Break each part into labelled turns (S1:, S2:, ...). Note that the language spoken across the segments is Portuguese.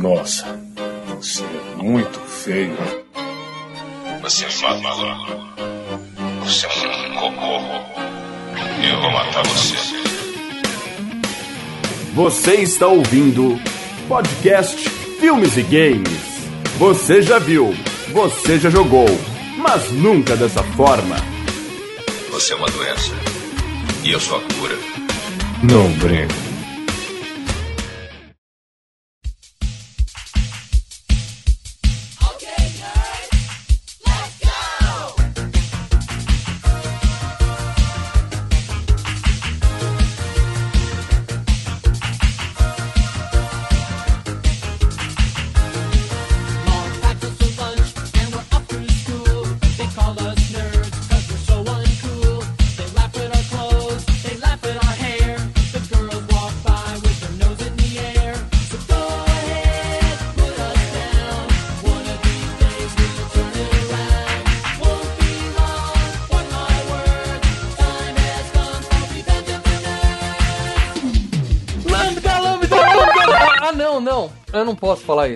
S1: Nossa, você é muito feio.
S2: Você é maluco. Você é um cocô. Eu vou matar você.
S3: Você está ouvindo podcast Filmes e Games. Você já viu, você já jogou, mas nunca dessa forma.
S2: Você é uma doença. E eu sou a cura.
S1: Não brinco.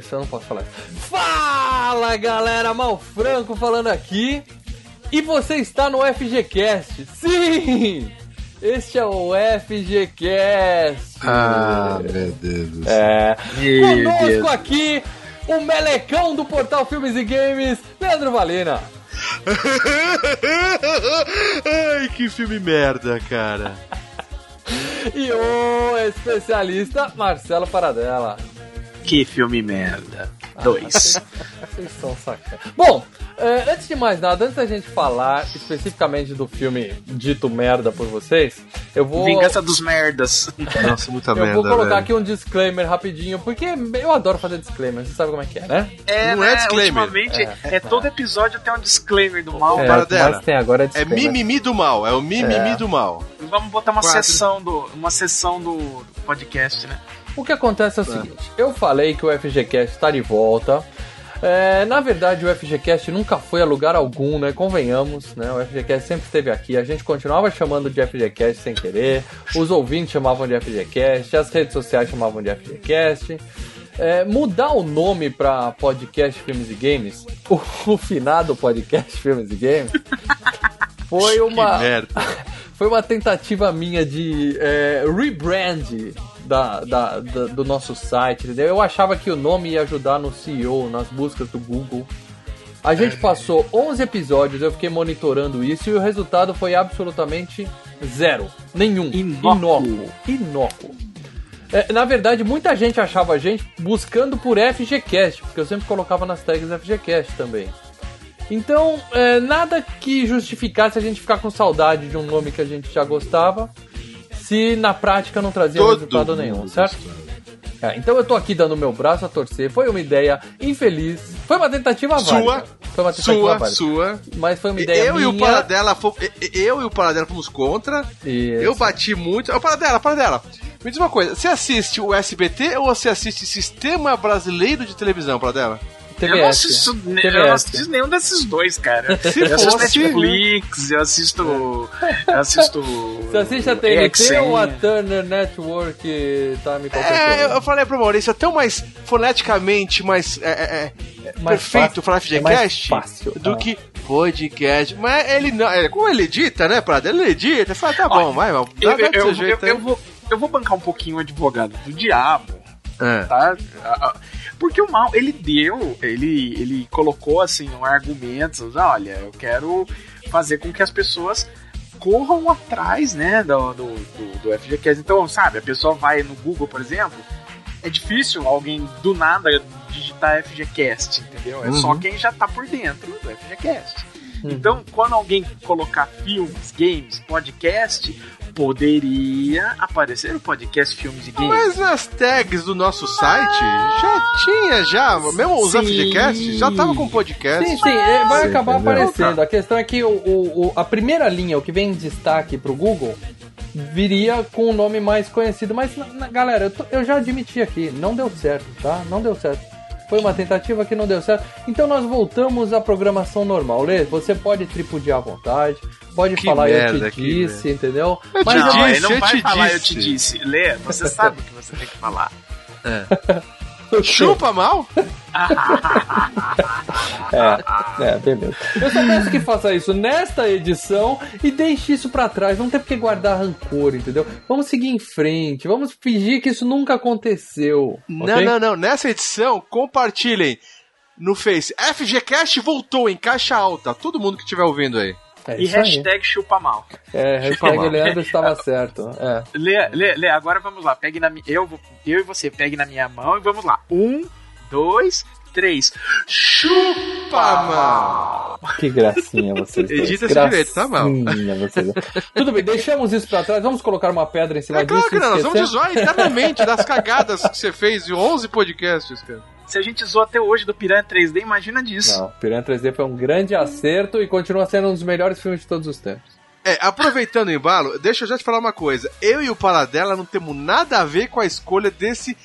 S4: Isso, eu não posso falar isso. Fala galera, Malfranco falando aqui. E você está no FGCast. Sim! Este é o FGCast.
S5: Ah, meu Deus.
S4: É. Conosco Deus. aqui, o melecão do portal Filmes e Games, Pedro Valina.
S5: Ai, que filme merda, cara.
S4: e o especialista Marcelo Paradela.
S6: Que filme merda. Dois.
S4: Vocês são sacanas. Bom, é, antes de mais nada, antes da gente falar especificamente do filme dito merda por vocês, eu vou.
S6: Vingança dos merdas.
S5: Nossa, muita
S4: eu
S5: merda.
S4: Eu vou colocar
S5: velho.
S4: aqui um disclaimer rapidinho, porque eu adoro fazer disclaimer, você sabe como é que é, né?
S6: É,
S5: Não é
S6: né?
S5: disclaimer.
S6: Ultimamente, é, é, todo episódio tem um disclaimer do mal.
S4: É,
S5: para
S4: que mais tem agora é
S5: É
S4: disclaimer.
S5: mimimi do mal, é o mimimi
S4: É.
S5: do mal.
S6: Vamos botar uma
S5: Quatro.
S6: sessão do, uma sessão do podcast, né?
S4: O que acontece é o seguinte: eu falei que o FGCast está de volta. É, na verdade, o FGCast nunca foi a lugar algum, né? Convenhamos, né? O FGCast sempre esteve aqui. A gente continuava chamando de FGCast sem querer. Os ouvintes chamavam de FGCast, as redes sociais chamavam de FGCast. É, mudar o nome para podcast Filmes e Games, o, o finado podcast Filmes e Games, foi uma
S5: Que merda.
S4: foi uma tentativa minha de é, rebrand da, da- da- do nosso site, entendeu? Eu achava que o nome ia ajudar no SEO, nas buscas do Google. A gente passou 11 episódios, eu fiquei monitorando isso e o resultado foi absolutamente zero. Nenhum.
S6: Inócuo.
S4: Inócuo. Inócuo. É, na verdade, muita gente achava a gente buscando por FGCast, porque eu sempre colocava nas tags FGCast também. Então, é, nada que justificasse a gente ficar com saudade de um nome que a gente já gostava, se na prática não trazia
S5: Todo
S4: resultado nenhum, certo? É, então eu tô aqui dando meu braço a torcer. Foi uma ideia infeliz. Foi uma tentativa
S5: Sua,
S4: válida. Foi uma tentativa
S5: Sua,
S4: válida.
S5: sua.
S4: Mas foi uma ideia
S5: Eu
S4: minha.
S5: e o Paradela eu e o Paradela fomos contra.
S4: Isso.
S5: Eu bati muito. Ô, Paradela, Paradela. Me diz uma coisa, você assiste o SBT ou você assiste Sistema Brasileiro de Televisão, Paradela?
S6: Eu não, assisto, eu não assisto nenhum desses dois, cara.
S5: Se
S6: eu assisto
S5: fosse-
S6: Netflix, eu assisto. Eu assisto.
S4: Você assiste a TNT ou a Turner Network tá me
S5: É, eu falei pro Maurício, é tão mais foneticamente mais é, é, é,
S4: Mais
S5: perfeito
S4: fácil,
S5: falar
S4: é
S5: FGCast
S4: fácil,
S5: do
S4: ah.
S5: que podcast. Mas ele não. é, Como ele edita, né, Paradela? Ele edita. Fala, tá bom, vai, vai.
S6: Eu, eu, eu,
S5: jeito
S6: eu,
S5: aí.
S6: eu vou, eu vou bancar um pouquinho o advogado do diabo,
S5: É.
S6: tá? Ah, ah, Porque o mal, ele deu, ele, ele colocou assim um argumento, olha, eu quero fazer com que as pessoas corram atrás, né, do, do, do, do FGCast. Então, sabe, a pessoa vai no Google, por exemplo, é difícil alguém do nada digitar FGCast, entendeu? É só
S5: Uhum.
S6: quem já tá por dentro do FGCast. Então, quando alguém colocar filmes, games, podcast, poderia aparecer o podcast Filmes e Games.
S5: Mas nas tags do nosso site já tinha, já. Mesmo os. FGCast já tava com podcast.
S4: Sim, sim, é, vai
S5: Sim,
S4: acabar
S5: entendeu?
S4: aparecendo. A questão é que o, o- o- a primeira linha, o que vem em destaque pro Google, viria com um nome mais conhecido. Mas, na- na- galera, eu, tô- eu já admiti aqui, não deu certo, tá? Não deu certo. Foi uma tentativa que não deu certo. Então nós voltamos à programação normal. Lê, você pode tripudiar à vontade, pode
S5: Que
S4: falar
S5: merda,
S4: eu te disse, entendeu?
S5: Eu te
S4: Mas
S6: não,
S5: disse,
S6: ele não
S5: eu
S6: vai
S5: te
S6: falar eu
S5: disse.
S6: te disse. Lê, você sabe o que você tem que falar.
S5: Chupa mal?
S4: É, é, beleza. Eu só peço que faça isso nesta edição e deixe isso pra trás. Não tem porque guardar rancor, entendeu? Vamos seguir em frente. Vamos fingir que isso nunca aconteceu.
S5: Não,
S4: ok?
S5: não, não. Nessa edição, compartilhem no Face. FGCast voltou em caixa alta. Todo mundo que estiver ouvindo aí.
S4: É
S6: E
S4: isso aí.
S6: hashtag chupa mal.
S4: É, hashtag Leandro estava certo. É.
S6: Lê, lê, lê, agora vamos lá. Pegue na eu, eu e você, pegue na minha mão e vamos lá. Um, dois, três.
S5: Chupa mal!
S4: Que gracinha vocês.
S5: Edita esse direito, tá mal.
S4: Gracinha vocês. Tudo bem, deixamos isso pra trás. Vamos colocar uma pedra em cima
S5: É claro
S4: disso.
S5: que não, nós vamos zoar internamente das cagadas que você fez em 11 podcasts, cara.
S6: Se a gente zoou até hoje do Piranha 3D, imagina disso.
S4: Não, Piranha 3D foi um grande acerto e continua sendo um dos melhores filmes de todos os tempos.
S5: É, aproveitando o embalo, deixa eu já te falar uma coisa. Eu e o Paradela não temos nada a ver com a escolha desse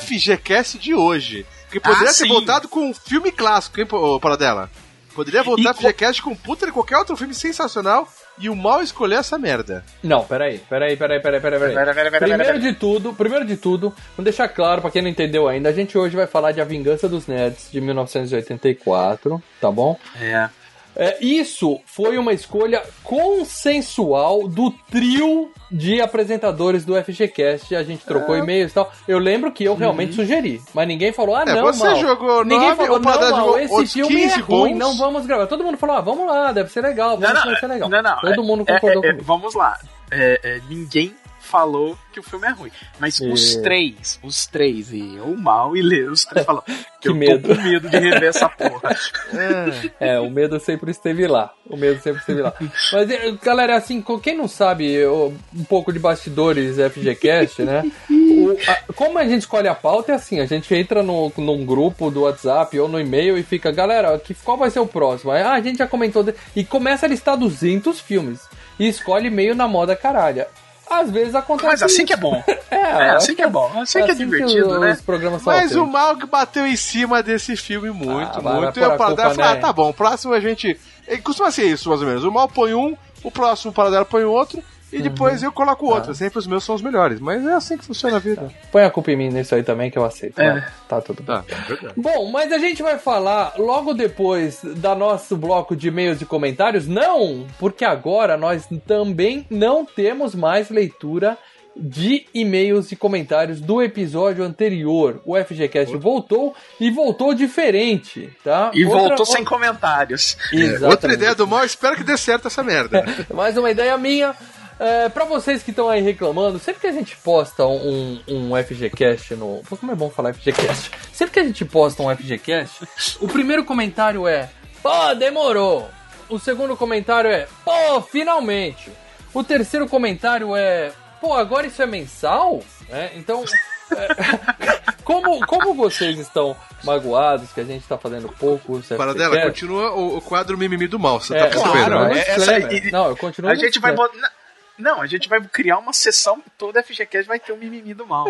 S5: FGCast de hoje. Que poderia
S6: Ah,
S5: ter
S6: sim.
S5: voltado com um filme clássico, hein, Paradela? Poderia voltar
S6: E
S5: FGCast com puta de qualquer outro filme sensacional e o mal escolher essa merda.
S4: Não, peraí, peraí, peraí, peraí, peraí, peraí.
S6: Pera, pera, pera,
S4: Primeiro de tudo, primeiro de tudo, vamos deixar claro pra quem não entendeu ainda, a gente hoje vai falar de A Vingança dos Nerds de 1984, tá bom?
S6: É.
S4: É, isso foi uma escolha consensual do trio de apresentadores do FGCast. A gente trocou e-mails e tal. Eu lembro que eu realmente sugeri, mas ninguém falou, ah,
S5: É,
S4: não,
S5: você
S4: Mal.
S5: jogou
S4: Ninguém
S5: nove,
S4: falou, não, Mal, esse filme é
S5: 15
S4: ruim,
S5: bons.
S4: não vamos gravar. Todo mundo falou, ah, vamos lá, deve ser legal,
S6: Não,
S4: vamos
S6: não,
S4: vai ser legal.
S6: não, não.
S4: Todo mundo
S6: é-
S4: concordou
S6: é- é-
S4: comigo.
S6: Vamos lá. É, é, ninguém falou que o filme é ruim. Mas os
S4: É.
S6: três, os três, e eu, o mal e Lê, os três falam que, eu
S4: medo.
S6: tô com medo de rever essa porra.
S4: É, o medo sempre esteve lá. O medo sempre esteve lá. Mas, eh, galera, assim, quem não sabe um pouco de bastidores FGCast, né? O- a- como a gente escolhe a pauta é assim, a gente entra no, num grupo do WhatsApp ou no e-mail e fica, galera, que, qual vai ser o próximo? Aí, ah, a gente já comentou. de- E começa a listar 200 filmes. E escolhe meio na moda caralha. Às vezes acontece
S6: Mas assim
S4: isso.
S6: que é bom.
S4: É,
S6: É, assim que é bom. Assim que é divertido,
S4: os,
S6: né?
S4: Os programas são
S5: Mas o mal que bateu em cima desse filme muito,
S4: Ah,
S5: muito. E Paradela
S4: culpa,
S5: falou, ah,
S4: né?
S5: tá bom, o próximo a gente... E costuma ser isso, mais ou menos. O mal põe um, o próximo Paradela põe outro, e depois eu coloco o outro. Sempre os meus são os melhores. Mas é assim que funciona a vida.
S4: Põe a culpa em mim nisso aí também que eu aceito.
S6: É.
S4: Vai, Tá tudo bem.
S5: Tá, é verdade.
S4: Bom, mas a gente vai falar logo depois da nosso bloco de e-mails e comentários? Não, porque agora nós também não temos mais leitura de e-mails e comentários do episódio anterior. O FGCast voltou e voltou diferente, tá?
S6: E
S4: Outra-
S6: voltou sem comentários.
S4: Exatamente.
S5: Outra ideia do mal, espero que dê certo essa merda.
S4: Mais uma ideia minha. É, pra vocês que estão aí reclamando, sempre que a gente posta um, um FGCast no. Pô, como é bom falar FGCast? Sempre que a gente posta um FGCast, o primeiro comentário é: Pô, demorou. O segundo comentário é: Pô, finalmente. O terceiro comentário é: Pô, agora isso é mensal? É, então. é, como, como vocês estão magoados que a gente tá fazendo poucos
S5: Paradela,
S4: FGCast?
S5: continua o, o quadro mimimi do mal. Você
S4: É,
S5: tá
S6: claro,
S5: percebendo,
S4: continuo
S5: né?
S6: é, essa- e-
S4: Não, eu continuo
S6: A gente vai botar. Não, a gente vai criar uma sessão, toda FGCast vai ter um mimimi do mal.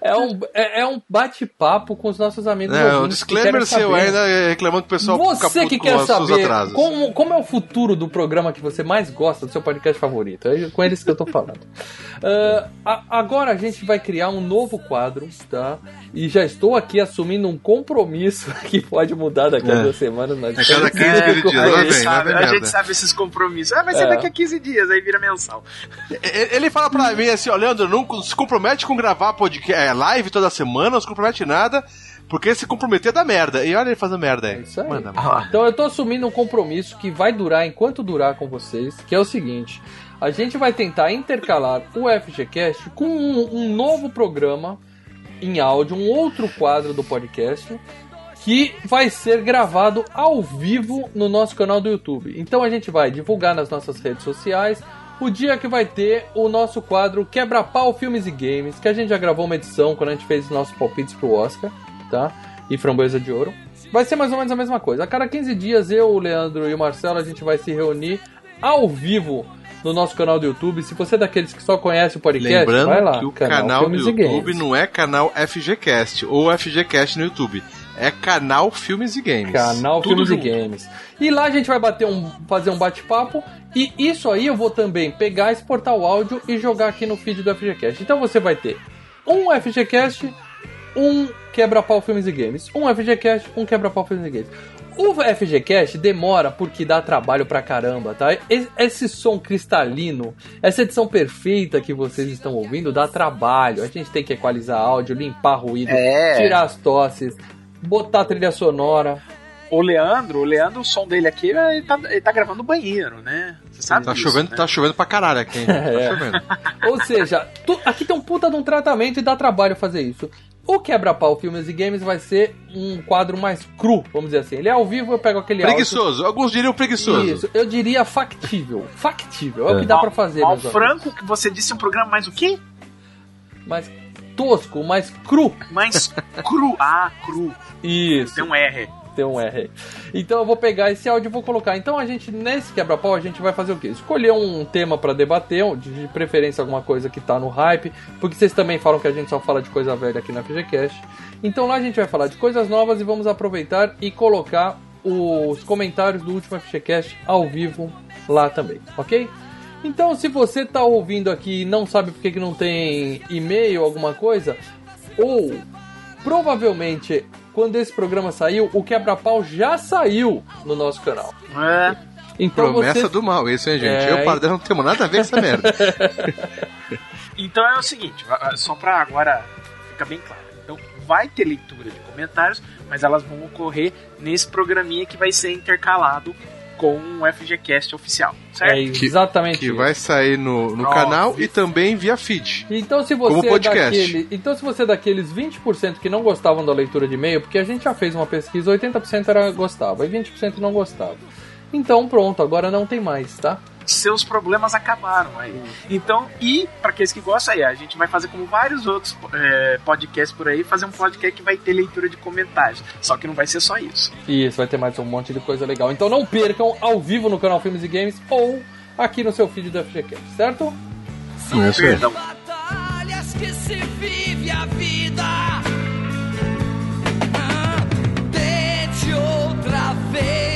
S4: É um, é, é um bate-papo com os nossos amigos.
S5: Não, um disclaimer seu
S4: saber.
S5: ainda é reclamando que o pessoal fica
S4: Você que quer saber como, como é o futuro do programa que você mais gosta, do seu podcast favorito. É com eles que eu tô falando. Ah, a- agora a gente vai criar um novo quadro, tá? E já estou aqui assumindo um compromisso que pode mudar daqui a
S5: É.
S4: duas semanas. Mas
S5: A cada 15
S6: É,
S5: dias,
S6: a, gente sabe, a esses compromissos. Ah, vai ser
S4: É.
S6: daqui a 15 dias, aí vira mensal.
S5: Ele fala pra mim assim, ó, Leandro, não se compromete com gravar podcast, é, live toda semana, não se compromete nada, porque se comprometer dá merda. E olha ele fazendo merda aí.
S4: É isso aí.
S5: Manda,
S4: Então eu tô assumindo um compromisso que vai durar enquanto durar com vocês, que é o seguinte: a gente vai tentar intercalar o FGCast com um, um novo programa em áudio, um outro quadro do podcast. Que vai ser gravado ao vivo no nosso canal do YouTube. Então a gente vai divulgar nas nossas redes sociais o dia que vai ter o nosso quadro Quebra-Pau Filmes e Games, que a gente já gravou uma edição quando a gente fez os nossos palpites pro Oscar, tá? E Framboesa de Ouro. Vai ser mais ou menos a mesma coisa. A cada 15 dias, eu, o Leandro e o Marcelo, a gente vai se reunir ao vivo no nosso canal do YouTube. Se você é daqueles que só conhece o podcast,
S5: Lembrando
S4: vai lá.
S5: que o canal,
S4: Filmes
S5: do. YouTube não é canal FGCast ou FGCast no YouTube. É canal Filmes e Games.
S4: Canal
S5: Tudo
S4: Filmes e
S5: junto.
S4: Games. E lá a gente vai bater um, fazer um bate-papo. E isso aí eu vou também pegar, exportar o áudio e jogar aqui no feed do FGCast. Então você vai ter um FGCast um quebra-pau filmes e games. Um FGCast, um quebra-pau filmes e games. O FGCast demora porque dá trabalho pra caramba, tá? Esse som cristalino, essa edição perfeita que vocês estão ouvindo dá trabalho. A gente tem que equalizar áudio, limpar ruído,
S6: É.
S4: tirar as tosses, botar trilha sonora.
S6: O Leandro, o Leandro, o som dele aqui, ele tá, ele tá gravando no banheiro, né? Você sabe
S5: Tá
S6: disso,
S5: chovendo,
S6: né?
S5: tá chovendo pra caralho aqui, hein?
S4: É.
S5: Tá chovendo.
S4: Ou seja, tu- aqui tem um puta de um tratamento e dá trabalho fazer isso. O quebra-pau filmes e games vai ser um quadro mais cru, vamos dizer assim. Ele é ao vivo, eu pego aquele áudio.
S5: Preguiçoso. Alguns diriam preguiçoso.
S4: Isso, eu diria factível. Factível, é, o que dá pra fazer,
S6: Ao. Franco, que você disse um programa mais o quê?
S4: Mais tosco, mais cru.
S6: Mais cru. Ah, cru.
S4: Isso.
S6: Tem um R.
S4: Tem um R. Então eu vou pegar esse áudio e vou colocar. Então a gente, nesse quebra-pau, a gente vai fazer o quê? Escolher um tema pra debater, de preferência alguma coisa que tá no hype, porque vocês também falam que a gente só fala de coisa velha aqui na FGCast. Então lá a gente vai falar de coisas novas e vamos aproveitar e colocar os comentários do último FGCast ao vivo lá também, ok? Então se você tá ouvindo aqui e não sabe por que que não tem e-mail, alguma coisa, ou provavelmente quando esse programa saiu, o quebra-pau já saiu no nosso canal.
S6: É.
S4: Então
S5: Promessa
S4: você...
S5: do mal, isso, hein, gente?
S4: É,
S5: eu e o Pardal não temos nada a ver com essa merda.
S6: Então é o seguinte, só pra agora ficar bem claro. Então vai ter leitura de comentários, mas elas vão ocorrer nesse programinha que vai ser intercalado com o FGCast oficial, certo?
S4: É exatamente
S5: que
S4: isso.
S5: vai sair no, no canal e também via feed.
S4: Então se você
S5: Como
S4: é
S5: podcast.
S4: daquele, então se você é daqueles 20% que não gostavam da leitura de e-mail, porque a gente já fez uma pesquisa, 80% era gostava e 20% não gostava. Então pronto, agora não tem mais, tá?
S6: Seus problemas acabaram aí. Então, e para aqueles que gostam aí, a gente vai fazer como vários outros é, podcasts por aí, fazer um podcast que vai ter leitura de comentários. Só que não vai ser só isso.
S4: Isso vai ter mais um monte de coisa legal. Então não percam ao vivo no canal Filmes e Games ou aqui no seu feed do FGCast, certo?
S6: Perdão.
S7: batalhas que se vive a vida. Ah, Tente outra vez.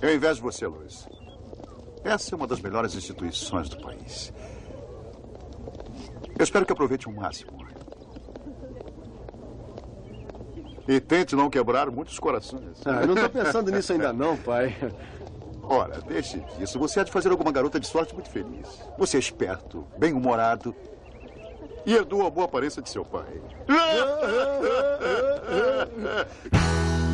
S8: Eu invejo você, Luiz. Essa é uma das melhores instituições do país. Eu espero que aproveite o máximo. E tente não quebrar muitos corações.
S9: Ah, eu não tô pensando nisso ainda não, pai.
S8: Ora, deixe disso. Você há de fazer alguma garota de sorte muito feliz. Você é esperto, bem-humorado e herdou a boa aparência de seu pai.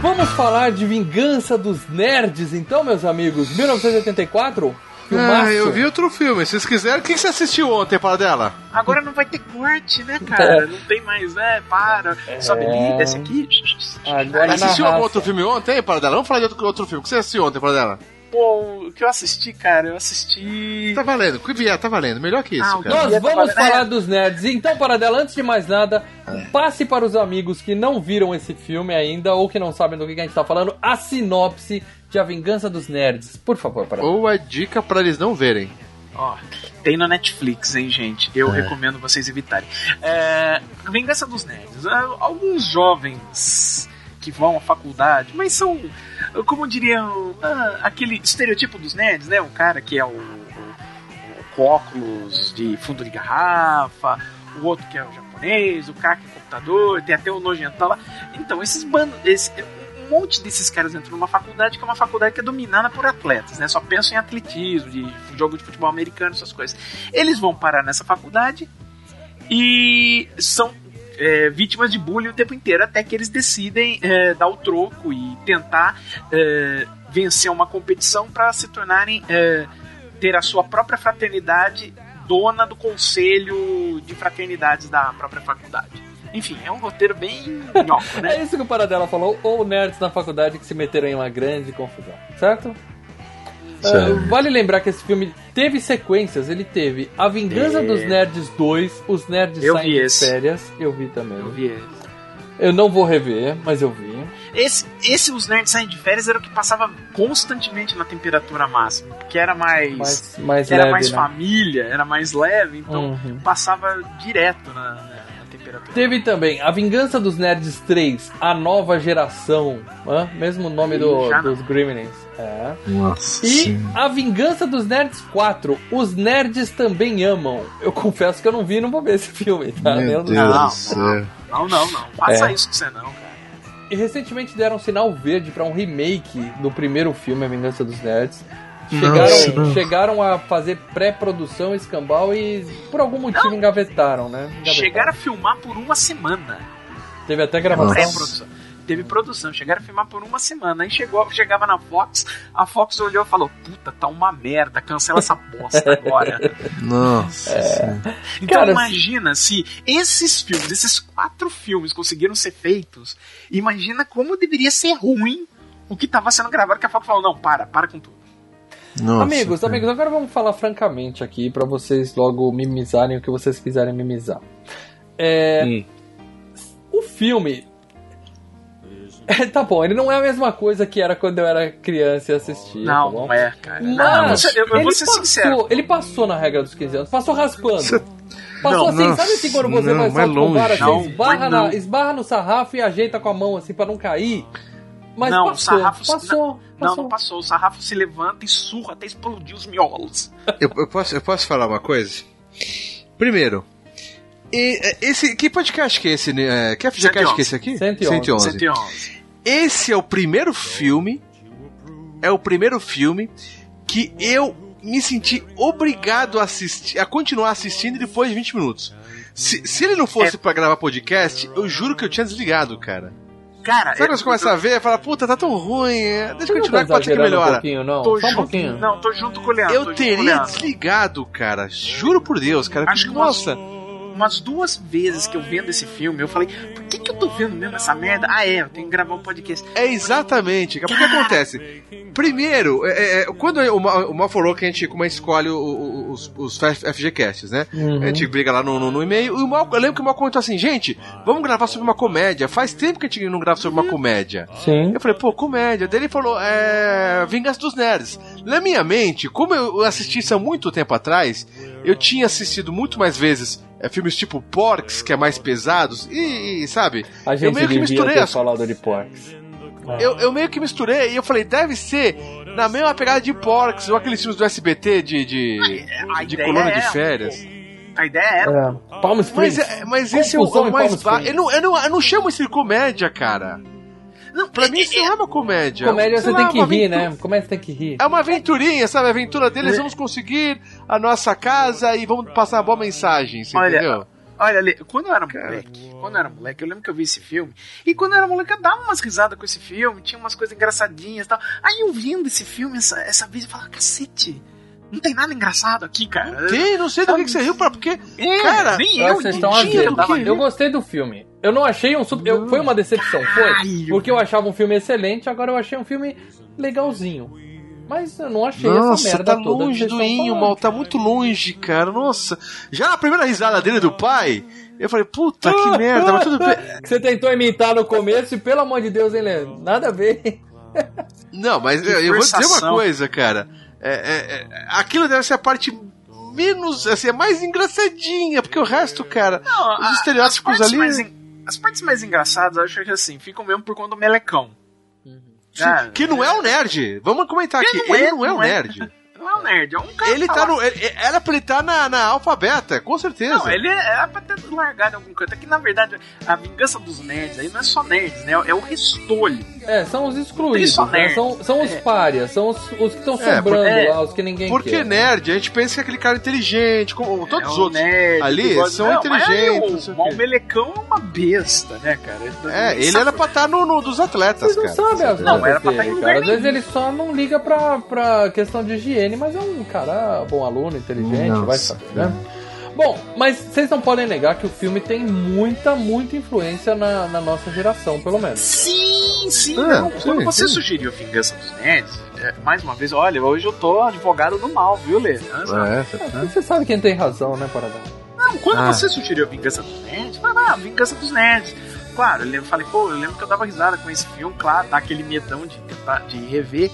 S4: Vamos falar de Vingança dos Nerds, então, meus amigos. 1984? Filmaço.
S5: Ah, eu vi outro filme. Se vocês quiserem, o que você assistiu ontem, Paradela?
S6: Agora não vai ter corte, né, cara? Não tem mais, é, para. Sobe ali, desce aqui.
S4: Agora
S5: Assistiu algum outro filme ontem, Paradela? Vamos falar de outro, outro filme. O que você assistiu ontem, Paradela?
S6: Pô, o que eu assisti, cara? Eu assisti.
S5: Tá valendo. Que vier, tá valendo. Melhor que isso,
S6: Ah,
S5: cara.
S4: Nós
S6: Ia
S4: vamos
S6: trabalhar-
S4: falar dos nerds. Então, Paradela, antes de mais nada, passe para os amigos que não viram esse filme ainda ou que não sabem do que a gente tá falando a sinopse de A Vingança dos Nerds. Por favor, Paradela.
S5: Ou a dica pra eles não verem.
S6: Ó, tem no Netflix, hein, gente? Eu recomendo vocês evitarem. É, Vingança dos Nerds. Ah, Alguns jovens que vão à faculdade, mas são, como diriam, ah, aquele estereotipo dos nerds, né? O cara que é o, o, óculos de fundo de garrafa, o outro que é o japonês, o cara que é computador, tem até o nojentão lá. Então, esses bandos, esse, um monte desses caras entram numa faculdade que é uma faculdade que é dominada por atletas, né? Só pensam em atletismo, de jogo de futebol americano, essas coisas. Eles vão parar nessa faculdade e são é, vítimas de bullying o tempo inteiro, até que eles decidem é, dar o troco e tentar é, vencer uma competição para se tornarem é, ter a sua própria fraternidade dona do conselho de fraternidades da própria faculdade. Enfim, é um roteiro bem nhoco,
S4: É
S6: né?
S4: isso que o Paradela falou, ou nerds na faculdade que se meteram em uma grande confusão, certo? Ah, vale lembrar que esse filme teve sequências, ele teve A Vingança
S6: É.
S4: dos Nerds 2, Os Nerds
S6: Eu
S4: Saem
S6: vi
S4: de
S6: esse.
S4: Férias, eu vi também.
S6: Eu vi esse.
S4: Eu não vou rever, mas eu vi.
S6: Esse, esse Os Nerds Saem de Férias era o que passava constantemente na temperatura máxima, porque era mais...
S4: Mais, mais
S6: era
S4: leve,
S6: mais
S4: né?
S6: família, era mais leve, então
S4: Uhum.
S6: passava direto na, na- temperatura.
S4: Teve também A Vingança dos Nerds 3, A Nova Geração, hã? mesmo nome do, dos Gremlins. É.
S1: Nossa.
S4: E
S1: sim.
S4: A Vingança dos Nerds 4, Os Nerds Também Amam. Eu confesso que eu não vi e não vou ver esse filme, tá?
S1: Meu
S4: Eu não-
S1: Deus
S6: Não,
S1: céu.
S6: Não, não, não. Faça
S4: É.
S6: isso com você não, cara.
S4: E recentemente deram sinal verde pra um remake do primeiro filme, A Vingança dos Nerds.
S1: Nossa,
S4: Chegaram,
S1: não.
S4: chegaram a fazer pré-produção, escambau e por algum motivo engavetaram, né? Engavetaram.
S6: Chegaram a filmar por uma semana.
S4: Teve até gravação.
S6: Pré-produção. Teve produção, chegaram a filmar por uma semana. Aí chegou, chegava na Fox, a Fox olhou e falou: Puta, tá uma merda, cancela essa bosta agora.
S1: Nossa. sim.
S6: Então
S4: Cara,
S6: imagina se esses filmes, esses quatro filmes conseguiram ser feitos, imagina como deveria ser ruim o que tava sendo gravado, que a Fox falou, não, para, para com tudo.
S1: Nossa,
S4: amigos,
S1: cara.
S4: amigos, agora vamos falar francamente aqui pra vocês logo mimizarem o que vocês quiserem mimizar. É,
S1: Hum.
S4: O filme. É, tá bom, ele não é a mesma coisa que era quando eu era criança e assistia. tá
S6: não,
S4: bom?
S6: não é, cara.
S4: Mas
S6: não, você- eu, eu
S4: ele
S6: vou ser
S4: passou,
S6: sincero.
S4: Ele passou na regra dos 15 anos, passou raspando. Passou
S1: Não,
S4: assim,
S1: nossa,
S4: sabe assim quando você
S1: não,
S4: vai
S1: mais
S4: salto com vara,
S1: longe.
S4: assim,
S6: Não,
S4: esbarra, na-
S6: não.
S4: esbarra no sarrafo e ajeita com a mão assim pra não cair? Mas
S6: Não, o
S4: passou,
S6: sarrafo-
S4: passou,
S6: Não,
S4: passou.
S6: não passou. O sarrafo se levanta e surra até explodir os miolos.
S5: Eu, eu posso, eu posso falar uma coisa? Primeiro, e, é, esse, que podcast que é esse? né? É, que FGCast que é esse aqui?
S4: 111.
S6: 111.
S5: Esse é o primeiro filme. É o primeiro filme que eu me senti obrigado a assistir, a continuar assistindo depois de 20 minutos. Se, se ele não fosse pra gravar podcast, eu juro que eu tinha desligado, cara.
S6: Cara,
S5: Sabe quando
S6: eu-
S5: você começa a ver e fala, puta, tá tão ruim, é, deixa eu
S4: Não
S5: continuar
S4: tá
S5: que pode ser que
S4: exagerando Um
S5: melhora.
S4: pouquinho, não.
S6: tô
S4: Só um
S6: junto,
S4: pouquinho.
S6: Não, tô junto com o Leandro.
S5: Eu teria desligado, cara. Juro por Deus, cara.
S6: Acho que
S5: Nossa.
S6: Umas duas vezes que eu vendo esse filme, eu falei, por que, que eu tô vendo mesmo essa merda? Ah, é, eu tenho que gravar um podcast.
S5: É exatamente. Porque acontece? Primeiro, é, é, quando o, o Mal falou que a gente como a gente escolhe o- o- os, os FGCasts, né?
S4: Uhum.
S5: A gente briga lá no, no, no e-mail. E o Mal, eu lembro que o Mal comentou assim: gente, vamos gravar sobre uma comédia. Faz tempo que a gente não grava sobre uma comédia.
S4: Sim.
S5: Eu falei, pô, comédia. Daí ele falou, é. Vingança dos Nerds. Na minha mente, como eu assisti isso há muito tempo atrás, eu tinha assistido muito mais vezes é, filmes tipo Porks, que é mais pesados, e, e, sabe?
S4: A
S5: eu
S4: gente
S5: meio que
S4: devia
S5: misturei
S4: ter
S5: as
S4: falado de Porks.
S5: eu, eu meio que misturei e eu falei, deve ser na mesma pegada de Porks ou aqueles filmes do SBT de, de,
S6: A
S5: de
S6: é-
S5: de férias.
S6: A ideia era.
S4: É. Palm Springs.
S5: Mas, é- mas esse é o, o mais baixo. Eu não, eu, não, eu não chamo isso de comédia, cara.
S6: Não,
S5: Pra
S6: é-
S5: mim isso não é uma comédia.
S4: Comédia
S5: Sei
S4: você
S5: lá,
S4: tem que rir,
S5: aventura-
S4: né? Comédia você tem que rir.
S5: É uma aventurinha, sabe? A aventura deles, vamos conseguir a nossa casa e vamos passar uma boa mensagem, você
S6: Olha,
S5: entendeu?
S6: Olha, quando eu era moleque, quando eu era moleque, eu lembro que eu vi esse filme, e quando eu era moleque eu dava umas risadas com esse filme, tinha umas coisas engraçadinhas e tal. Aí eu vendo esse filme essa, essa vez, eu falava, cacete, não tem nada engraçado aqui, cara.
S5: Tem, não sei do que, que você riu, pra- porque,
S6: É,
S5: cara,
S6: nem
S4: Eu vocês estão
S6: entendi,
S4: azedos.
S6: eu
S4: gostei do filme. Eu não achei um super. eu- foi uma decepção, foi. Porque eu achava um filme excelente, agora eu achei um filme legalzinho. Mas eu não achei essa
S5: Nossa,
S4: merda
S5: tá
S4: toda.
S5: longe do Inho, tá muito longe, cara. Nossa. Já na primeira risada dele do pai, eu falei, puta que merda, mas tudo bem.
S4: Você tentou imitar no começo e, pelo amor de Deus, hein, Leandro? Nada a ver.
S5: Não, mas eu, eu vou dizer uma coisa, cara. É, é, é, aquilo deve ser a parte menos, assim, é mais engraçadinha, porque o resto, cara,
S6: Não,
S5: os
S6: a-
S5: estereótipos ali.
S6: en- As partes mais engraçadas, eu acho que assim, ficam mesmo por conta do melecão. Ah,
S5: que não é o nerd. Vamos comentar
S6: Ele
S5: aqui.
S6: não
S5: ele
S6: é,
S5: não é o
S6: é.
S5: nerd.
S6: Não é um nerd, é um cara
S5: Ele tá no. ele- Era pra ele estar na, na alfabeta, com certeza.
S6: Não, ele é, é pra ter largado em algum canto. É que na verdade a vingança dos nerds aí não é só nerds, né? É o restolho.
S4: É, são os excluídos,
S6: Só
S4: né? São, são os
S6: É.
S4: párias, são os, os que estão
S5: É,
S4: sobrando
S6: porque-
S4: lá, os que ninguém
S5: Porque
S4: quer.
S5: nerd, a gente pensa que é aquele cara inteligente, como todos
S6: é
S5: os
S6: o
S5: outros.
S6: nerd
S5: ali são
S6: Não, aí
S5: inteligentes, sei
S6: O,
S5: o
S6: melecão é uma besta, né, cara?
S5: É, ele era pra estar no, no dos atletas,
S4: Vocês não
S5: cara.
S4: sabem as
S6: Não, era pra estar em lugar
S4: cara. Às vezes ele só não liga pra, pra questão de higiene, mas é um cara bom aluno, inteligente,
S1: Nossa,
S4: vai saber, né? Bom, mas vocês não podem negar que o filme tem muita, muita influência na, na nossa geração, pelo menos.
S6: Sim, sim.
S5: É,
S6: não.
S5: sim,
S6: Quando você
S5: sim.
S6: sugeriu Vingança dos Nerds, é, mais uma vez, olha, hoje eu tô advogado do mal, viu, Lê?
S5: É,
S4: Ah, Você sabe quem tem razão, né, Paradão?
S6: Não, quando
S5: Ah.
S6: você sugeriu Vingança dos Nerds, eu falei, ah, Vingança dos Nerds. Claro, eu lembro- falei, pô, eu lembro que eu dava risada com esse filme, claro, dá aquele medão de, de rever.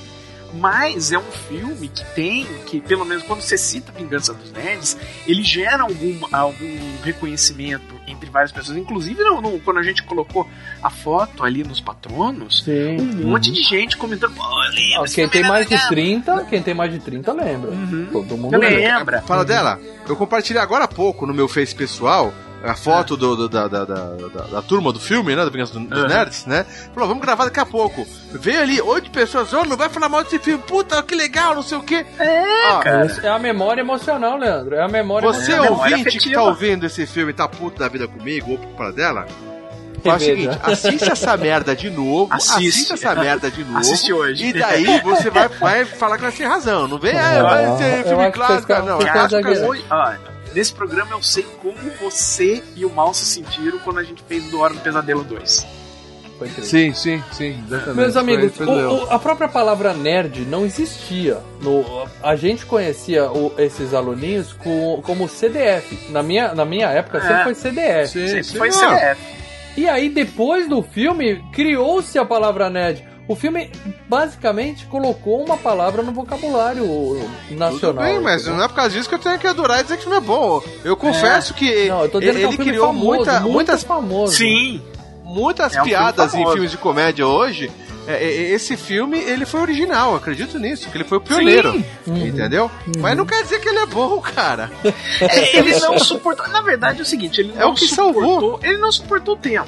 S6: Mas é um filme que tem, que pelo menos quando você cita Vingança dos Nerds, ele gera algum, algum reconhecimento entre várias pessoas. Inclusive, no, no- quando a gente colocou a foto ali nos patronos,
S4: Sim.
S6: um monte de gente comentando, esse
S4: Quem tem mais de
S6: legal."
S4: 30, quem tem mais de 30 lembra. Todo mundo
S6: Eu
S4: lembra.
S6: lembro.
S5: Fala dela, eu compartilhei agora há pouco no meu Face pessoal a foto do, do- da, da, da, da- da turma do filme, né? Da Vingança do- dos
S6: Uhum.
S5: Nerds, né? Falou, vamos gravar daqui a pouco. Veio ali oito pessoas, ô, não vai falar mal desse filme, puta, que legal, não sei o quê.
S6: É,
S5: Ó,
S6: cara.
S4: É a memória emocional, Leandro. É a memória
S5: Você,
S6: É, memória
S5: ouvinte que tá ouvindo esse filme e tá puto da vida comigo ou para dela, faz o seguinte, assiste essa merda de novo,
S6: Assiste.
S5: assiste essa merda de novo.
S6: Assiste hoje.
S5: E daí você vai, vai falar que ela tem razão. Não vem, ah, vai
S4: eu
S5: ser filme clássico. Não, é
S6: Cara, Nesse programa eu sei como você e o Mal se sentiram quando a gente fez do Hora do Pesadelo 2.
S4: Foi incrível.
S5: Sim, sim, sim, exatamente.
S4: Meus amigos,
S5: Foi- foi
S4: o- o- a própria palavra nerd não existia. No, a gente conhecia o- esses aluninhos com- como CDF. Na minha, na minha época sempre
S6: É.
S4: foi CDF.
S5: Sim,
S6: Sempre
S5: sim,
S6: foi
S5: não.
S6: CDF.
S4: E aí, depois do filme, criou-se a palavra nerd. O filme basicamente colocou uma palavra no vocabulário
S5: Tudo
S4: nacional.
S5: bem, mas
S4: entendeu?
S5: não é por causa disso que eu tenho que adorar e dizer que o filme é bom. Eu confesso que
S4: Não, eu tô dizendo
S5: ele
S4: que é um filme
S5: criou
S4: famoso,
S5: muita, muitas,
S4: famoso.
S6: Sim.
S5: muitas
S6: É um filme
S5: piadas em
S6: famoso.
S5: filmes de comédia hoje. É, é, esse filme, ele foi original, acredito nisso, que ele foi o pioneiro.
S6: Sim.
S4: Uhum.
S5: Entendeu? Mas não quer dizer que ele é bom, cara.
S6: É, ele não suportou. Na verdade é o seguinte, ele
S5: É
S6: não
S5: o que
S6: suportou.
S5: salvou.
S6: Ele não suportou o tempo.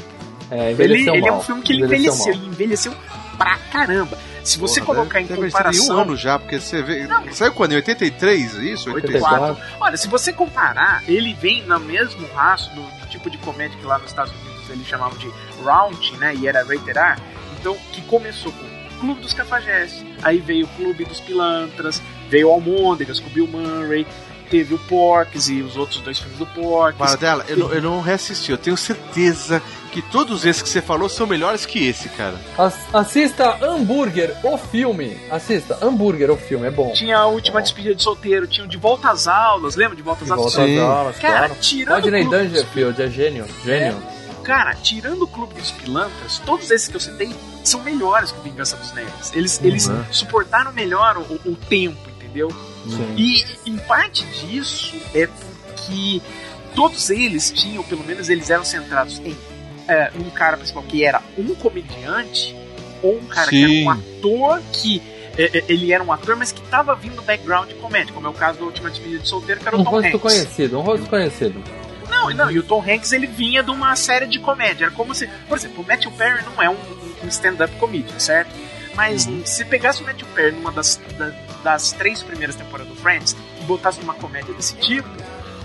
S4: É,
S6: Ele, ele é um filme que ele
S4: Envelheceu
S6: envelheceu.
S4: mal.
S6: Ele envelheceu pra caramba. Se você
S5: Porra,
S6: colocar
S5: deve-
S6: em comparação.
S5: um ano já, porque você vê. Saiu quando? Em 83, isso? 84.
S6: 84. Olha, se você comparar, ele vem no mesmo rastro do, do tipo de comédia que lá nos Estados Unidos eles chamavam de Round, né? E era rated R. Então, que começou com o Clube dos Cafajestes, aí veio o Clube dos Pilantras, veio o Almôndegas com o Bill Murray, teve o Porks e os outros dois filmes do Porks.
S5: Para dela, eu, não- eu não reassisti. Eu tenho certeza que todos esses que você falou são melhores que esse, cara.
S4: As- assista Hambúrguer, o filme. Assista Hambúrguer, o filme, é bom.
S6: Tinha a última despedida de solteiro, tinha o De Volta às Aulas, lembra de Volta às
S4: De
S6: Aulas?
S4: volta às aulas,
S6: Cara,
S4: claro.
S6: tirando
S4: Rodney
S6: o Clube dos
S4: Dangerfield, é gênio. Gênio.
S6: Cara, tirando o Clube dos Pilantras, todos esses que eu citei são melhores que o Vingança dos Nerds. Eles, eles
S5: Uhum.
S6: suportaram melhor o, o tempo, entendeu?
S4: Sim.
S6: E em parte disso é porque todos eles tinham, pelo menos eles eram centrados em é, um cara principal que era um comediante ou um cara que
S5: Sim.
S6: era um ator que é, é, ele era um ator, mas que estava vindo do background de comédia, como é o caso da última despedida de solteiro, que era o
S4: Um
S6: Tom
S4: rosto
S6: Hanks.
S4: conhecido, um rosto conhecido.
S6: Não, não, e o Tom Hanks ele vinha de uma série de comédia. Era como se. Por exemplo, o Matthew Perry não é um, um stand-up comedian, certo? Mas
S4: Uhum.
S6: se pegasse o Matthew Perry numa das, da- das três primeiras temporadas do Friends e botasse numa comédia desse tipo,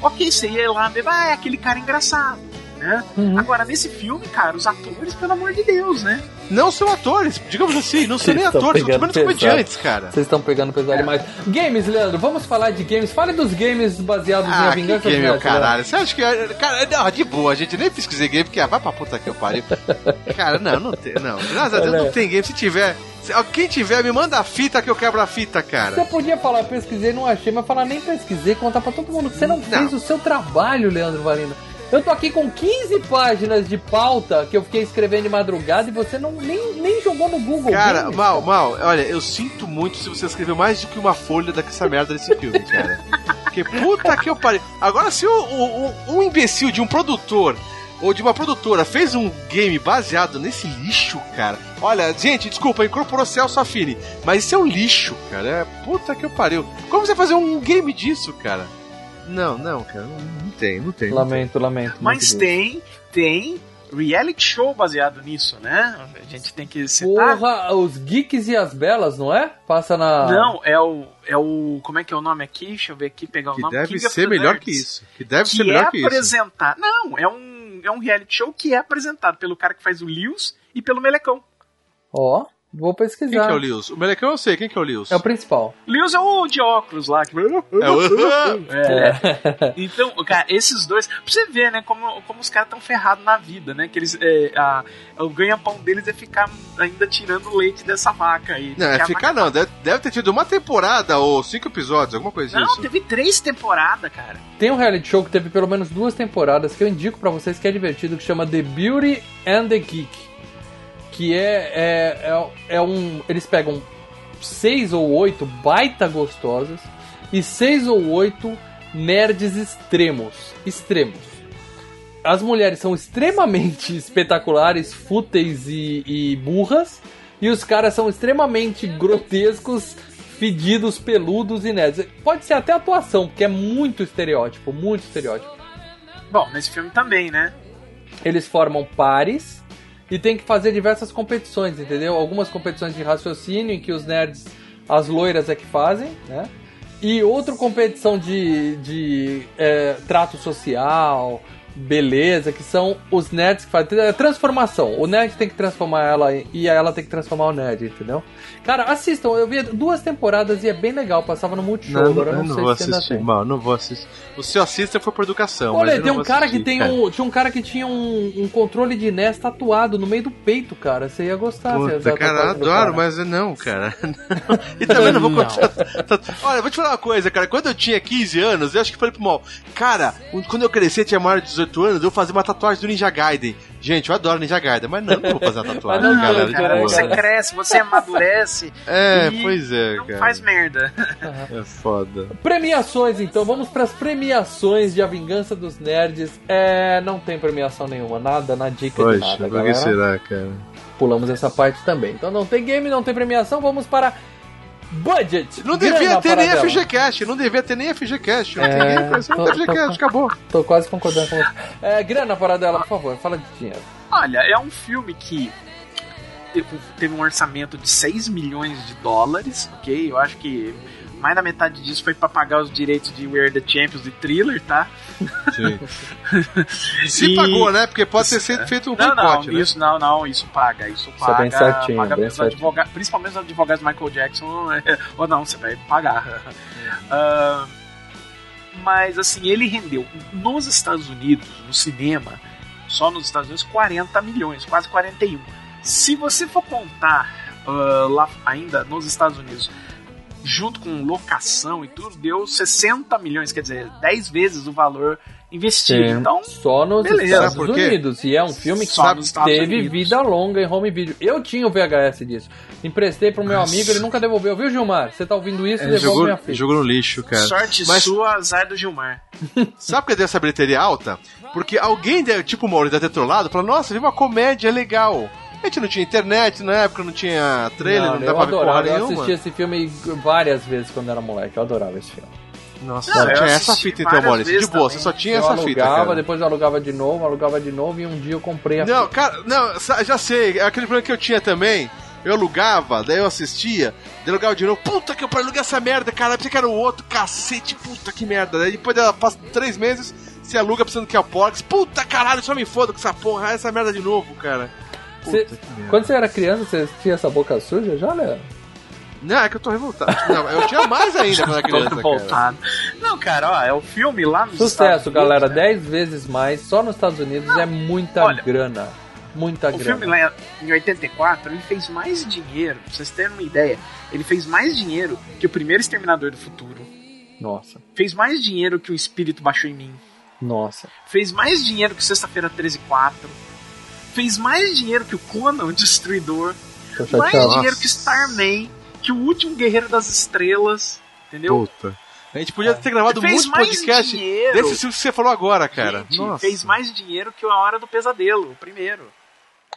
S6: ok, você ia lá ver, ah, é aquele cara engraçado. Né?
S4: Uhum.
S6: Agora, nesse filme, cara, os atores, pelo amor de Deus, né?
S5: Não são atores, digamos assim, não são nem atores, são menos comediantes, cara.
S4: Vocês estão pegando pesado demais. Games, Leandro, vamos falar de games. Fale dos games baseados
S5: Ah, que
S4: Vingança dos
S5: game, caralho. Você acha que. Cara, não, de boa, a gente nem pesquisei game, porque ah, vai pra puta que eu pariu. Cara, não, não tem, não. Graças a Deus não tem game. Se tiver. Quem tiver, me manda a fita que eu quebro a fita,
S4: Você
S5: cara.
S4: podia falar, pesquisei, não achei, mas falar nem pesquisei, contar pra todo mundo que você não,
S5: Não.
S4: fez o seu trabalho, Leandro Varina. Eu tô aqui com 15 páginas de pauta que eu fiquei escrevendo de madrugada e você não nem, nem jogou no Google.
S5: Cara,
S4: Games,
S5: mal, mal, olha, eu sinto muito se você escreveu mais do que uma folha dessa merda desse filme, cara. Porque puta que eu parei. Agora, se o, o- o- um imbecil de um produtor ou de uma produtora fez um game baseado nesse lixo, cara. Olha, gente, desculpa, incorporou Celso Affini, mas isso é um lixo, cara. É puta que eu pariu. Como você fazer um game disso, cara? Não, não, cara, não, não tem, não tem. não
S4: Lamento, lamento.
S6: Mas tem, tem reality show baseado nisso, né? A gente tem que citar.
S4: Porra, os geeks e as belas, não é? Passa na.
S6: Não, é o, é o. Como é que é o nome aqui? Deixa eu ver aqui, pegar o
S5: Que
S6: nome.
S5: deve
S6: King
S5: ser melhor
S6: Nerds.
S5: que isso. Que deve
S6: Que
S5: ser melhor
S6: é
S5: que isso.
S6: apresentado. Não, é um, é um reality show que é apresentado pelo cara que faz o Lewis e pelo Melecão.
S4: Ó, vou pesquisar.
S5: Quem que é o Lewis? O Melecão eu sei, quem que é o Lewis?
S4: É o principal.
S6: Lewis é o de óculos lá. Que...
S5: É o...
S6: É. Então, cara, esses dois. Pra você ver, né, como, como os caras estão ferrados na vida, né? Que eles. É, a, o ganha-pão deles é ficar ainda tirando leite dessa vaca aí.
S5: Não, é ficar não. Deve, deve ter tido uma temporada ou cinco episódios, alguma coisa
S6: Não,
S5: disso.
S6: teve três temporadas, cara.
S4: Tem um reality show que teve pelo menos duas temporadas que eu indico pra vocês que é divertido, que chama The Beauty and the Geek. Que é, é, é, é um. Eles pegam seis ou oito baita gostosas e seis ou oito nerds extremos. Extremos. As mulheres são extremamente espetaculares, fúteis e, e burras. E os caras são extremamente grotescos, fedidos, peludos e nerds. Pode ser até atuação, porque é muito estereótipo, muito estereótipo.
S6: Bom, nesse filme também, né?
S4: Eles formam pares e tem que fazer diversas competições, entendeu? Algumas competições de raciocínio em que os nerds, as loiras é que fazem, né? E outra competição de, de é, trato social, beleza, que são os nerds que fazem é, transformação. O nerd tem que transformar ela e ela tem que transformar o nerd, entendeu? Cara, assistam, eu vi duas temporadas e é bem legal, passava no Multishow,
S5: Não,
S4: agora eu não,
S5: não
S4: sei
S5: vou
S4: se ainda
S5: assistir.
S4: tem.
S5: Mano, não vou assistir. O seu assista foi por educação.
S4: Olha,
S5: mas eu
S4: tem
S5: não
S4: um
S5: vou
S4: cara
S5: assistir,
S4: que tem
S5: cara.
S4: um. Tinha um cara que tinha um, um controle de NES tatuado no meio do peito, cara. Você ia gostar. você ia
S5: Puta, cara, adoro,
S4: cara.
S5: mas não, cara. e também não vou contar. Olha, vou te falar uma coisa, cara. Quando eu tinha 15 anos, eu acho que falei pro mal, cara, quando eu crescer, tinha maior de 18 anos, eu vou fazer uma tatuagem do Ninja Gaiden. Gente, eu adoro Ninja Gaiden, mas não, não vou fazer uma tatuagem,
S4: não,
S5: galera. de
S6: Cara, você cresce, você amadurece
S5: É,
S6: e
S5: pois é,
S6: não
S5: cara.
S6: faz merda.
S5: É foda.
S4: Premiações, então. Vamos pras premiações de A Vingança dos Nerds. É. Não tem premiação nenhuma, nada na dica de
S5: Poxa,
S4: nada,
S5: por que
S4: galera.
S5: será, cara?
S4: Pulamos essa parte também. Então não tem game, não tem premiação. Vamos para. Budget!
S5: Não devia ter nem
S4: para dela.
S5: FGCast, não devia ter nem FGCast. Não
S4: É,
S5: ninguém conhecendo
S4: tô-
S5: FGCast,
S4: tô-
S5: acabou.
S4: Tô quase concordando com você. É, grana para dela, por favor, fala de dinheiro.
S6: Olha, é um filme que teve, um orçamento de 6 milhões de dólares, ok? Eu acho que mais da metade disso foi pra pagar os direitos de We Are the Champions de thriller, tá?
S5: Sim. Se
S6: E-
S5: pagou, né? Porque pode ter sido feito um
S6: Não, não,
S5: boicote, né?
S6: isso não, não, isso paga, isso
S4: é
S6: paga.
S4: bem certinho,
S6: paga
S4: bem
S6: os
S4: certinho.
S6: advoga- principalmente os advogados do Michael Jackson, é, ou não, você vai pagar. Ah, mas assim, ele rendeu nos Estados Unidos, no cinema, só nos Estados Unidos, 40 milhões, quase 41. Se você for contar ah, lá ainda nos Estados Unidos, junto com locação e tudo, deu 60 milhões, quer dizer, 10 vezes o valor investido.
S4: Sim,
S6: Então,
S4: só nos
S6: beleza.
S4: Estados
S5: Sabe?
S4: Unidos. E é um filme que
S6: Estados
S4: teve
S6: Unidos.
S4: vida longa em home video. Eu tinha o VHS disso. Emprestei pro meu amigo, ele nunca devolveu, viu, Gilmar? Você tá ouvindo isso?
S5: É,
S4: devolve
S5: jogou,
S4: minha filha.
S5: jogou no lixo, cara.
S6: sorte
S5: Mas-
S6: sua, azar do Gilmar.
S5: Sabe por que deu essa bilheteria alta? Porque alguém, tipo o Mauro, deve ter trollado, falou, nossa, vi uma comédia legal. A gente não tinha internet, na época não tinha trailer, não,
S4: Não, eu
S5: dava pra ver porra
S4: adorava, eu
S5: nenhuma.
S4: assisti esse filme várias vezes quando era moleque. Eu adorava esse filme.
S5: Nossa,
S6: Não, eu
S5: tinha essa fita então, Maurício. De boa,
S6: também.
S5: você só tinha
S4: eu
S5: essa fita,
S4: alugava,
S5: cara.
S4: depois eu alugava de novo, alugava de novo e um dia eu comprei a
S5: Não,
S4: fita.
S5: cara, não, já sei, é aquele problema que eu tinha também. Eu alugava, daí eu assistia, daí eu alugava de novo, puta que eu aluguei essa merda, cara, pensei que era o outro, cacete, puta que merda. Daí depois ela passa três meses, você aluga pensando que é o Porks, puta caralho, só me foda com essa porra, essa merda de novo, cara.
S4: Cê-. Quando você era criança, você tinha essa boca suja já, Léo?
S5: Não, é que eu tô revoltado. Não, eu tinha mais ainda quando era criança, cara.
S6: voltado. Não, cara, ó, é o filme lá nos
S4: Sucesso,
S6: Estados Unidos,
S4: galera.
S6: né?
S4: 10 vezes mais. Só nos Estados Unidos é muita
S6: olha,
S4: grana. Muita
S6: O
S4: grana.
S6: filme lá em 84, ele fez mais dinheiro, pra vocês terem uma ideia, ele fez mais dinheiro que o primeiro Exterminador do Futuro,
S4: Nossa,
S6: fez mais dinheiro que o Espírito Baixou em Mim,
S4: nossa.
S6: fez mais dinheiro que Sexta-feira 13 e 4, fez mais dinheiro que o Conan, o Destruidor, mais dinheiro que Starman, que o Último Guerreiro das Estrelas, entendeu?
S5: Puta. A gente podia ter gravado muito
S6: mais
S5: podcast
S6: dinheiro.
S5: desse filme que você falou agora, cara.
S6: Gente,
S5: Nossa.
S6: fez mais dinheiro que a Hora do Pesadelo, o primeiro.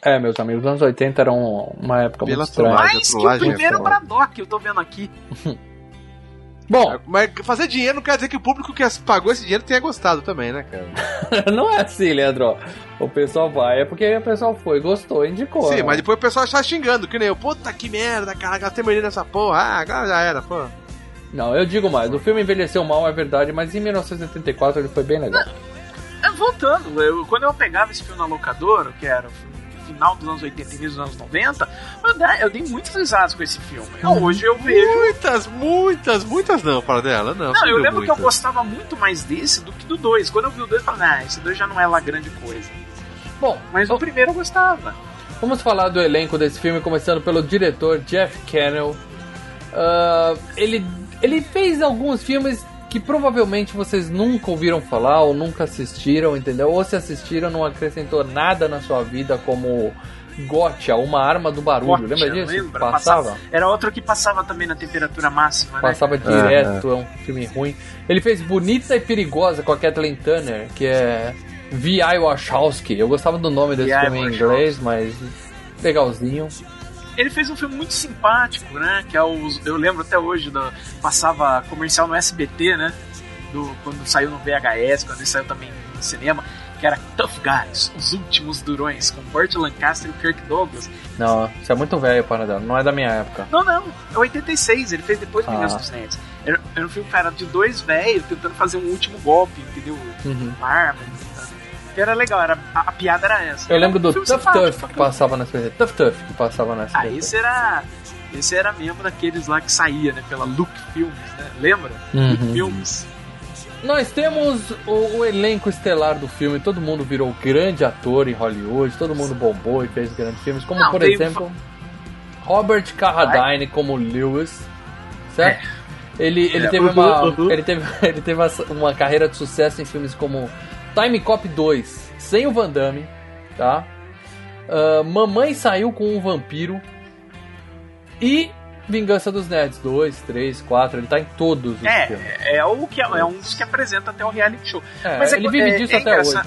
S4: É, meus amigos, os anos 80 eram uma época
S5: Pela
S4: muito estranha.
S6: Mais que o
S5: é
S6: primeiro. Braddock, eu tô vendo aqui.
S4: Bom,
S5: Mas fazer dinheiro não quer dizer que o público que pagou esse dinheiro tenha gostado também, né, cara?
S4: não é assim, Leandro. O pessoal vai, é porque o pessoal foi, gostou, indicou.
S5: Sim,
S4: né?
S5: mas depois o pessoal está xingando, que nem eu. Puta que merda, cara, gastei meu dinheiro nessa porra. Ah, agora já era, pô.
S4: Não, eu digo mais. O filme envelheceu mal, é verdade, mas em 1984 ele foi bem legal.
S6: É, voltando, eu- quando eu pegava esse filme na locadora, que era o final dos anos 80 e início dos anos 90, eu dei, eu dei muitas risadas com esse filme.
S5: Uhum.
S6: Hoje eu vejo.
S5: Muitas, muitas, muitas não, para dela, não.
S6: Não, eu lembro que eu
S5: muitas.
S6: gostava muito mais desse do que do 2. Quando eu vi o 2, eu falei, ah, esse 2 já não é lá grande coisa.
S4: Bom,
S6: Mas o primeiro eu gostava.
S4: Vamos falar do elenco desse filme, começando pelo diretor Jeff Cannell. Ah, ele, ele fez alguns filmes que provavelmente vocês nunca ouviram falar ou nunca assistiram, entendeu? Ou se assistiram não acrescentou nada na sua vida como Gotcha, uma arma do barulho.
S6: Gotcha,
S4: Lembra disso?
S6: lembra?
S4: Passava?
S6: Era outro que passava também na temperatura máxima, né?
S4: Passava direto, é, um filme ruim. Ele fez Bonita e Perigosa com a Kathleen Turner, que é V.I. Wachowski. Eu gostava do nome desse filme em inglês, mas legalzinho.
S6: Ele fez um filme muito simpático, né? Que é os, eu lembro até hoje, do, passava comercial no SBT, né? Do, quando saiu no VHS, quando ele saiu também no cinema, que era Tough Guys, Os Últimos Durões, com Burt Lancaster e Kirk Douglas.
S4: Não, isso é muito velho, Panadão. Não é da minha época.
S6: Não, não, é 86, ele fez depois do
S4: Ah.
S6: Vingança dos Nerds. Era, era um filme, cara, de dois velhos tentando fazer um último golpe, entendeu?
S4: Uhum.
S6: Arma. Que era legal, era, a, a piada era essa.
S4: Eu lembro do Tough
S6: pra
S4: que passava na SBT. Tough Tough que passava na SBT.
S6: Ah, esse era. Esse era mesmo daqueles lá que saía, né? Pela Look Filmes, né? Lembra?
S4: Uhum.
S6: Look Filmes.
S4: Nós temos o, o elenco estelar do filme, todo mundo virou grande ator em Hollywood, todo mundo bombou e fez grandes filmes, como
S6: Não,
S4: por exemplo Robert Carradine como Lewis, certo? Ele, ele,
S6: É,
S4: teve
S6: uhum,
S4: uma,
S6: uhum.
S4: ele teve, ele teve uma, uma carreira de sucesso em filmes como Time Cop 2, sem o Van Damme, tá? Ah, Mamãe saiu com um vampiro e Vingança dos Nerds 2, 3, 4, ele tá em todos os filmes.
S6: É, é, o que, é um dos que apresenta até o reality show.
S4: É,
S6: Mas é
S4: ele
S6: que-
S4: vive
S6: é-
S4: disso
S6: é
S4: até hoje. né?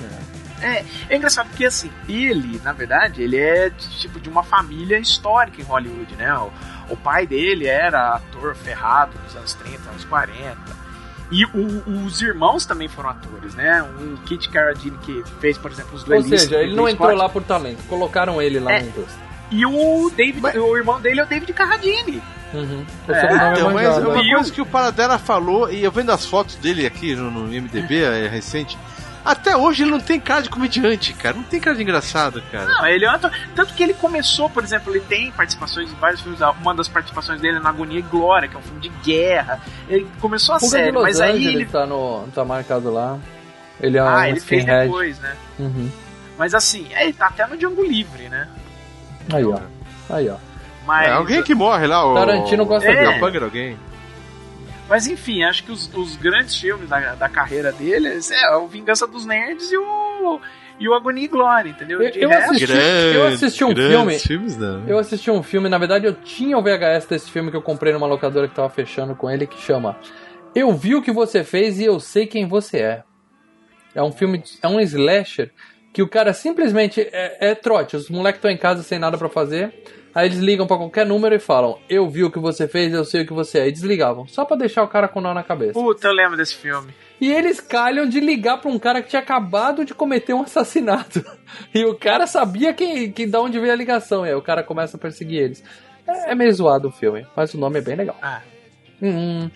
S6: É, é engraçado porque assim, ele, na verdade, ele é tipo de uma família histórica em Hollywood, né? O, o pai dele era ator ferrado nos anos 30, anos 40. E o- os irmãos também foram atores, né? O Kit Carradine que fez, por exemplo, os
S4: Ou
S6: duelistas.
S4: seja, ele não entrou
S6: Scott.
S4: lá por talento, colocaram ele lá
S6: É.
S4: na indústria.
S6: E o David, o irmão dele é o David Carradine.
S4: Uhum. O
S6: É,
S5: Então,
S4: é
S5: mas
S4: manjado.
S5: uma coisa que o Paradela falou, e eu vendo as fotos dele aqui no, no IMDB, é recente, até hoje ele não tem cara de comediante, cara. Não tem cara de engraçado, cara.
S6: Não, ele é um ator. Tanto que ele começou, por exemplo, ele tem participações em vários filmes. Uma das participações dele é na Agonia e Glória, que é um filme de guerra. Ele começou a
S4: Fuga de
S6: série,
S4: Los
S6: mas
S4: Angeles
S6: aí ele.
S4: tá, no, tá marcado lá. Ele é um
S6: Ah, ele fez
S4: skinhead.
S6: depois, né?
S4: Uhum.
S6: Mas assim, é, ele tá até no Django Livre, né?
S4: Aí, ó. Aí, ó.
S6: Mas,
S5: É, alguém que morre lá, o.
S4: Tarantino gosta
S6: É.
S4: dele.
S5: Alguém.
S6: Mas enfim, acho que os, os grandes filmes da, da carreira deles é o Vingança dos Nerds e o. E o Agonia e Glória, entendeu?
S4: Eu- eu assisti- eu assisti um filme-
S5: filmes, não.
S4: Eu assisti um filme, na verdade eu tinha o VHS desse filme que eu comprei numa locadora que tava fechando com ele, que chama Eu Vi o que você fez e eu sei quem você é. É um filme, é um slasher que o cara simplesmente é, é trote. Os moleques estão em casa sem nada pra fazer. Aí eles ligam pra qualquer número e falam: Eu vi o que você fez, eu sei o que você é. E desligavam, só pra deixar o cara com nó na cabeça.
S6: Puta, eu lembro desse filme.
S4: E eles calham de ligar pra um cara que tinha acabado de cometer um assassinato. E o cara sabia quem, quem, da onde veio a ligação. E aí o cara começa a perseguir eles. É, é meio zoado o filme, mas o nome é bem legal.
S6: Ah.
S4: Hum.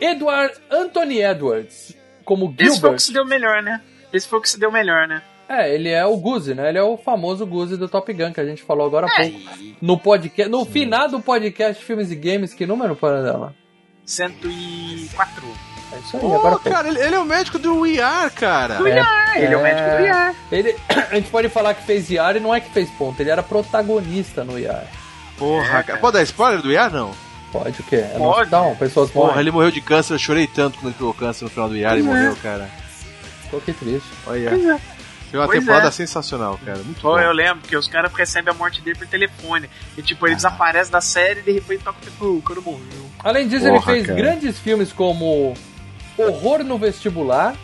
S4: Edward Anthony Edwards, como
S6: Esse foi o
S4: Gilbert.
S6: que se deu melhor, né? Esse foi o que se deu melhor, né?
S4: É, ele é o Guzi, né? Ele é o famoso Guzi do Top Gun que a gente falou agora há
S6: É,
S4: pouco. No podcast, no final do podcast Filmes e Games, que número para dela?
S6: 104.
S4: É isso aí,
S5: Pô,
S4: agora
S5: cara, ele, ele é o médico do IAR, cara.
S6: Do IAR, ele é o médico do IAR.
S4: Ele, a gente pode falar que fez IAR e não é que fez ponto, ele era protagonista no IAR.
S5: Porra, cara. Pode dar spoiler do IAR, não?
S4: Pode o quê? É
S6: Pode.
S4: hospital, pessoas
S5: Porra,
S4: morrem.
S5: ele morreu de câncer, eu chorei tanto quando ele pegou câncer no final do IAR e
S6: é.
S5: morreu, cara.
S4: Pô, que triste.
S5: Olha.
S6: Pois é.
S5: Uma
S6: Pois
S5: temporada
S6: é.
S5: sensacional, cara. Muito bom.
S6: eu lembro que os caras recebem a morte dele por telefone. E tipo,
S5: Ah.
S6: ele desaparece da série e de repente toca o oh, o cara morreu.
S4: Além disso,
S5: Porra,
S4: ele fez
S5: cara.
S4: grandes filmes como Horror no Vestibular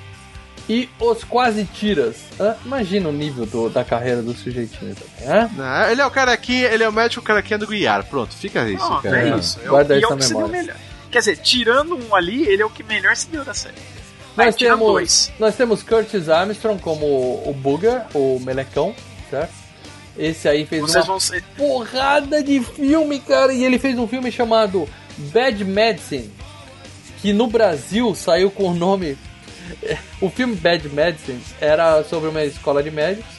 S4: e Os Quase Tiras. Hã? Imagina o nível do- da carreira do sujeitinho também, hã?
S5: Não, ele é o cara aqui, ele é o médico caraquinha do IAR. Pronto, fica isso,
S6: Não,
S5: cara.
S6: é isso. É o,
S4: Guarda
S6: e é se deu
S4: memória.
S6: melhor. Quer dizer, tirando um ali, ele é o que melhor se deu da série.
S4: Nós temos,
S6: dois.
S4: nós temos Curtis Armstrong como o Booger, o Melecão, certo? Esse aí fez
S6: Vocês
S4: uma
S6: ser.
S4: porrada de filme, cara. E ele fez um filme chamado Bad Medicine, que no Brasil saiu com o nome. O filme Bad Medicine era sobre uma escola de médicos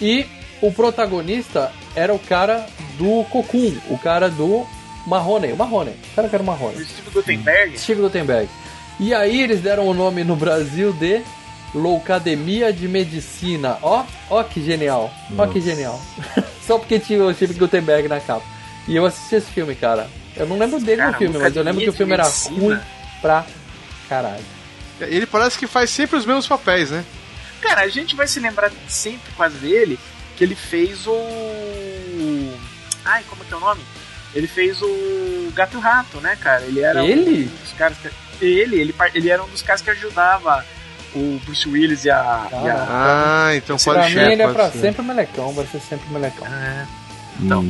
S4: e o protagonista era o cara do Cocoon, o cara do Marrone, o Marrone, o cara que era o Marrone.
S6: O Steve Gutenberg.
S4: Steve Gutenberg. E aí eles deram o nome no Brasil de Loucademia de Medicina. Ó, ó que genial. Ó que genial. Só porque tinha o Steve Gutenberg na capa. E eu assisti esse filme, cara. Eu não lembro dele
S6: Cara,
S4: no filme, mas eu lembro que o filme era
S6: Loucademia de
S4: ruim
S6: Medicina.
S4: pra caralho.
S5: Ele parece que faz sempre os mesmos papéis, né?
S6: Cara, a gente vai se lembrar sempre quase dele que ele fez o. Ai, como é que é o nome? Ele fez o Gato e o Rato, né, cara? Ele era
S4: Ele?
S6: um dos caras que... Ele, ele, ele era um dos caras que ajudava o Bruce Willis e a. e a-
S5: Ah, então pode
S4: Pra
S5: ser.
S4: mim ele é pra
S5: ser.
S4: sempre melecão, vai ser sempre melecão.
S6: É. Então.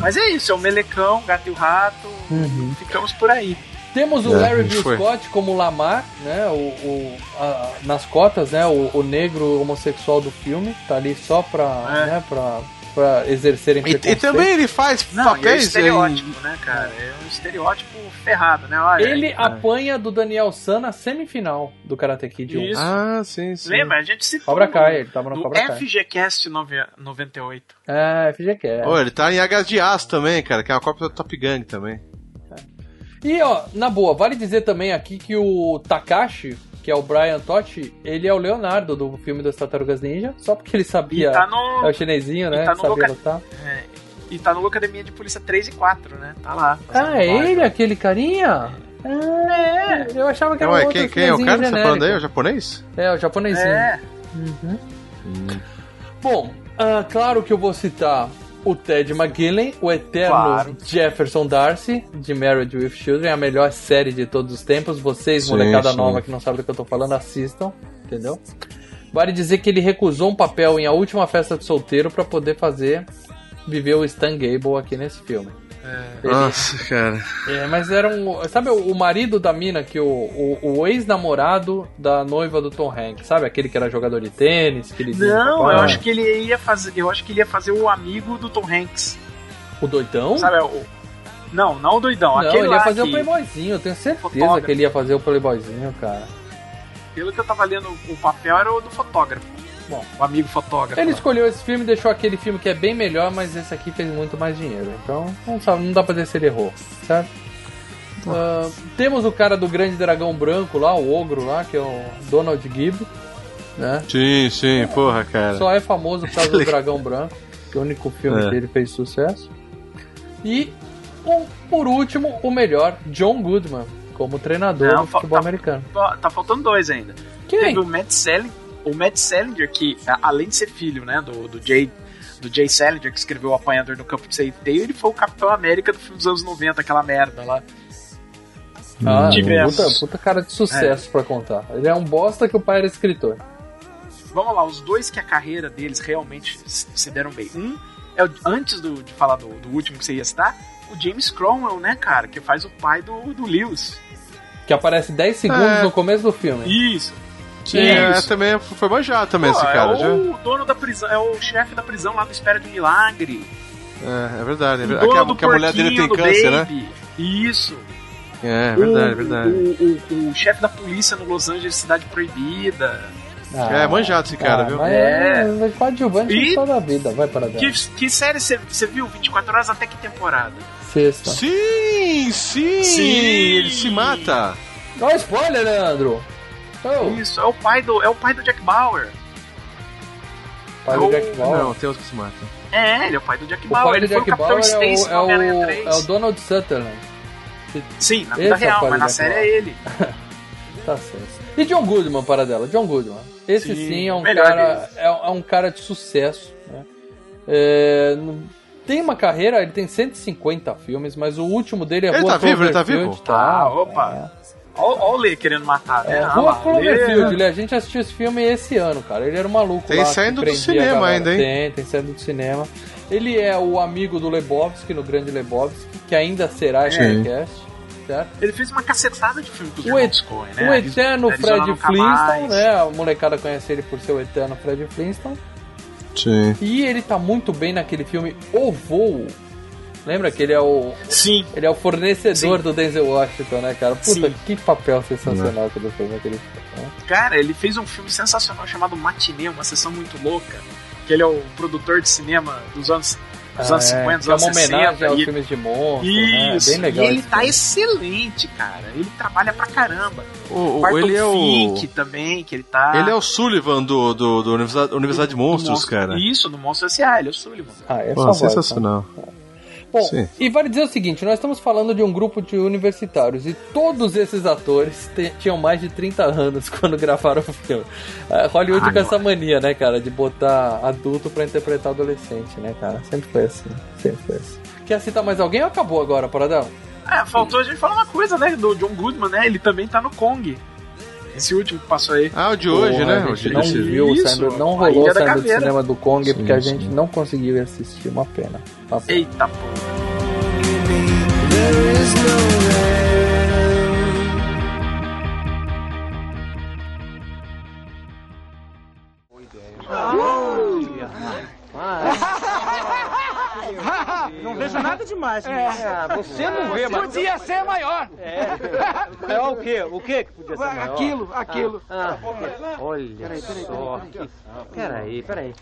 S6: Mas é isso, é o Melecão, Gato e o Rato.
S4: Uhum.
S6: Ficamos por aí.
S4: Temos o
S5: É,
S4: Larry Bill
S5: foi.
S4: Scott como Lamar, né? O, o- a- nas cotas, né? O, o negro homossexual do filme. Tá ali só pra,
S6: É.
S4: né, pra, pra exercerem
S5: E, e
S4: preconceito.
S5: também ele faz
S6: Não, e é um
S5: papéis.
S6: estereótipo, né, cara? É um estereótipo ferrado, né? Olha,
S4: Ele
S6: aí,
S4: apanha do Daniel San na semifinal do Karate Kid 1.
S6: Isso.
S5: Ah, sim, sim.
S6: Lembra? A gente citou
S4: Cobra Kai, ele tava no Cobra Kai.
S6: FGCast nove- 98.
S4: É, FGQ.
S5: Ô, ele tá em Águas de Aço também, cara, que é uma cópia do Top Gun também.
S4: E ó, na boa, vale dizer também aqui que o Takashi, que é o Brian Totti, ele é o Leonardo do filme das Tartarugas Ninja, só porque ele sabia.
S6: Tá no-
S4: É o chinesinho, né?
S6: e tá no
S4: sabia
S6: loca-
S4: lutar.
S6: É, e tá no Locademia de Polícia 3 e 4, né? Tá lá.
S4: Ah, é ele, aquele carinha? Ah,
S6: É.
S4: eu achava que era um
S5: Ué,
S4: outro
S5: quem, quem é o cara que você tá falando aí? É o
S4: genérico.
S5: japonês?
S4: É, o japonesinho.
S6: É.
S4: Uhum. Bom, ah, claro que eu vou citar o Ted McGillen, o eterno
S6: Claro.
S4: Jefferson Darcy, de Married with Children, a melhor série de todos os tempos. Vocês,
S5: Sim,
S4: molecada
S5: sim.
S4: nova que não sabe do que eu tô falando, assistam, entendeu? Vale dizer que ele recusou um papel em A Última Festa de Solteiro pra poder fazer viver o Stan Gable aqui nesse filme. Ele-
S5: Nossa, cara.
S4: é, mas era um. Sabe o, o marido da mina, que o, o, o ex-namorado da noiva do Tom Hanks, sabe? Aquele que era jogador de tênis, que ele
S6: Não, eu acho que ele ia fazer. Eu acho que ele ia fazer o amigo do Tom Hanks.
S4: O doidão?
S6: Sabe? O, não, não o doidão.
S4: Não,
S6: aquele
S4: ele
S6: lá
S4: ia fazer
S6: que,
S4: o Playboyzinho, eu tenho certeza
S6: Fotógrafo.
S4: que ele ia fazer o Playboyzinho, cara.
S6: Pelo que eu tava lendo, o papel era o do fotógrafo.
S4: Bom.
S6: O amigo fotógrafo.
S4: Ele
S6: lá.
S4: escolheu esse filme e deixou aquele filme que é bem melhor, mas esse aqui fez muito mais dinheiro. Então, não, sabe, não dá pra dizer se ele errou, certo? Ah, temos o cara do Grande Dragão Branco lá, o ogro lá, que é o Donald Gibb, né?
S5: Sim, sim, porra, cara.
S4: Só é famoso por causa do Dragão Branco, que é o único filme
S5: É.
S4: que ele fez sucesso. E, um, por último, o melhor, John Goodman, como treinador
S6: Não,
S4: do futebol
S6: tá-
S4: americano.
S6: Tá, tá faltando dois ainda.
S4: Quem?
S6: Teve o Matt Salinger, o Matt Salinger, que além de ser filho, né, do, do Jay do Jay Salinger, que escreveu O Apanhador no Campo de Centeio, ele foi o Capitão América do filme dos anos 90, aquela merda lá.
S4: Ah,
S6: Tivemos.
S4: puta, puta cara de sucesso pra contar. Ele é um bosta que o pai era escritor.
S6: Vamos lá, os dois que a carreira deles realmente se deram bem. Um é o, antes do- de falar do, do último que você ia citar, o James Cromwell, né, cara, que faz o pai do, do Lewis.
S4: Que aparece 10 segundos
S5: É.
S4: no começo do filme.
S6: Isso.
S5: Sim, é,
S6: Isso.
S5: também foi manjado também
S6: Pô,
S5: esse cara,
S6: é
S5: já.
S6: o dono da prisão, é o chefe da prisão lá do Espera de um Milagre.
S5: É, é verdade. É verdade.
S6: dono
S5: Que, a,
S6: do
S5: que a mulher dele tem câncer, né?
S6: Baby. Isso.
S5: É, é verdade, é
S6: o,
S5: verdade.
S6: O, o- o chefe da polícia no Los Angeles Cidade Proibida.
S5: É, manjado esse cara, viu?
S4: Mas
S6: É.
S4: é, é coadjuvante
S6: E-
S4: toda a vida, vai para
S6: Que,
S4: dentro.
S6: que série você você viu? 24 horas até que temporada?
S4: Sexta.
S5: Sim, sim,
S6: Sim.
S5: Ele se mata.
S4: Olha o spoiler, Leandro! Oh,
S6: Isso, é o pai do, é o pai do Jack Bauer.
S4: pai do
S6: o-
S4: Jack Bauer.
S5: Não, tem outros que se matam.
S6: É, ele é o pai do Jack
S4: O
S6: Bauer.
S4: pai
S6: Ele
S4: do
S6: foi o
S4: Jack
S6: Capitão
S4: Bauer é
S6: Stacy
S4: o, é,
S6: 3.
S4: o, é o Donald Sutherland.
S6: Sim, na
S4: Esse
S6: vida
S4: é o
S6: real,
S4: pai
S6: mas
S4: do
S6: na
S4: Jack
S6: série
S4: Bauer.
S6: é ele.
S4: Tá certo. E John Goodman, para dela. John Goodman. Esse sim,
S6: Sim,
S4: é um cara. É, é um cara de sucesso. Né? É, tem uma carreira, ele tem 150 filmes, mas o último dele é
S5: Ele
S4: Rua
S5: tá vivo? Ele tá vivo?
S4: Tá,
S6: Ah, opa. Ó, ó o Lê querendo matar, né?
S4: É,
S6: Ah
S4: Rua
S6: lá,
S4: Cloverfield,
S6: Lê.
S4: a gente assistiu esse filme esse ano, cara. Ele era um maluco
S5: Tem
S4: lá.
S5: saindo do cinema ainda, hein?
S4: Tem, tem saindo do cinema. Ele é o amigo do Lebowski, no Grande Lebowski, que ainda será
S5: Sim.
S4: Sharkcast, certo?
S6: Ele fez uma cacetada de filme com os
S4: O,
S6: irmãos Coen, né?
S4: o eterno Fred Flintstone, né? A molecada conhece ele por ser o eterno Fred Flintstone.
S5: Sim.
S4: E ele tá muito bem naquele filme O Voo. Lembra que ele é o
S6: Sim.
S4: ele é o fornecedor
S6: Sim.
S4: do Denzel Washington, né, cara? Puta,
S6: Sim.
S4: que papel sensacional que ele fez naquele filme. né?
S6: Cara, ele fez um filme sensacional chamado Matinê, uma sessão muito louca. Que ele é o produtor de cinema dos anos, dos anos
S4: Ah, é,
S6: 50, dos
S4: que é
S6: anos
S4: uma homenagem
S6: 60.
S4: aos
S6: e-
S4: filmes de monstro, né?
S6: Isso,
S4: Bem legal.
S6: e ele tá
S4: filme.
S6: excelente, cara. Ele trabalha pra caramba.
S5: O, o- ele é o.
S6: Fink também, que ele tá.
S5: Ele é o Sullivan do, do, do Universidade, Universidade de
S6: do
S5: Monstros,
S6: Monstro-
S5: cara.
S6: Isso, no Monstro S.A., ele é o Sullivan.
S4: Ah, é
S5: Pô,
S4: voz,
S5: sensacional.
S4: Bom,
S1: Sim.
S4: e vale dizer o seguinte, nós estamos falando de um grupo de universitários e todos esses atores tinham mais de 30 anos quando gravaram o filme. Ah, Hollywood com essa mania, né, cara, de botar adulto pra interpretar adolescente, né, cara? Sempre foi assim, sempre foi assim. Quer citar mais alguém ou acabou agora, Paradão?
S6: É, faltou a gente falar uma coisa, né? Do John Goodman, né? Ele também tá no Kong. Esse último que passou aí.
S5: Ah, o de hoje,
S4: Porra,
S5: né?
S4: A
S5: O
S4: gente
S5: de
S4: não viu,
S6: Isso,
S4: saindo, não rolou saindo do cinema do Kong porque a
S1: sim.
S4: gente não conseguiu assistir, uma pena. Uma pena.
S6: Eita porra.
S10: Demais. É, você não vê, mas... Podia ser maior. É. é o quê? O quê que podia ser maior? Aquilo, aquilo. Ah, olha só. que- Peraí, peraí.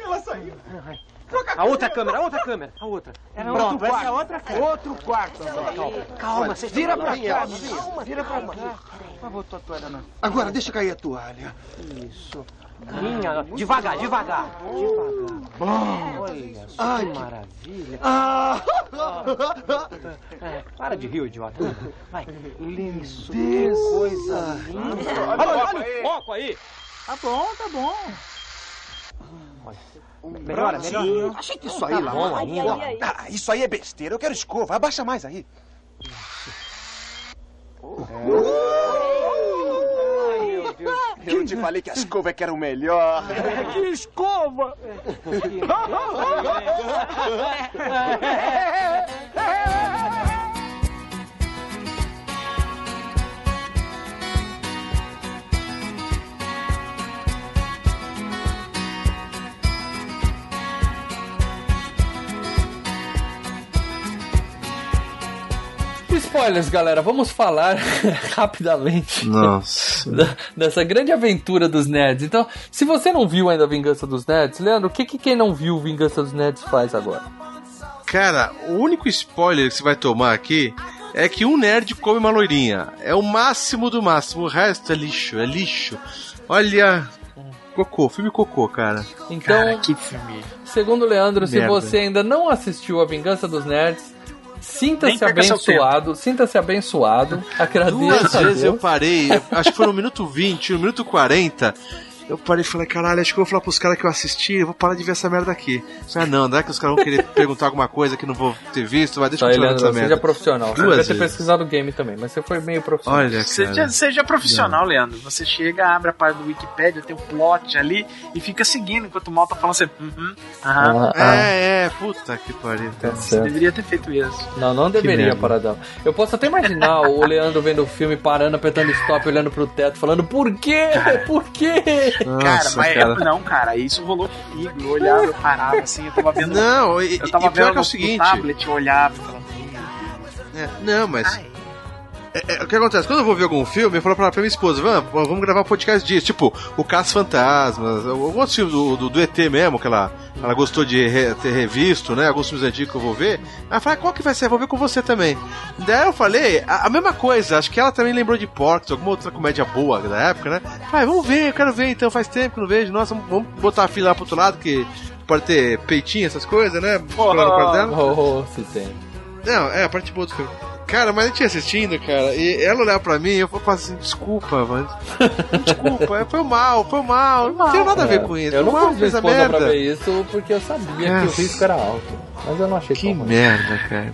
S10: A outra câmera, a outra câmera, a outra. Era Pronto, outro essa é outra câmera. Outro quarto. Calma, calma. Vira pra cá. Calma, vira pra cá. Por favor, tua toalha não.
S9: Agora deixa cair a toalha.
S10: Isso. Minha, devagar, devagar. Devagar. Olha só
S9: Ai,
S10: que
S9: que-
S10: maravilha.
S9: Ah!
S10: É, para de rir, idiota. Vai. Isso, que coisa linda. Olha, olha o foco aí. Tá bom, tá bom. Melhora, melhora.
S9: Ajeita isso aí,
S10: Tá
S9: lá.
S10: bom ainda.
S9: Isso aí é besteira. Eu quero escova. Abaixa mais aí. Eu te falei que a escova é que era o melhor.
S10: Que escova!
S4: Spoilers, galera, vamos falar rapidamente
S1: Nossa.
S4: da- dessa grande aventura dos nerds. Então, se você não viu ainda a Vingança dos Nerds, Leandro, o que, que quem não viu Vingança dos Nerds faz agora?
S5: Cara, o único spoiler que você vai tomar aqui é que um nerd come uma loirinha. É o máximo do máximo. O resto é lixo, é lixo. Olha. Cocô, filme cocô, cara.
S4: Então,
S6: Cara, que filme.
S4: segundo o Leandro, se
S5: Merda.
S4: você ainda não assistiu a Vingança dos Nerds, sinta-se abençoado, sinta-se abençoado, agradeça
S5: Duas vezes eu parei, acho que foi no minuto 20, no minuto 40. Eu parei e falei, caralho, acho que eu vou falar pros caras que eu assisti, eu vou parar de ver essa merda aqui. Ah, não, não é que os caras vão querer perguntar alguma coisa que não vou ter visto, vai deixa
S4: Tá,
S5: eu
S4: Leandro,
S5: essa
S4: seja
S5: merda.
S4: profissional. Você
S5: Duas
S4: devia ter pesquisado o game também, mas você foi meio profissional.
S5: Olha,
S6: Seja,
S5: cara.
S6: seja profissional, Leandro. Você chega, abre a página do Wikipedia, tem um plot ali e fica seguindo enquanto o mal tá falando assim. Uhum, aham.
S4: Ah, ah,
S5: É, é, puta que pariu.
S4: tá
S6: Você
S4: certo.
S6: deveria ter feito isso.
S4: Não, não deveria. Paradão. Eu posso até imaginar o Leandro vendo o filme, parando, apertando stop, olhando pro teto, falando por quê? Por quê?
S6: cara,
S5: Nossa,
S6: mas
S5: cara.
S6: não, cara, isso rolou comigo. Eu olhava, eu parava assim, eu tava vendo.
S5: Não, e,
S6: eu tava
S5: e pior
S6: vendo
S5: que é o seguinte.
S6: tablet, eu olhava e falava.
S5: É, não, mas.
S6: Ai.
S5: É, é, o que acontece? Quando eu vou ver algum filme, eu falo pra, pra minha esposa, vamos, vamos gravar um podcast disso. Tipo, o Caça Fantasmas, alguns filmes do, do, do ET mesmo, que ela, ela gostou de re- ter revisto, né? Alguns filmes antigos que eu vou ver. Ela fala, qual que vai ser? Eu vou ver com você também. Daí eu falei, a, a mesma coisa, acho que ela também lembrou de Porcs, alguma outra comédia boa da época, né? Falei, vamos ver, eu quero ver então, faz tempo que não vejo. Nossa, vamos botar a fila lá pro outro lado, que pode ter peitinho, essas coisas, né? Dela.
S4: Oh, oh, se tem.
S5: Não, é a parte boa do filme. Cara, mas a gente assistindo, cara, e ela olhava pra mim e eu falava assim, desculpa, mano. Desculpa, é, foi mal, foi mal. Não tem nada a ver com isso.
S4: Eu não
S5: foi mal, fez a
S4: esposa pra
S5: merda.
S4: ver isso porque eu sabia que o
S5: Nossa.
S4: risco era alto. Mas eu não achei
S5: Que
S4: tão ruim.
S5: merda, cara.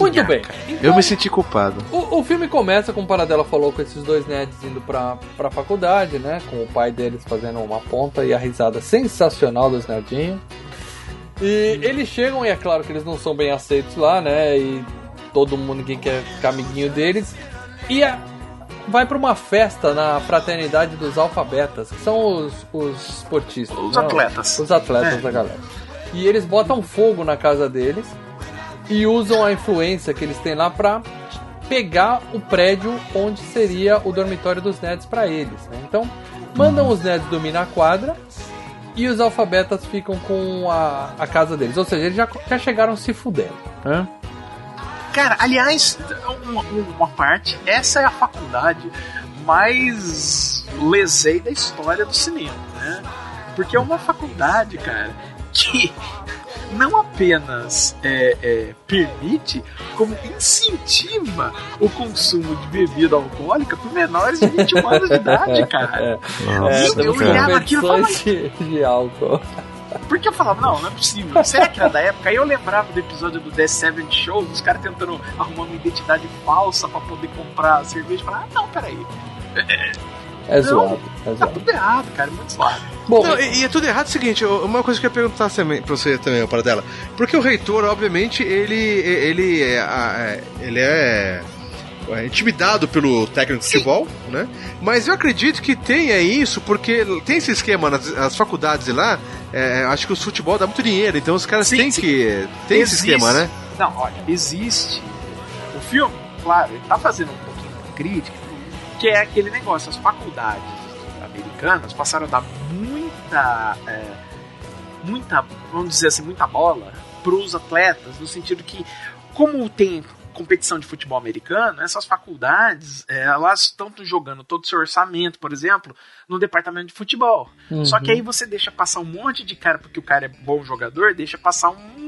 S4: Muito bem.
S5: Eu me senti culpado.
S4: O, o filme começa, como o Paradela falou, com esses dois nerds indo pra, pra faculdade, né? Com o pai deles fazendo uma ponta e a risada sensacional dos nerdinhos. E eles chegam, e é claro que eles não são bem aceitos lá, né? E todo mundo, ninguém quer ficar amiguinho deles. E a- vai pra uma festa na fraternidade dos alfabetas, que são os, os esportistas.
S6: Os
S4: né?
S6: atletas.
S4: Os atletas
S6: É.
S4: da galera. E eles botam fogo na casa deles e usam a influência que eles têm lá pra pegar o prédio onde seria o dormitório dos nerds pra eles. né? Então, mandam os nerds dormir na quadra e os alfabetas ficam com a, a casa deles. Ou seja, eles já, já chegaram se fudendo. Né?
S6: Cara, aliás, uma, uma parte, essa é a faculdade mais lesei da história do cinema, né? Porque é uma faculdade, cara, que não apenas é, é, permite, como incentiva o consumo de bebida alcoólica por menores de 21 anos de idade, cara.
S4: É,
S6: eu, eu olhava aquilo e falava,
S4: de álcool.
S6: Porque eu falava, não, não é possível. Será que era da época? Aí eu lembrava do episódio do The Seven Show, dos caras tentando arrumar uma identidade falsa pra poder comprar cerveja. Eu falava, ah, não, peraí.
S4: É
S6: Não,
S4: zoado. É
S6: Tá
S4: zoado.
S6: tudo errado, cara, é muito zoado.
S4: Bom,
S5: Não, e, e é tudo errado é o seguinte, uma coisa que eu ia perguntar também, pra você também, para dela. Porque o reitor, obviamente, ele, ele é, a- ele é, é intimidado pelo técnico de futebol, né? Mas eu acredito que tenha isso, porque tem esse esquema nas as faculdades de lá, é, acho que o futebol dá muito dinheiro, então os caras
S6: Sim,
S5: têm
S6: sim.
S5: que. Tem esse esquema, né?
S6: Não, olha, existe. O filme, claro, ele tá fazendo um pouquinho de crítica, que é aquele negócio, as faculdades americanas passaram a dar muita. é, muita, vamos dizer assim, muita bola pros atletas, no sentido que, como tem competição de futebol americano, essas faculdades, é, elas estão jogando todo o seu orçamento, por exemplo, no departamento de futebol. Só que aí você deixa passar um monte de cara, porque o cara é bom jogador, deixa passar um,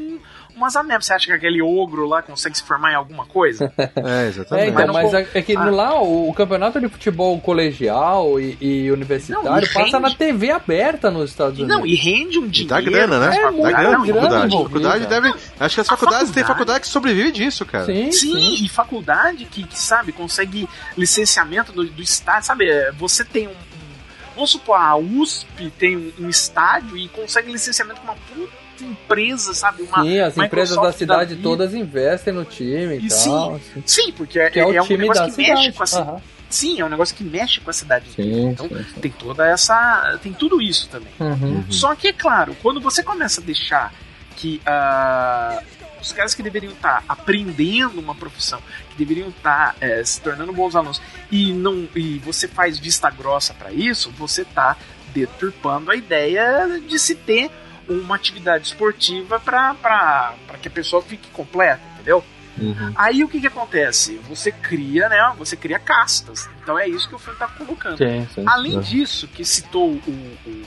S6: umas amebas. Você acha que aquele ogro lá consegue se formar em alguma coisa?
S5: É,
S4: É,
S5: exatamente.
S4: então,
S6: não
S4: mas
S6: com-
S4: é, é que
S6: Ah.
S4: lá o, o campeonato de futebol colegial e, e universitário
S6: Não, e
S4: passa
S6: rende.
S4: na TV aberta nos Estados
S6: E
S4: Unidos.
S6: não, e rende um
S5: E
S6: dinheiro.
S5: dá grana, né?
S6: pras
S4: É
S5: dá
S6: faculdades.
S5: grana
S6: e
S4: grana
S5: faculdade. faculdade deve. Acho que as faculdades tem
S6: faculdade-
S5: faculdade que sobrevive disso, cara.
S4: Sim,
S6: Sim,
S4: sim.
S6: e faculdade que, que, sabe, consegue licenciamento do, do estado, sabe? é, Você tem um, um- Vamos supor, a USP tem um, um estádio e consegue licenciamento com uma puta empresa, sabe? Uma
S4: Sim, as empresas da cidade
S6: vida.
S4: todas investem no time e,
S6: E
S4: tal.
S6: sim,
S4: assim.
S6: Sim, porque é,
S4: Que é o
S6: é um
S4: time
S6: negócio
S4: da
S6: que mexe
S4: cidade.
S6: com a cidade.
S4: Aham.
S6: Sim, é um negócio que mexe com a cidade.
S4: Sim,
S6: então
S4: sim, sim.
S6: tem toda essa. Tem tudo isso também.
S4: Uhum.
S6: Só que, é claro, quando você começa a deixar que ah, os caras que deveriam estar aprendendo uma profissão, que deveriam estar eh, se tornando bons alunos, e, não, e você faz vista grossa para isso, você está deturpando a ideia de se ter uma atividade esportiva para que a pessoa fique completa, entendeu?
S4: Uhum.
S6: Aí o que, que acontece? Você cria, né? Você cria castas. Então é isso que o filme está colocando.
S4: Sim, sim.
S6: Além disso, que citou o,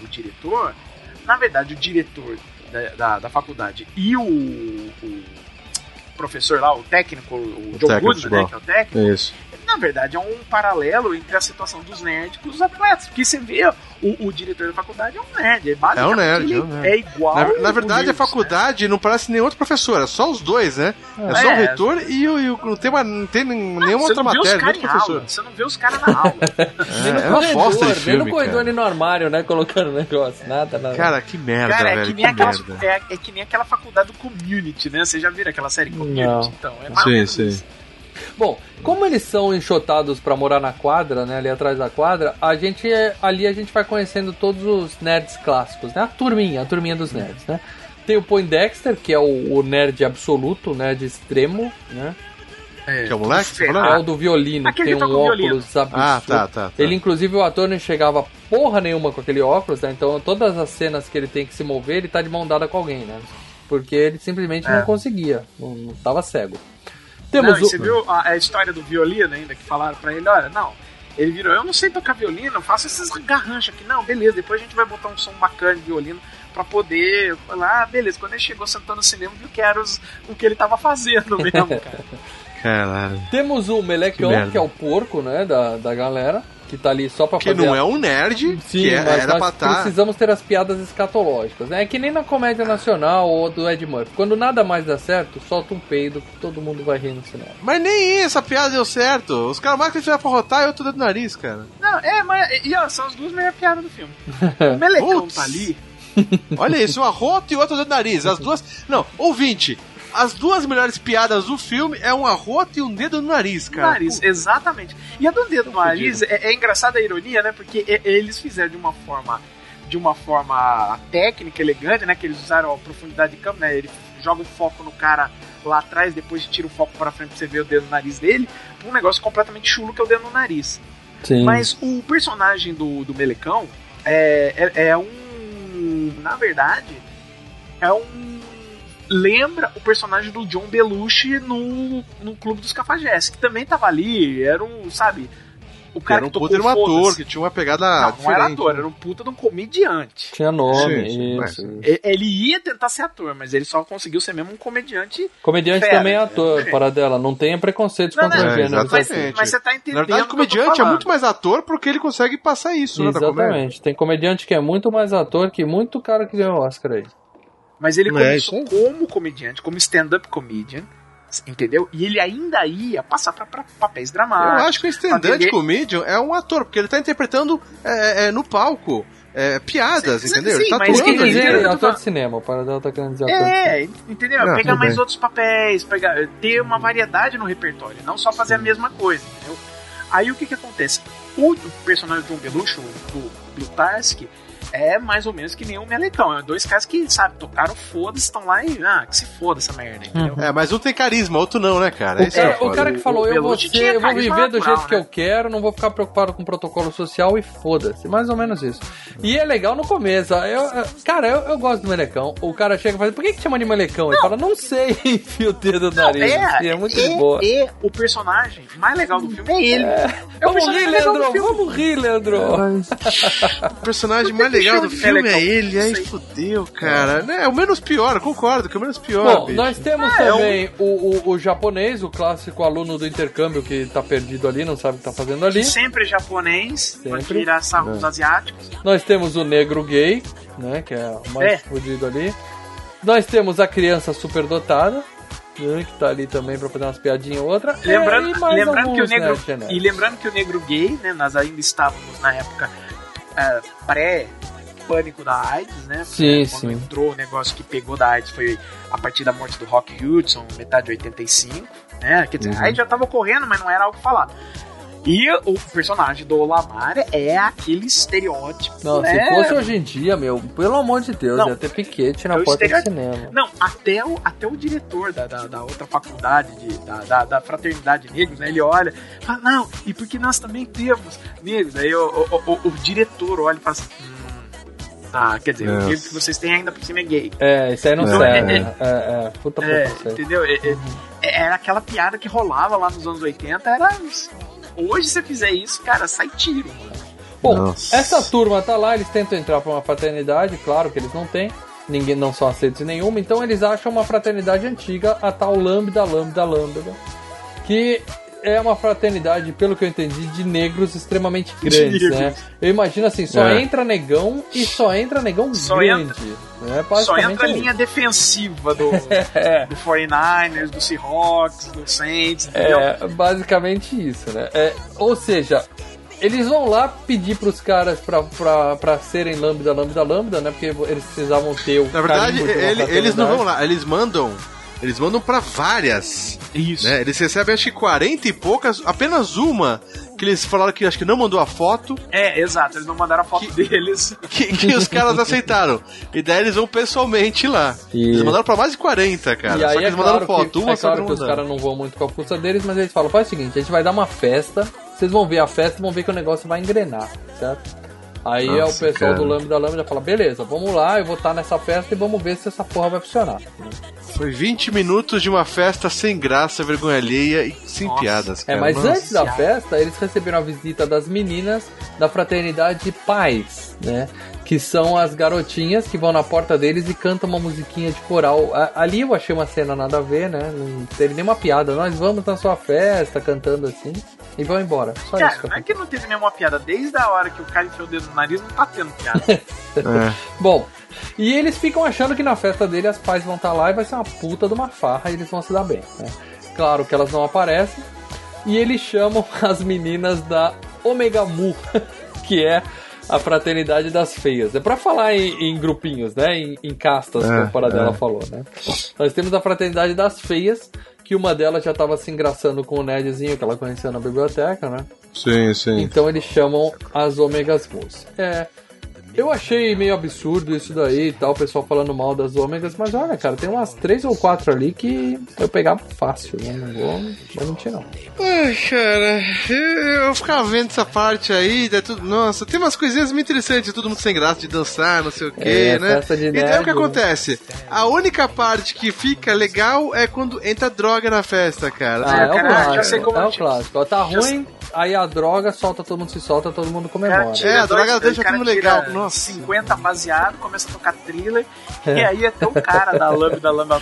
S6: o diretor, na verdade, o diretor da, da, da faculdade e o, o professor lá, o técnico, o,
S5: técnico de
S6: Goodman, né, que é o técnico,
S5: Isso.
S6: Na verdade é um paralelo entre a situação dos nerds com os atletas. Porque você vê, o, o diretor da faculdade é um nerd. É, basicamente
S5: nerd,
S6: ele
S5: é um nerd.
S6: é igual.
S5: Na, na verdade, a
S6: né?
S5: faculdade não parece nem outro professor, é só os dois, né? É, só o
S6: É.
S5: reitor e o. e o- não, tem uma, não tem
S6: Não,
S5: nenhuma
S6: você
S5: outra
S6: não vê os
S5: matéria,
S6: caras
S5: nem professor.
S6: aula, você não vê os caras na aula.
S4: Nem no
S5: É, é uma
S4: corredor,
S5: bosta de
S4: nem
S5: filme,
S4: no corredor, nem no armário, né? Colocando negócio. Nada, nada.
S5: Cara, que merda,
S6: Cara, é
S5: velho.
S6: que,
S5: Que,
S6: nem aquela,
S5: merda.
S6: é, é que nem aquela faculdade do Community, né? Vocês já viram aquela série Community?
S4: Não.
S6: Então, é mais
S5: Sim, sim.
S4: Bom, como eles são enxotados pra morar na quadra, né, ali atrás da quadra, a gente é- ali a gente vai conhecendo todos os nerds clássicos, né? A turminha, a turminha dos nerds, né? Tem o Poindexter, que é o, o nerd absoluto, nerd extremo, né?
S5: Que é o moleque? Você falou?
S4: É o do violino, que
S6: Aquele
S4: tem
S6: que
S4: um
S6: toca o violino.
S4: óculos absurdo.
S5: Ah, tá, tá, tá.
S4: Ele, inclusive, o ator não enxergava porra nenhuma com aquele óculos, né? Então, todas as cenas que ele tem que se mover, ele tá de mão dada com alguém, né? Porque ele simplesmente
S6: É.
S4: não conseguia, não, não tava cego. Temos
S6: Não,
S4: o...
S6: você viu a, a história do violino ainda, que falaram pra ele, olha, não, ele virou, eu não sei tocar violino, eu faço esses garranchos aqui. Não, beleza, depois a gente vai botar um som bacana de violino pra poder falar, ah, beleza. Quando ele chegou sentando no cinema, viu que era os- o que ele tava fazendo mesmo, cara.
S5: Caralho.
S4: Temos o Melecão,
S5: Que
S4: que é o porco, né, da, da galera, que tá ali só pra
S5: Que
S4: fazer...
S5: não
S4: a-
S5: é um nerd,
S4: Sim,
S5: que é-
S4: mas
S5: era
S4: nós
S5: pra estar.
S4: precisamos ter as piadas escatológicas, né? É que nem na comédia nacional ou do Ed Murphy. Quando nada mais dá certo, solta um peido que todo mundo vai rir no cinema.
S5: Mas nem essa piada deu certo. Os caras mais que tiveram pra rotar e outro dedo no nariz, cara.
S6: Não, é, mas e, ó, são as duas melhores piadas do filme. O Melecão tá ali.
S5: Olha isso, um arroto e outro dedo no nariz. As duas. Não, ouvinte. As duas melhores piadas do filme é um arroto e um dedo no nariz,
S6: No
S5: cara.
S6: nariz, exatamente. E a do dedo no nariz é, é engraçada a ironia, né? Porque eles fizeram de uma forma de uma forma técnica, elegante, né? Que eles usaram a profundidade de câmera, né? Ele joga o foco no cara lá atrás, depois tira o foco pra frente pra você ver o dedo no nariz dele, um negócio completamente chulo que é o dedo no nariz.
S4: Sim.
S6: Mas o personagem do, do Melecão é, é, é um. Na verdade, é um. Lembra o personagem do John Belushi no, no Clube dos Cafajestes, que também tava ali, era um, sabe, o cara
S5: era um
S6: que
S5: puta, era um ator, que tinha uma pegada
S6: Não, não era
S5: diferente.
S6: ator, era um puta de um comediante.
S4: Tinha nome,
S5: Sim, sim,
S4: isso.
S6: Ele ia tentar ser ator, mas ele só conseguiu ser mesmo um comediante.
S4: Comediante
S6: Fera,
S4: também é
S6: né?
S4: ator,
S6: É.
S4: para dela. Não tenha preconceitos
S6: Não,
S4: contra
S6: não,
S4: o gênero.
S5: exatamente.
S6: Mas, mas você tá entendendo.
S5: Na verdade, o
S6: o
S5: comediante é muito mais ator porque ele consegue passar isso, né.
S4: Exatamente. Tem comediante que é muito mais ator que muito cara que ganhou Oscar aí.
S6: Mas ele
S5: Não é
S6: começou como comediante, como stand-up comedian, entendeu? E ele ainda ia passar pra, pra papéis
S5: Eu
S6: dramáticos.
S5: acho que o stand-up
S6: Atender-
S5: comedian é um ator, porque ele tá interpretando é, é, no palco é, piadas,
S6: Sim, sim,
S5: entendeu?
S6: sim,
S5: ele tá
S6: mas
S4: Ele
S6: ele- eu tô
S4: ator de cinema, o para dela tá querendo dizer de.
S6: É, entendeu?
S5: Não,
S6: pegar mais
S5: bem.
S6: outros papéis, pegar, ter uma variedade no repertório, não só fazer a mesma coisa, entendeu? Aí o que que acontece? O, personagem do John Belushi, do Blutarsky, é mais ou menos que nem um melecão. É dois caras que, sabe, tocaram foda-se, estão lá e, ah, que se foda essa merda, entendeu?
S5: É, mas um tem carisma, outro não, né, cara?
S4: O
S5: Esse é
S4: cara, o
S5: foda.
S4: cara que falou,
S6: O
S4: eu vou, ser, eu vou viver do
S6: natural,
S4: jeito que
S6: né?
S4: eu quero, não vou ficar preocupado com protocolo social e foda-se. Mais ou menos isso. E é legal no começo. Eu, cara, eu, eu gosto do melecão. O cara chega e fala, por que, que chama de melecão? Ele fala, não sei, enfia o dedo no nariz.
S6: É,
S4: é muito
S6: e,
S4: de boa.
S6: e o personagem mais legal do filme é ele. É, o
S4: Vamos rir, Leandro!
S6: filme.
S4: Vamos rir, Leandro!
S5: O personagem mais legal do
S6: Filme
S5: filme é
S6: legal.
S5: ele, aí fudeu, cara. É o menos pior, eu concordo, que é o menos pior.
S4: Bom,
S5: bicho.
S4: nós temos
S6: Ah, é
S4: também o, o, o japonês, o clássico aluno do intercâmbio que tá perdido ali, não sabe o que tá fazendo ali.
S6: Sempre japonês, pode
S4: Sempre.
S6: virar sarro dos asiáticos.
S4: Nós temos o negro gay, né? Que é o mais
S6: É.
S4: fodido ali. Nós temos a criança superdotada, né, que tá ali também pra fazer umas piadinhas ou outra.
S6: Lembrando,
S4: É, e mais
S6: lembrando que o
S4: alguns,
S6: negro
S4: né,
S6: e lembrando que o negro gay, né? Nós ainda estávamos na época é, pré pânico da AIDS, né?
S4: Sim,
S6: Quando
S4: sim.
S6: entrou o negócio que pegou da AIDS foi a partir da morte do Rock Hudson, metade de 85, né? Quer dizer,
S4: Uhum.
S6: a AIDS já estava ocorrendo, mas não era algo falado. E o personagem do Lamar é aquele estereótipo,
S4: Não,
S6: né?
S4: se fosse hoje em dia, meu, pelo amor de Deus,
S6: Não.
S4: ia ter piquete na
S6: É
S4: porta do
S6: estereótipo.
S4: cinema.
S6: Não, até o, até o diretor da, da, da outra faculdade, de, da, da, da Fraternidade Negros, né? Ele olha e fala, não, e porque nós também temos negros. Aí o, o, o, o diretor olha e fala assim, hum, tá, quer dizer, o que vocês têm ainda por cima é gay.
S4: É, isso aí não
S5: É.
S4: serve.
S6: É,
S4: É, é, puta
S6: É, entendeu? É, é, é- era aquela piada que rolava lá nos anos 80, era... Hoje, se você fizer isso, cara, sai tiro, mano.
S4: Bom,
S5: Nossa.
S4: essa turma tá lá, eles tentam entrar pra uma fraternidade, claro que eles não têm. Ninguém não são aceitos nenhuma, então eles acham uma fraternidade antiga, a tal Lambda, Lambda, Lambda, que é uma fraternidade, pelo que eu entendi, de negros extremamente grandes,
S6: negros.
S4: né? Eu imagino assim, só
S5: É.
S4: entra negão e só entra negão
S6: Só
S4: grande. Né?
S6: Só entra a
S4: é
S6: linha defensiva do,
S4: É.
S6: do 49ers, do Seahawks, do Saints, entendeu?
S4: É basicamente isso, né? É, ou seja, eles vão lá pedir pros caras pra, pra, pra serem lambda, lambda, lambda, né? Porque eles precisavam ter o
S5: Na verdade, ele- eles não vão lá, eles mandam. Eles mandam pra várias.
S6: Isso.
S5: Né? Eles recebem acho que 40 e poucas, apenas uma que eles falaram que acho que não mandou a foto,
S6: É, exato, eles não mandaram a foto deles.
S5: que, que os caras aceitaram. E daí eles vão pessoalmente lá.
S4: E-
S5: Eles mandaram pra mais de 40, cara.
S4: e
S5: Só
S4: aí
S5: que
S4: é
S5: eles mandaram
S4: claro
S5: foto,
S4: que,
S5: uma
S4: é
S5: só
S4: claro
S5: que
S4: que os caras não vão muito com a força deles, mas eles falam, faz o seguinte, a gente vai dar uma festa, vocês vão ver a festa e vão ver que o negócio vai engrenar, certo? Aí é o
S5: Nossa,
S4: pessoal
S5: cara.
S4: do Lambda Lambda fala, beleza, vamos lá, eu vou estar nessa festa e vamos ver se essa porra vai funcionar.
S5: Foi 20 minutos de uma festa sem graça, vergonha alheia e sem
S6: Nossa.
S5: piadas,
S4: É,
S5: cara.
S4: mas
S5: Nossa.
S4: antes da festa, eles receberam a visita das meninas da fraternidade Pais, né? Que são as garotinhas que vão na porta deles e cantam uma musiquinha de coral. A- Ali eu achei uma cena nada a ver, né? Não teve nenhuma piada. Nós vamos na sua festa cantando assim e vão embora. Só
S6: Cara,
S4: isso. que eu
S6: não é que não teve nenhuma piada. Desde a hora que o cara enfiou o dedo no nariz, não tá tendo piada.
S5: É.
S4: Bom, e eles ficam achando que na festa dele as pais vão estar lá e vai ser uma puta de uma farra e eles vão se dar bem. Né? Claro que elas não aparecem. E eles chamam as meninas da Omega Mu, que é a fraternidade das feias. É pra falar em, em grupinhos, né? Em, em castas, como a Paradela
S5: é.
S4: falou, né? Nós temos a fraternidade das feias, que uma delas já tava se engraçando com o Nedzinho, que ela conhecia na biblioteca, né?
S5: Sim, sim.
S4: Então eles chamam as ômegas mus. É. Eu achei meio absurdo isso daí e tal, o pessoal falando mal das ômegas, mas olha, cara, tem umas três ou quatro ali que eu pegava fácil, né? Não vou, vou mentir, não.
S5: Ai, cara, eu, eu ficava vendo essa parte aí, daí tudo, nossa, tem umas coisinhas muito interessantes, todo mundo sem graça de dançar, não sei o que,
S4: É,
S5: né?
S4: festa de
S5: e daí o que acontece? A única parte que fica legal é quando entra droga na festa, cara.
S4: Ah, é o
S6: cara, já
S4: clássico. é o clássico. Tá ruim, aí a droga solta, todo mundo se solta, todo mundo comemora.
S6: tira
S5: É, a
S6: dois-
S5: droga deixa
S6: o cara
S5: tudo legal. Nossa.
S6: 50 baseado, começa a tocar thriller,
S4: É.
S6: e aí até o cara da lâmina, lâmina.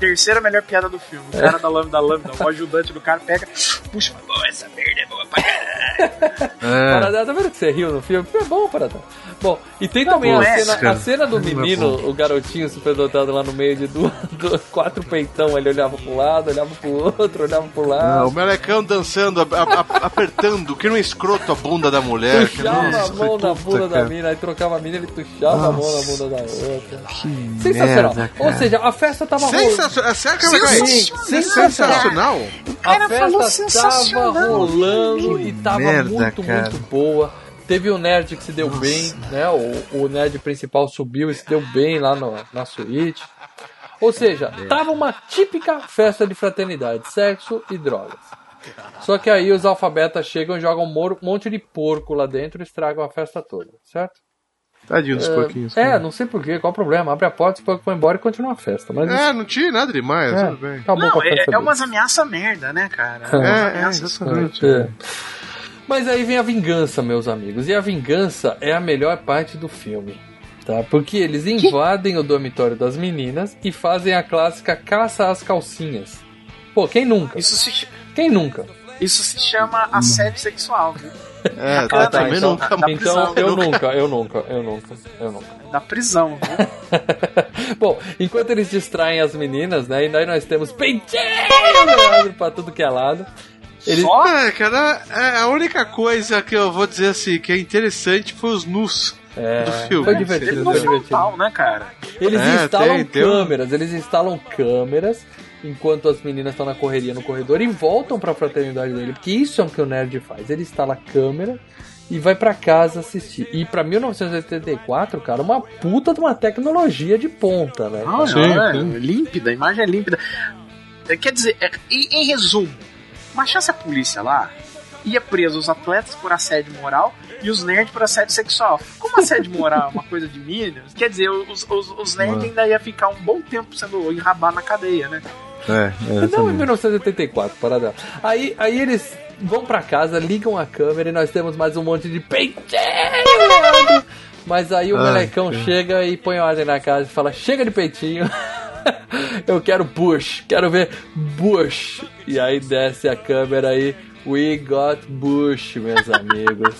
S6: Terceira melhor piada do filme. O cara da lâmina, lâmina, o ajudante do cara pega, puxa, pô, essa merda é boa pra caralho.
S5: É.
S4: Tá vendo que você riu no filme? É bom, Paradela. Bom, e tem também
S6: não
S4: a,
S6: é,
S4: cena,
S5: cara.
S4: a cena do
S5: Não
S4: menino, o garotinho superdotado lá no meio de duas, duas- quatro peitão. Ele olhava pro lado, olhava pro outro, olhava pro lado.
S5: o melecão dançando, a- a- a- apertando, que não é escroto a bunda da mulher. que
S4: Tuchava a
S5: nossa,
S4: mão na bunda da
S5: cara.
S4: mina, aí trocava a mina, ele tuchava a mão na bunda da outra.
S5: Que
S4: Sensacional.
S5: merda,
S4: Ou seja, a festa tava rolando.
S5: Sensacional. Cair?
S4: Sim,
S5: Sensacional.
S4: A
S6: falou
S4: festa tava
S6: sensacional,
S4: rolando e tava
S5: merda,
S4: muito,
S5: cara.
S4: muito boa. Teve o nerd que se deu bem, né? O, o nerd principal subiu e se deu bem lá no- na suíte. Ou seja, tava uma típica festa de fraternidade, sexo e drogas. Só que aí os alfabetas chegam e jogam um monte de porco lá dentro e estragam a festa toda, certo?
S5: Tadinho dos porquinhos.
S4: É,
S5: cara.
S4: não sei porquê, qual o problema? Abre a porta, os porcos vão embora e continua a festa. Mas
S5: É, não tinha nada demais,
S4: É,
S5: tudo bem.
S6: Não,
S4: com a
S6: é,
S4: festa
S6: é umas ameaças merda, né, cara?
S4: É,
S5: É, é,
S6: ameaças
S5: exatamente.
S4: É. Mas aí vem a vingança, meus amigos. E a vingança é a melhor parte do filme. Tá? Porque eles invadem o dormitório das meninas e fazem a clássica caça às calcinhas. Pô, quem nunca?
S6: Isso se,
S4: Quem nunca?
S6: isso se chama assédio sexual, viu?
S5: É,
S6: Ah,
S5: tá, também
S4: então,
S5: nunca.
S6: da
S4: então eu nunca, eu nunca, eu nunca, eu nunca.
S6: Da prisão, viu?
S4: Bom, enquanto eles distraem as meninas, né? E daí nós temos penteio pra tudo que é lado. Eles,
S6: Só?
S5: É, cara, é, a única coisa que eu vou dizer assim, que é interessante foi os nus
S4: é,
S5: do filme.
S4: foi divertido,
S6: no
S4: foi divertido.
S6: né, cara?
S4: Eles
S5: É,
S4: instalam
S5: tem- tem um-
S4: câmeras, eles instalam câmeras enquanto as meninas estão na correria no corredor e voltam pra fraternidade dele, porque isso é o que o nerd faz. Ele instala a câmera e vai pra casa assistir. E pra 1984, cara, uma puta de uma tecnologia de ponta, né?
S6: Não, é límpida, a imagem é límpida. É, Quer dizer, é, em, em resumo, baixasse a polícia lá, ia preso os atletas por assédio moral e os nerds por assédio sexual. Como assédio moral é uma coisa de Minions, quer dizer, os, os, os nerds ainda ia ficar um bom tempo sendo enrabar na cadeia, né?
S5: É,
S4: Não, em 1984, parada. Aí, aí eles vão pra casa, ligam a câmera e nós temos mais um monte de peitinho. Mas aí o
S5: Ai,
S4: molecão
S5: cara.
S4: chega e põe ordem na casa e fala: chega de peitinho. Eu quero Bush, quero ver Bush. E aí desce a câmera aí. We got Bush, meus amigos.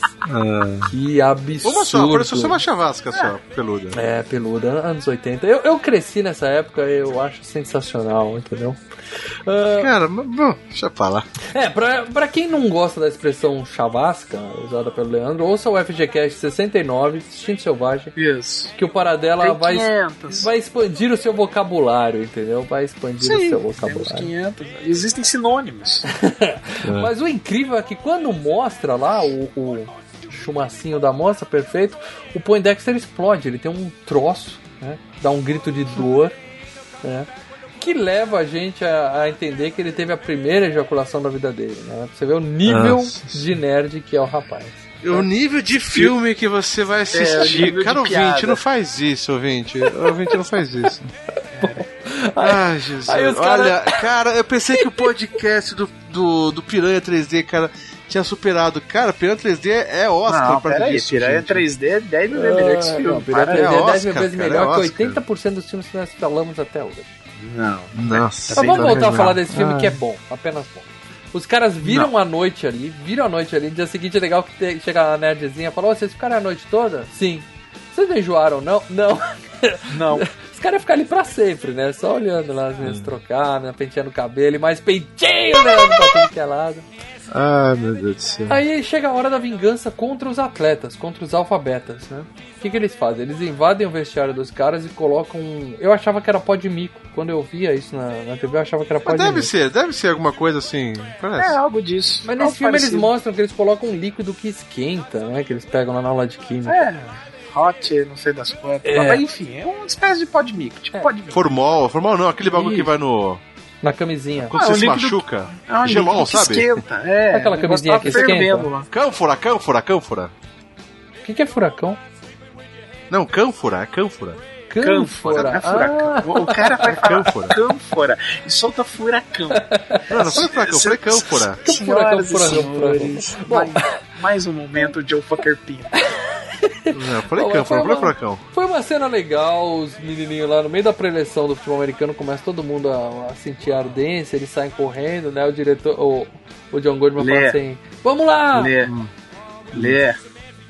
S4: Que absurdo.
S5: Uma só, pareceu ser uma chavasca só, peluda.
S4: É, peluda, anos 80. Eu, eu cresci nessa época, eu acho sensacional, entendeu? Ah,
S5: Cara, bom, deixa pra lá.
S4: é, pra, pra quem não gosta da expressão chavasca, usada pelo Leandro, ouça o FGCast 69, Instinto Selvagem,
S6: Isso.
S4: que o Paradela vai,
S6: 500.
S4: vai expandir o seu vocabulário, entendeu? Vai expandir o
S6: Sim,
S4: seu
S6: temos
S4: vocabulário.
S6: 500. Existem sinônimos.
S4: Mas o incrível é que quando mostra lá o, o chumacinho da moça perfeito, o Poindexter explode, ele tem um troço, né? Dá um grito de dor, né? Que leva a gente a, a entender que ele teve a primeira ejaculação da vida dele, né? Pra você ver o nível
S5: Nossa.
S4: de nerd que é o rapaz.
S5: O nível de filme que você vai
S6: É, o
S5: assistir.
S6: de
S5: Cara, ouvinte, não faz isso, ouvinte. Ouvinte, não faz isso. Ai, Jesus.
S4: aí cara-
S5: Olha, cara, eu pensei que o podcast do, do, do Piranha 3D, cara, tinha superado. Cara, Piranha 3D é Oscar
S6: Não,
S5: pra
S6: peraí,
S5: isso,
S6: Piranha
S5: gente.
S6: 3D é 10 mil vezes melhor que esse
S4: Ah,
S6: filme.
S4: não, Piranha
S6: Para,
S4: 3D é
S5: é
S4: 10 mil vezes
S5: cara,
S4: melhor
S5: é
S4: que
S5: Oscar.
S4: 80% dos filmes que nós falamos até hoje.
S6: Não.
S5: Nossa.
S4: Mas vamos voltar a falar
S5: desse
S4: filme
S5: Ah.
S4: que é bom, apenas bom. Os caras viram a noite ali, viram a noite ali. No dia seguinte é legal que te- chega a nerdzinha e fala: "Ô, vocês ficaram a noite toda? Sim. Vocês não enjoaram, não? Não.
S6: Não.
S4: Os caras iam ficar ali pra sempre, né? Só olhando lá as
S5: Hum.
S4: meninas trocar, né? Penteando o cabelo e mais peitinho, né? Pra tudo que é lado.
S5: Ai, meu Deus do céu.
S4: Aí chega a hora da vingança contra os atletas, contra os alfabetas, né? O que, que eles fazem? Eles invadem o vestiário dos caras e colocam. um- Eu achava que era pó de mico. Quando eu via isso na, na TV, eu achava que era pó
S5: Mas
S4: de
S5: deve
S4: mico.
S5: ser, deve ser alguma coisa assim.
S6: É
S5: Parece.
S6: algo disso.
S4: Mas nesse filme eles
S6: parecido.
S4: mostram que eles colocam um líquido que esquenta, né? Que eles pegam lá na aula de química.
S6: É, hot, não sei das quantas.
S4: É.
S6: Mas enfim, é uma espécie de pó de mico. Tipo
S4: É.
S6: pó de mico.
S5: Formol, formol não, aquele bagulho que vai no.
S4: Na camisinha.
S5: Quando
S6: Ah,
S5: você se machuca.
S6: É um
S5: Gelol, sabe?
S6: esquenta. É,
S4: Aquela camisinha que esquenta.
S6: lá.
S5: Cânfora, cânfora, cânfora.
S4: O que, que é furacão?
S5: Não, cânfora, é cânfora.
S6: Cânfora. É furacão.
S4: Ah.
S6: O cara vai falar
S5: Cânfora.
S6: cânfora e solta furacão.
S5: Não, não foi furacão, foi cânfora.
S6: Senhoras e
S4: furacão,
S6: senhores, mais, mais um momento de Joe Fucker Pino.
S5: Não, eu falei
S4: Bom,
S5: cânfora,
S4: foi
S5: não falei
S4: uma-
S5: furacão.
S4: Foi uma cena legal, os menininhos lá no meio da preleção do futebol americano começa todo mundo a, a sentir a ardência, eles saem correndo, né? O diretor, o, o John Goodman
S6: Lê.
S4: fala assim: Vamos lá!
S6: Lê, Lê,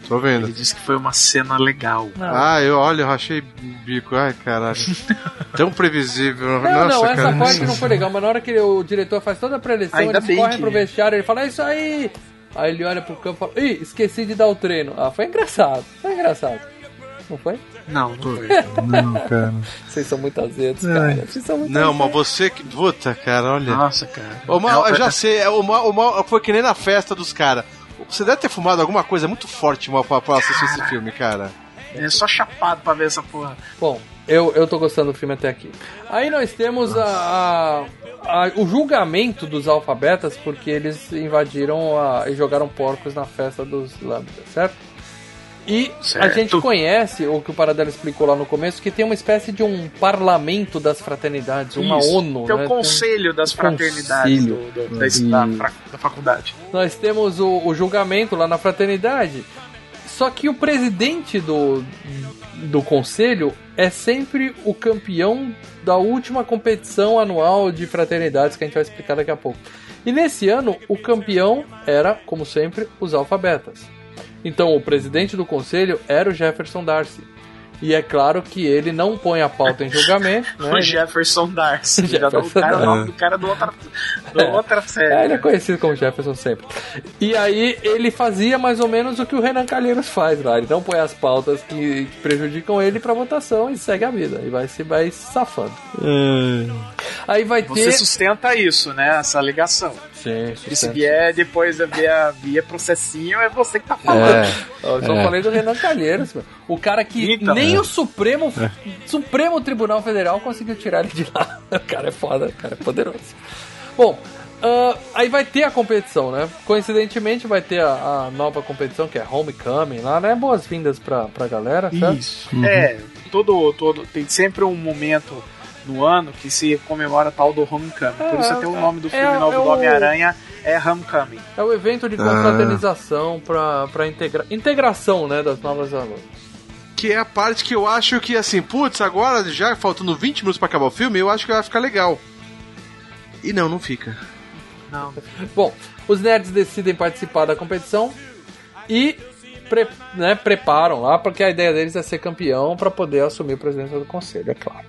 S5: Tô vendo.
S6: ele disse que foi uma cena legal.
S4: Não.
S5: Ah, eu olha, eu rachei bico. Ai, caralho. Tão previsível.
S4: Não,
S5: Nossa,
S4: não, essa
S5: cara.
S4: parte não foi legal, mas na hora que o diretor faz toda a preleção,
S6: Ainda
S4: eles correm
S6: que-
S4: pro vestiário, ele fala, é isso aí! Aí ele olha pro campo e fala, ih, esqueci de dar o treino. Ah, foi engraçado, foi engraçado. Não foi?
S6: Não, não foi.
S5: Não, cara.
S4: Vocês são muito azedos, cara. Vocês são muito
S5: Não,
S4: azedos.
S5: mas você que. Puta, cara, olha.
S6: Nossa, cara.
S5: O mal,
S6: É,
S5: eu já
S6: é-
S5: sei, é, o mal, o mal foi que nem na festa dos caras. Você deve ter fumado alguma coisa muito forte, mal, pra, pra assistir esse filme, cara.
S6: É só chapado pra ver essa porra.
S4: Bom, eu, eu tô gostando do filme até aqui. Aí nós temos a, a- a- o julgamento dos alfabetas, porque eles invadiram a- e jogaram porcos na festa dos lambdas, certo? E a
S6: Certo.
S4: gente conhece, o que o Paradelo explicou lá no começo, que tem uma espécie de um parlamento das fraternidades, uma
S6: Isso.
S4: ONU.
S6: Tem
S4: né?
S6: o conselho das fraternidades
S4: Conselho.
S6: do, do- da, da, da faculdade.
S4: Nós temos o, o julgamento lá na fraternidade. Só que o presidente do, do conselho é sempre o campeão da última competição anual de fraternidades que a gente vai explicar daqui a pouco. E nesse ano, o campeão era, como sempre, os alfabetas. Então, o presidente do conselho era o Jefferson Darcy. E é claro que ele não põe a pauta em julgamento. Né?
S6: O Jefferson Darcy. Já dá o
S4: Jefferson
S6: cara, o
S4: Darcy.
S6: nome do cara do outra, do outra série.
S4: É, ele é conhecido como Jefferson sempre. E aí ele fazia mais ou menos o que o Renan Calheiros faz lá. Ele não põe as pautas que, que prejudicam ele pra votação e segue a vida. E vai se, vai se safando. Aí vai ter.
S6: Você sustenta isso, né? Essa ligação.
S4: Sim,
S6: E se vier depois via, via processinho, é você que tá falando.
S4: Eu só
S5: É.
S4: falei do Renan Calheiros, meu. o cara que
S6: Então.
S4: nem o Supremo, Supremo Tribunal Federal conseguiu tirar ele de lá. O cara é foda, o cara é poderoso. Bom, ah, aí vai ter a competição, né? Coincidentemente vai ter a, a nova competição que é Homecoming lá, né? Boas-vindas pra, pra galera, certo?
S6: Isso. É, todo, todo, tem sempre um momento no ano que se comemora tal do Homecoming. Por isso até o nome do filme
S4: é-
S6: novo
S4: é
S6: do Homem-Aranha é Homecoming.
S4: É o evento de confraternização pra, pra integra integração, né, das novas alunas.
S5: Que é a parte que eu acho que, assim, putz, agora já faltando 20 minutos pra acabar o filme, eu acho que vai ficar legal. E não, não fica.
S6: Não.
S4: Bom, os nerds decidem participar da competição e pre- né, preparam lá, porque a ideia deles é ser campeão pra poder assumir a presidência do conselho, é claro.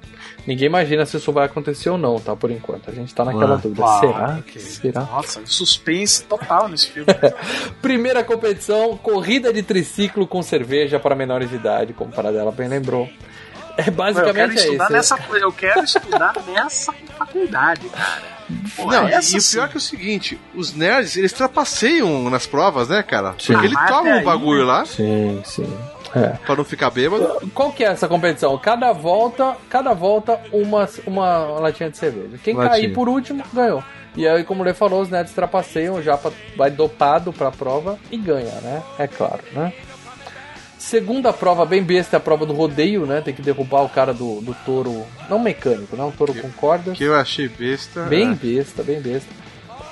S4: Ninguém imagina se isso vai acontecer ou não, tá? Por enquanto. A gente tá naquela
S5: Ah,
S4: dúvida.
S6: claro
S4: Será?
S6: que-
S4: Será?
S6: Nossa, suspense total nesse filme.
S4: Primeira competição, corrida de triciclo com cerveja para menores de idade, como o Paradela bem lembrou. É
S6: eu quero
S4: basicamente é
S6: estudar
S4: isso.
S6: nessa, eu quero estudar nessa faculdade, cara. Pô,
S5: Não,
S6: essa
S5: e o
S6: sim.
S5: pior que é o seguinte, os nerds, eles trapaceiam nas provas, né, cara?
S4: Sim.
S5: Porque ele
S6: Ah,
S5: toma um
S6: aí,
S5: bagulho lá,
S4: Sim, sim. É.
S5: pra não ficar bêbado.
S4: Qual que é essa competição? Cada volta, cada volta uma, uma latinha de cerveja. Quem
S5: Latinha.
S4: cair por último ganhou. E aí, como o Lê falou, os nerds trapaceiam, o Japa vai dopado pra prova e ganha, né? É claro, né? Segunda prova bem besta é a prova do rodeio, né? Tem que derrubar o cara do, do touro, não mecânico, não, um touro com cordas.
S5: Que eu achei besta.
S4: Bem
S5: é.
S4: besta, bem besta.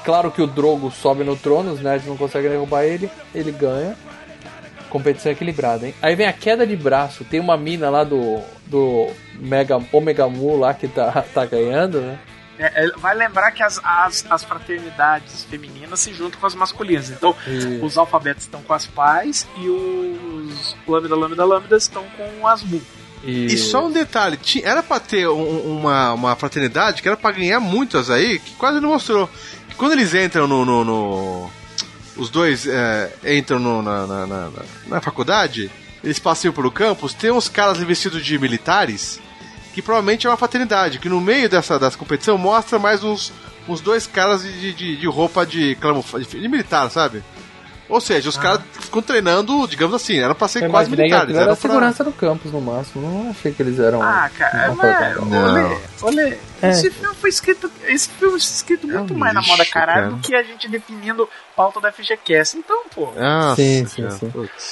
S4: Claro que o Drogo sobe no trono, os nerds não conseguem derrubar ele, ele ganha. Competição equilibrada, hein? Aí vem a queda de braço. Tem uma mina lá do, do Mega, Omega Mu lá que tá, tá ganhando, né?
S6: É, é, vai lembrar que as, as, as fraternidades femininas se juntam com as masculinas. Então,
S4: E-
S6: os alfabetos estão com as pais e os lambda, lambda, lambdas estão com as mu.
S4: E,
S5: E só um detalhe, era pra ter um- uma, uma fraternidade que era pra ganhar muitas aí, que quase não mostrou. Que quando eles entram no. no- no- os dois é, entram no- na, na, na- na- faculdade, eles passeiam pelo campus, tem uns caras vestidos de militares, que provavelmente é uma fraternidade, que no meio dessa, dessa competição mostra mais uns, uns dois caras de, de, de roupa de, de, de militar, sabe? Ou seja, os caras ficam treinando, digamos assim, eram pra ser
S4: eu
S5: quase militares.
S4: era
S5: Eram
S4: a
S5: pra...
S4: segurança do campus no máximo. Não achei que eles eram.
S6: Ah, cara,
S4: Não,
S6: mas, olê, olê, É. Esse filme foi escrito, esse filme foi escrito muito mais lixo, na moda caralho cara. do que a gente definindo pauta da FGCast. Então, pô.
S4: Ah, sim, sim, sim.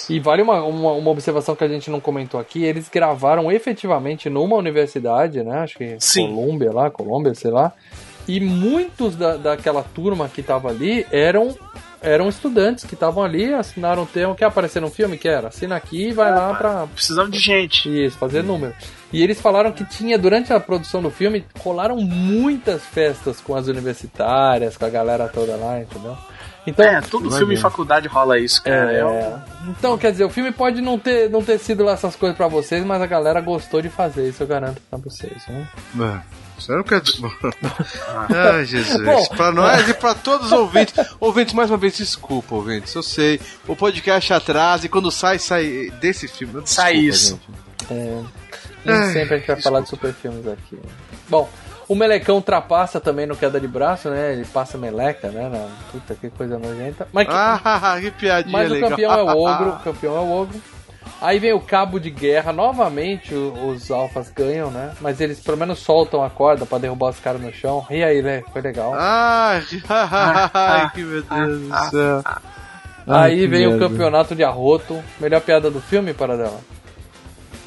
S4: E vale uma, uma, uma, observação que a gente não comentou aqui. Eles gravaram efetivamente numa universidade, né? Acho que sim. Colômbia lá, Colômbia, sei lá. E muitos da, daquela turma que tava ali eram eram estudantes que estavam ali, assinaram o termo, quer aparecer no filme? Quer, assina aqui e vai lá pra...
S6: Precisamos de gente.
S4: Isso, fazer número. E eles falaram que tinha, durante a produção do filme, rolaram muitas festas com as universitárias, com a galera toda lá, entendeu?
S6: Então, é, todo filme em faculdade rola isso, cara. É,
S4: é... Então, quer dizer, o filme pode não ter, não ter sido lá essas coisas pra vocês, mas a galera gostou de fazer, isso eu garanto pra vocês, né?
S5: É. Você não quer. Ai, Jesus. Bom, pra nós e pra todos os ouvintes. Ouvintes, mais uma vez, desculpa, ouvintes. Eu sei. O podcast atrasa e quando sai, sai desse filme. Desculpa,
S6: sai isso.
S4: É, nem Ai, sempre a gente vai desculpa. falar de super filmes aqui. Bom, o Melecão ultrapassa também no queda de braço, né? Ele passa meleca, né? Na... Puta, que coisa nojenta. Mas, que...
S5: Ah, que piadinha
S4: Mas
S5: legal.
S4: o campeão é o ogro. O campeão é o ogro. Aí vem o cabo de guerra, novamente os alfas ganham, né? Mas eles pelo menos soltam a corda para derrubar os caras no chão. E aí, né? Foi legal.
S5: Ai, que meu Deus do céu.
S4: Aí vem o campeonato de arroto. Melhor piada do filme, para dela.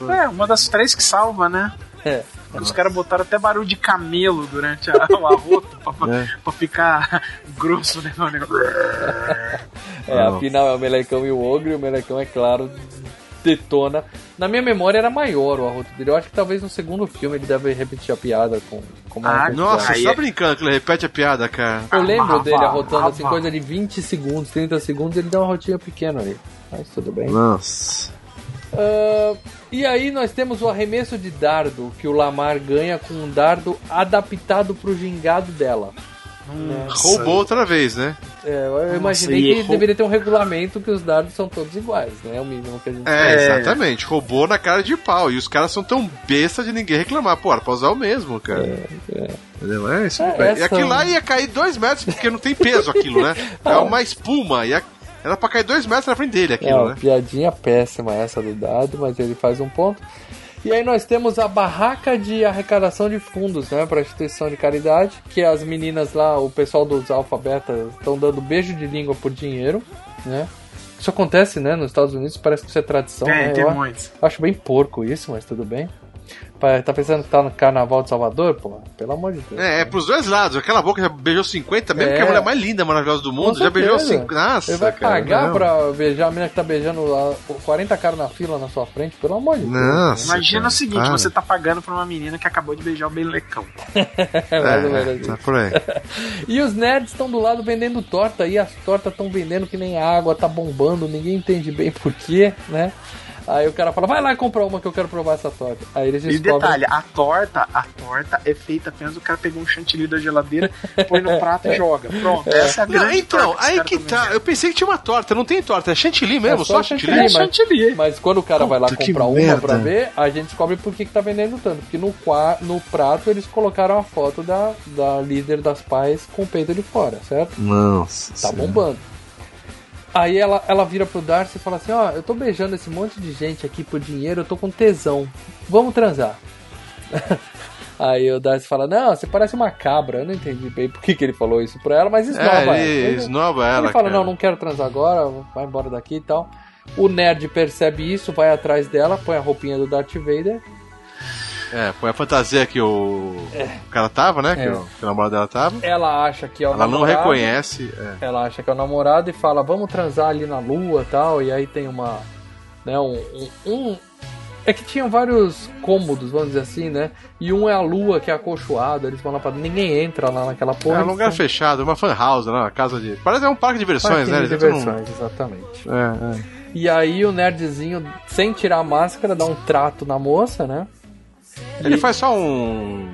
S6: É, uma das três que salva, né?
S4: É.
S6: Os caras botaram até barulho de camelo durante a, o arroto pra, é. pra, ficar grosso, né?
S4: é, afinal é o Melecão e o Ogro, e o Melecão, é claro, detona. Na minha memória era maior o arroto dele. Eu acho que talvez no segundo filme ele deve repetir a piada com. com
S5: ah, nossa, você tá brincando que ele repete a piada, cara.
S4: Eu lembro dele arrotando assim, coisa de 20 segundos, 30 segundos, ele dá uma rotinha pequena ali. Mas tudo bem.
S5: Nossa.
S4: Uh, e aí nós temos o arremesso de dardo que o Lamar ganha com um dardo adaptado pro gingado dela.
S5: Roubou outra vez, né?
S4: É, eu imaginei Nossa, que deveria ter um regulamento que os dados são todos iguais, né? É o mínimo que a gente
S5: É, exatamente. Roubou na cara de pau. E os caras são tão besta de ninguém reclamar. Pô, era pra usar o mesmo, cara. É, é. É, isso, é, essa... E aquilo lá ia cair dois metros, porque não tem peso aquilo, né? É uma espuma. E Era pra cair dois metros na frente dele aquilo, é,
S4: né? Piadinha péssima essa do dado, mas ele faz um ponto. E aí nós temos a barraca de arrecadação de fundos, né, para instituição de caridade, que as meninas lá, o pessoal dos alfabetas estão dando beijo de língua por dinheiro, né? Isso acontece, né, nos Estados Unidos, parece que isso é tradição,
S6: tem,
S4: né?
S6: Tem Eu
S4: Acho bem porco isso, mas tudo bem. Tá pensando que tá no carnaval de Salvador? Pô, pelo amor de Deus.
S5: É, é pros dois lados. Aquela boca já beijou 50, mesmo é. que é a mulher mais linda, maravilhosa do mundo, já beijou 50. Nossa,
S4: Ele vai cara, pagar não. pra beijar a menina que tá beijando 40 caras na fila na sua frente, pelo amor de Deus.
S5: Nossa,
S6: Imagina cara, o seguinte: para. você tá pagando pra uma menina que acabou de beijar o belecão.
S4: é, mais ou menos tá por aí. e os nerds estão do lado vendendo torta, e as tortas estão vendendo que nem água, tá bombando, ninguém entende bem porquê, né? Aí o cara fala, vai lá e compra uma que eu quero provar essa torta. Aí eles descobrem...
S6: E detalhe, a torta, a torta é feita apenas o cara pegou um chantilly da geladeira, põe no prato e joga. Pronto, é. essa é a grande
S5: Então, aí que tá. Eu pensei que tinha uma torta, não tem torta, é chantilly mesmo, é só, só chantilly.
S4: chantilly, mas, chantilly. Mas quando o cara Puta, vai lá comprar uma merda. pra ver, a gente descobre por que, que tá vendendo tanto. Porque no, no prato eles colocaram a foto da, da líder das pais com o peito de fora, certo?
S5: Nossa.
S4: Tá bombando. Aí ela, ela vira pro Darcy e fala assim: Ó, oh, eu tô beijando esse monte de gente aqui por dinheiro, eu tô com tesão. Vamos transar. Aí o Darcy fala: Não, você parece uma cabra. Eu não entendi bem por que, que ele falou isso pra ela, mas esnova é,
S5: ele, ela. Ele, esnova ela.
S4: Ele fala: cara. Não, não quero transar agora, vai embora daqui e tal. O nerd percebe isso, vai atrás dela, põe a roupinha do Darth Vader
S5: é, foi a fantasia que o, é. o cara tava, né? É. Que, o, que o namorado dela tava.
S4: Ela acha que é o
S5: Ela
S4: namorado.
S5: não reconhece.
S4: É. Ela acha que é o namorado e fala, vamos transar ali na lua tal. E aí tem uma. Né, um, um, um é que tinham vários cômodos, vamos dizer assim, né? E um é a lua que é acolchoada, eles vão lá pra. Ninguém entra lá naquela porra.
S5: É um lugar fechado, uma fan house, né? Uma casa de. Parece é um parque de diversões,
S4: né?
S5: De
S4: diversões, exatamente. É, é. E aí o nerdzinho, sem tirar a máscara, dá um trato na moça, né?
S5: Ele e... faz só um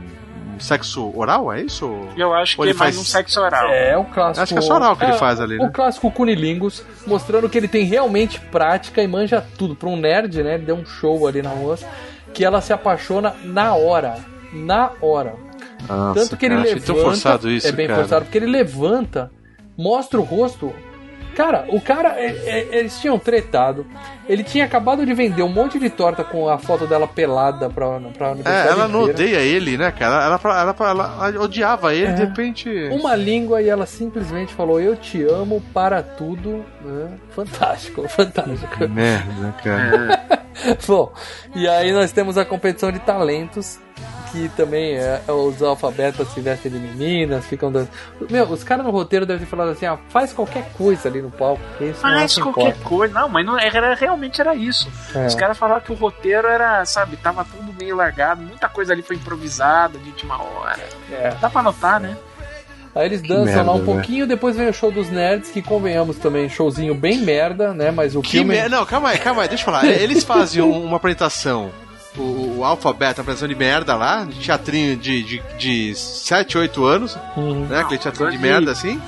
S5: sexo oral, é isso?
S6: Eu acho que ele é faz um sexo oral.
S4: É, o clássico.
S5: Acho que é só oral que é, ele faz ali, né?
S4: O clássico Cunilingus, mostrando que ele tem realmente prática e manja tudo. Pra um nerd, né? Ele deu um show ali na moça, que ela se apaixona na hora. Na hora.
S5: Nossa,
S4: Tanto que ele cara,
S5: levanta. forçado isso,
S4: é bem
S5: cara.
S4: forçado, porque ele levanta, mostra o rosto Cara, o cara, é, é, eles tinham tretado. Ele tinha acabado de vender um monte de torta com a foto dela pelada pra, pra
S5: universidade. É, ela não odeia ele, né, cara? Ela, ela, ela, ela odiava ele, é. de repente.
S4: Uma língua e ela simplesmente falou: Eu te amo para tudo. Né? Fantástico, fantástico.
S5: Que merda, cara.
S4: Bom, e aí nós temos a competição de talentos que também é, os alfabetos se vestem de meninas, ficam dando. Meu, os caras no roteiro devem ter falado assim: ah, faz qualquer coisa ali no palco. Isso
S6: faz qualquer importa. coisa. Não, mas não era, realmente era isso. É. Os caras falaram que o roteiro era, sabe, tava tudo meio largado, muita coisa ali foi improvisada de última hora. É. Dá pra notar, né?
S4: Aí eles dançam merda, lá um pouquinho, depois vem o show dos nerds, que convenhamos também, showzinho bem merda, né? Mas o que filme.
S5: Mer... Não, calma aí, calma aí, deixa eu falar. Eles faziam uma apresentação o, o alfabeto, a apresentação de merda lá, de teatrinho de, de, de 7, 8 anos, uhum. né? Aquele teatrinho de merda assim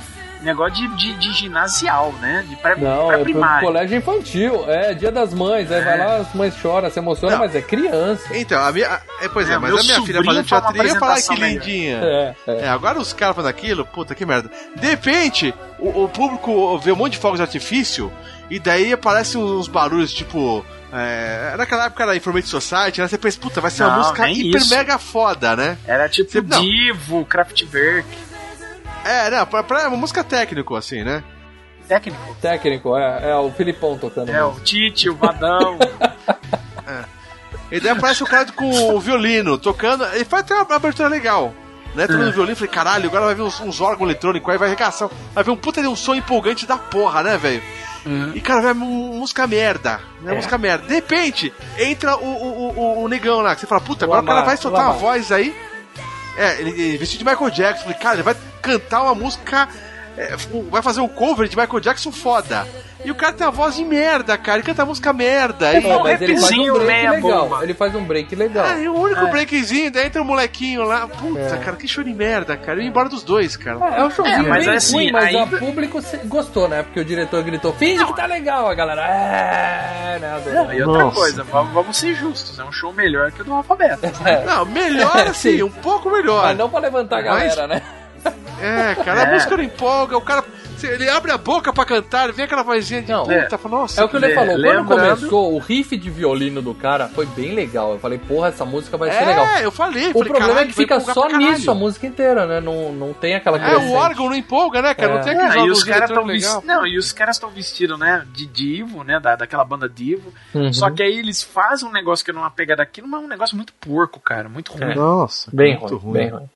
S6: negócio de, de, de, ginasial, né? De pré,
S4: Não, pré é colégio infantil. É, dia das mães. Aí é. vai lá, as mães choram, se emocionam, mas é criança.
S5: Então, a minha. É, pois é, é mas a minha filha fazendo teatrinho ia falar que lindinha. É, é. é, agora os caras fazendo aquilo, puta que merda. De repente, o, o público vê um monte de fogos de artifício e daí aparecem uns barulhos tipo é, naquela época era Information Society, né? Você pensa, puta, vai ser não, uma música hiper isso. mega foda, né?
S6: Era tipo Você, Divo, Kraftwerk.
S5: É, não, pra, pra, é uma música técnico, assim, né?
S6: Técnico?
S4: Técnico, é, é o Filipão tocando.
S6: É, mesmo. o Tite, o Vadão.
S5: é. E daí aparece o cara com o violino tocando, e faz até uma abertura legal. Né, tocando é. violino, falei, caralho, agora vai vir uns, uns órgãos eletrônicos, aí vai arregaçar. Vai ver um puta de um som empolgante da porra, né, velho? Uhum. E, cara, vai música merda. Né? É. Música merda. De repente, entra o, o, o, o negão lá, que você fala, puta, agora o cara vai soltar uma voz aí. É, ele, ele vestido de Michael Jackson. Falei, cara, ele vai cantar uma música. É, vai fazer um cover de Michael Jackson foda. E o cara tem uma voz de merda, cara. Ele canta música merda.
S4: É, mas ele faz um break legal. Bomba. Ele faz um break legal.
S5: É, o único é. breakzinho, daí entra o um molequinho lá. Puta, é. cara, que show de merda, cara. Eu ia embora dos dois, cara.
S4: É, é um showzinho é, mas bem assim, ruim, mas o público gostou, né? Porque o diretor gritou, finge que tá legal, a galera. É,
S6: né? E outra Nossa. coisa, vamos, vamos, ser justos. É um show melhor que o do Alfabeto.
S5: Né? Não, melhor assim, um pouco melhor.
S4: Mas não pra levantar a galera, mas... né?
S5: É, cara, a música não empolga, o cara ele abre a boca pra cantar, vem aquela vozinha de não, puta, é. fala, nossa.
S4: É o que ele falou, lembrando... quando começou, o riff de violino do cara foi bem legal. Eu falei, porra, essa música vai ser
S5: é,
S4: legal.
S5: É, eu falei.
S4: O falei, problema é que fica só nisso a música inteira, né? Não, não tem aquela
S5: É, o órgão não empolga, né, cara? Não é. tem aqueles
S6: é, e os caras estão vestidos. Não, e os caras estão vestidos, né, de Divo, né? Da, daquela banda Divo. Uhum. Só que aí eles fazem um negócio que não é uma pegada daquilo, mas é um negócio muito porco, cara. Muito ruim.
S5: Nossa,
S4: bem ruim, ruim. Bem ruim.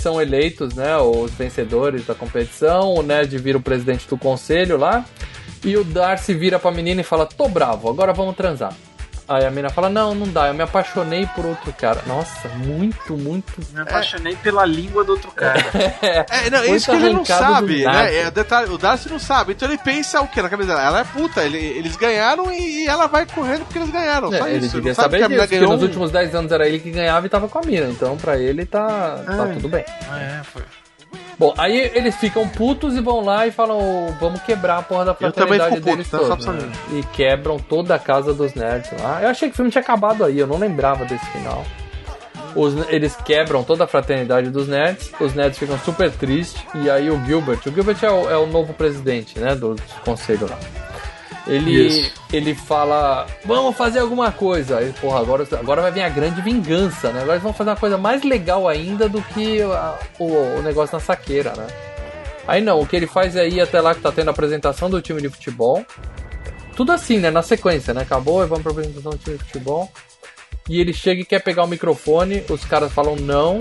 S4: São eleitos, né, os vencedores da competição. O Nerd vira o presidente do conselho lá. E o Darcy vira pra menina e fala: Tô bravo, agora vamos transar. Aí a menina fala: Não, não dá, eu me apaixonei por outro cara. Nossa, muito, muito.
S6: Me apaixonei é. pela língua do outro cara.
S5: é, é não, isso que ele não sabe, né? É, detalhe, o Darcy não sabe. Então ele pensa o que na cabeça dela? Ela é puta, ele, eles ganharam e, ela vai correndo porque eles ganharam. É, só
S4: ele
S5: isso.
S4: devia saber disso, porque ganhou... nos últimos 10 anos era ele que ganhava e tava com a mina. Então pra ele tá, tá tudo bem.
S6: É, foi.
S4: Bom, aí eles ficam putos e vão lá e falam: vamos quebrar a porra da fraternidade deles puto, tá? todos. Né? E quebram toda a casa dos nerds lá. Eu achei que o filme tinha acabado aí, eu não lembrava desse final. Os, eles quebram toda a fraternidade dos nerds, os nerds ficam super tristes, e aí o Gilbert, o Gilbert é o, é o novo presidente, né, do, do conselho lá. Ele, ele fala, vamos fazer alguma coisa. Aí, porra, agora, agora vai vir a grande vingança, né? Agora eles vão fazer uma coisa mais legal ainda do que a, o, o negócio na saqueira, né? Aí não, o que ele faz é ir até lá que tá tendo a apresentação do time de futebol. Tudo assim, né? Na sequência, né? Acabou, e vamos pra apresentação do time de futebol. E ele chega e quer pegar o microfone, os caras falam não.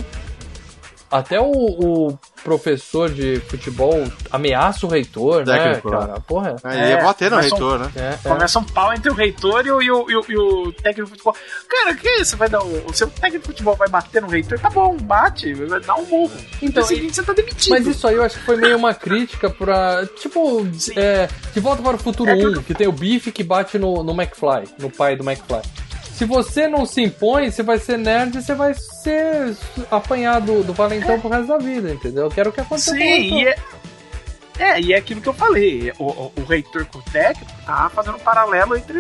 S4: Até o, o professor de futebol ameaça o reitor,
S5: Técnico,
S4: né,
S5: lá.
S4: cara? Porra.
S5: Aí ia bater no
S6: começa um-
S5: reitor, né?
S4: É, é.
S6: Começa um pau entre o reitor e o, e o, e o- e o técnico de futebol. Cara, que isso? Vai dar um, o seu técnico de futebol vai bater no reitor? Tá bom, bate, vai dar um murro.
S4: Então,
S6: no dia seguinte você tá demitido.
S4: Mas isso aí eu acho que foi meio uma crítica pra. Tipo, é, De Volta para o Futuro
S6: É
S4: 1, que tem o Biff que bate no, no McFly, no pai do McFly. Se você não se impõe, você vai ser nerd e você vai ser apanhado do valentão pro resto da vida, entendeu? Eu quero que aconteça
S6: Sim, e é, é, e é aquilo que eu falei. O, o, o reitor com o técnico tá fazendo um paralelo entre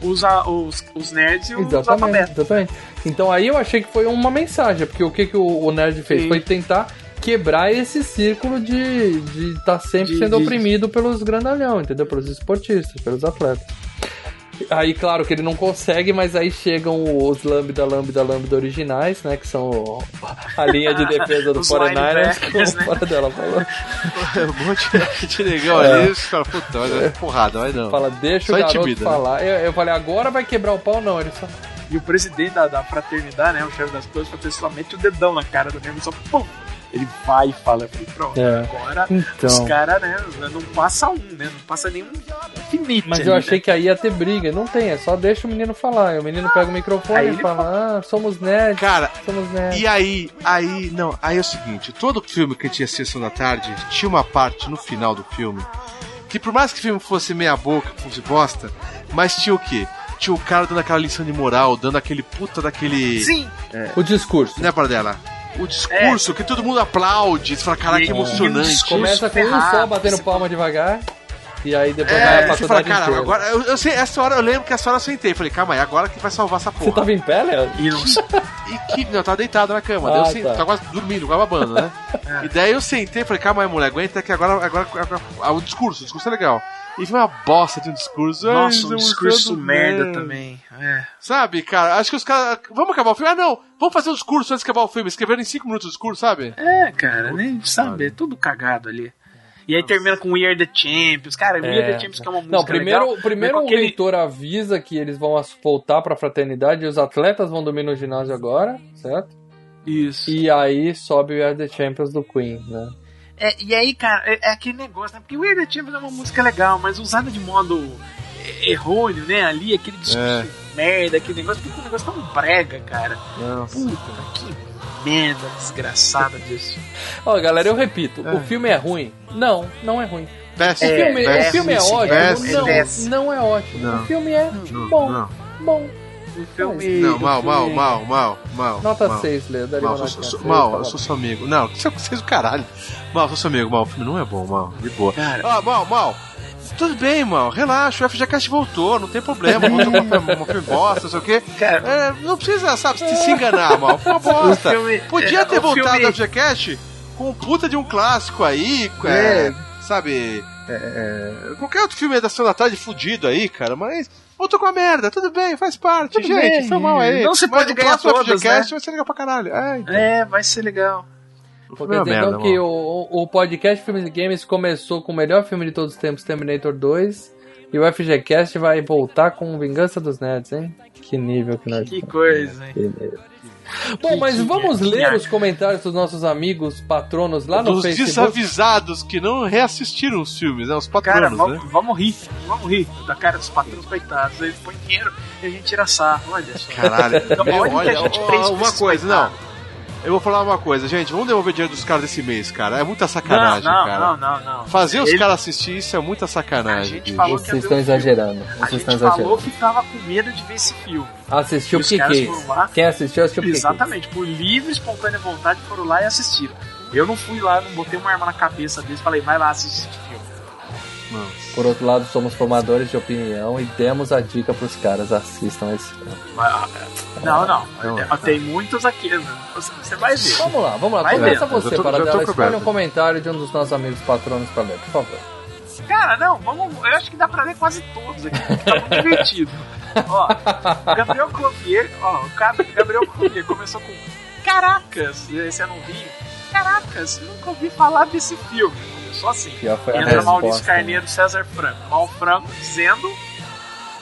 S6: os, os, os nerds e os
S4: Exatamente, exatamente. Então aí eu achei que foi uma mensagem, porque o que, que o, o nerd fez?
S6: Sim.
S4: Foi tentar quebrar esse círculo de estar de tá sempre
S6: De-
S4: sendo
S6: de-
S4: oprimido pelos grandalhão, entendeu? Pelos esportistas, pelos atletas. Aí, claro que ele não consegue, mas aí chegam os Lambda, Lambda, Lambda originais, né? Que são a linha de defesa do
S6: Os
S4: 49ers, como
S6: linebackers, né?
S4: fora dela falou.
S5: um monte de negão
S4: É.
S5: ali, os caras, puta, olha, porrada, vai não.
S4: Fala, deixa
S5: Só
S4: o garoto
S5: intimida, né?
S4: falar. Eu, eu falei, agora vai quebrar o pau? Não, ele só...
S6: E o presidente da, da fraternidade, né? O chefe das coisas, falou mete o dedão na cara do nego, só pum! Ele vai e fala, falei, pronto,
S4: É.
S6: agora
S4: Então.
S6: os caras, né, não passa um, né? Não passa nenhum infinito.
S4: Mas
S6: ali,
S4: eu achei
S6: né?
S4: que aí ia ter briga. Não tem, é só deixa o menino falar. E o menino pega o microfone
S6: Aí
S4: e
S6: ele
S4: fala: Ah, somos nerds.
S5: Cara,
S4: somos nerds.
S5: E aí, aí, não, aí é o seguinte, todo filme que tinha sessão da tarde tinha uma parte no final do filme que por mais que o filme fosse meia boca, fosse bosta, mas tinha o quê? Tinha o cara dando aquela lição de moral, dando aquele puta daquele.
S6: Sim.
S5: É,
S4: O discurso.
S5: né, Paradela? O discurso que todo mundo aplaude, você fala, caraca,
S6: E-
S5: que emocionante.
S4: Começa com um só batendo
S6: você-
S4: palma devagar. E aí depois vai
S5: É,
S4: a
S5: você fala, cara, agora. Eu, eu sei, essa hora eu lembro que essa hora eu sentei. Falei, calma aí, agora que vai salvar essa porra.
S4: Você tava em pé, Léo?
S6: E não
S5: E que. Não, eu tava deitado na cama. daí eu
S4: Ah,
S5: sentei,
S4: tá.
S5: tava quase dormindo, quase babando, né? E daí eu sentei e falei, calma aí, mulher, aguenta que agora. agora, agora ah, o discurso, o discurso é legal. E foi uma bosta de um discurso. Ai,
S6: Nossa, um discurso merda
S5: bem.
S6: também. É.
S5: Sabe, cara, acho que os caras. Vamos acabar o filme? Ah, não! Vamos fazer um discurso antes de acabar o filme. Escreveram em 5 minutos o discurso, sabe?
S6: É, cara, nem sabe, é tudo cagado ali. E aí termina com We Are the Champions. Cara, We Are the Champions que é uma música
S4: Não, primeiro,
S6: legal,
S4: primeiro o leitor avisa que eles vão as- voltar pra fraternidade e os atletas vão dormir no ginásio agora, certo?
S6: Isso.
S4: E aí sobe o We Are the Champions do Queen, né?
S6: É, e aí, cara, é, é aquele negócio, né? Porque We Are the Champions é uma música legal, mas usada de modo é, errôneo, né? Ali, aquele discurso merda, aquele negócio, fica um negócio tão brega, cara.
S5: Nossa.
S6: Puta, que merda desgraçada disso.
S4: Ó, galera, eu repito, o filme é ruim? Não, não é ruim.
S5: Péssimo.
S4: o filme,
S5: péssimo,
S4: o filme é ótimo?
S5: péssimo.
S4: Não, não é ótimo.
S5: Não.
S4: O filme é
S5: Não,
S4: bom,
S5: não.
S4: bom.
S6: O filme.
S5: Não, mal,
S4: o
S5: mal, mal, mal, mal.
S4: Nota
S5: mal.
S4: 6, Leo. Daria
S5: Mal,
S4: uma
S5: sou,
S4: nota
S5: sou- mal,
S4: tá
S5: eu sou seu amigo. Não, que vocês o caralho. Mal, sou seu amigo, mal. O filme não é bom, mal. De boa.
S6: Cara.
S5: Ó, mal, mal. Tudo bem, mal. Relaxa, o FGCast voltou, não tem problema. Voltou uma, uma filme bosta, não sei o quê.
S6: Cara.
S5: É, não precisa, sabe, se, se enganar, mal. Foi uma bosta.
S6: O filme-
S5: Podia
S6: é,
S5: ter
S6: o
S5: voltado
S6: filme-
S5: ao FGCast com um puta de um clássico aí, é, sabe? é, é, qualquer outro filme da Sessão da Tarde fudido aí, cara, mas. Voltou com a merda, tudo bem, faz parte,
S6: Tudo
S5: gente,
S6: bem,
S5: foi mal aí.
S6: não se pode
S5: o
S6: ganhar todas,
S5: FGCast
S6: né?
S5: vai ser legal pra caralho. É, então.
S6: É, vai ser legal.
S5: Filme é merda,
S4: então que o, o podcast Filmes e Games começou com o melhor filme de todos os tempos, Terminator 2, e o FGCast vai voltar com Vingança dos Nerds, hein? Que nível que nós
S6: Que coisa, hein?
S4: Que nível. Bom, mas
S6: que-
S4: vamos
S6: que-
S4: ler
S6: que-
S4: os comentários dos nossos amigos patronos lá no
S5: Dos
S4: Facebook.
S5: desavisados que não reassistiram os filmes, né? Os
S6: Cara,
S5: patronos,
S6: vamos,
S5: né?
S6: vamos rir, vamos rir da cara dos patrões coitados. Eles põem dinheiro e a gente tira sarro, olha só.
S5: Caralho,
S6: Então, olha
S5: olha,
S6: a gente
S5: ó,
S6: fez com
S5: uma coisa, não. Eu vou falar uma coisa, gente. Vamos devolver dinheiro dos caras desse mês, cara. É muita sacanagem,
S6: não,
S5: cara.
S6: não, não, não.
S5: Fazer os
S6: Ele-
S5: caras assistir isso é muita
S6: A
S5: sacanagem.
S6: falou
S4: Vocês estão
S6: um
S4: exagerando.
S6: A
S4: Vocês
S6: gente
S4: estão
S6: falou
S4: exagerando.
S6: que tava com medo de ver esse filme.
S4: Assistiu
S6: Os
S4: o que. Quem assistiu, assistiu o que
S6: Exatamente, por livre, espontânea vontade, foram lá e assistiram. Eu não fui lá, não botei uma arma na cabeça deles e falei, vai lá assistir esse filme.
S4: Por outro lado, somos formadores de opinião e demos a dica pros caras, assistam esse filme.
S6: Ah, Não, não.
S5: Não.
S6: Tem muitos aqui. né? Você vai ver.
S4: Vamos lá, vamos lá.
S6: Vai
S4: Começa
S5: ver.
S4: Você,
S5: tô-
S4: para dela. Um comentário de um dos nossos amigos patronos pra ler, por favor.
S6: Cara, não, vamos. Eu acho que dá pra ler quase todos aqui. Tá muito divertido. Ó, o Gabriel Clovier, ó, o cara, Gabriel Clovier começou com Caracas, esse eu não vi. Caracas, eu nunca ouvi falar desse filme. Começou assim.
S4: Já foi
S6: Entra
S4: resposta.
S6: Maurício Carneiro, César Franco. Mal Franco dizendo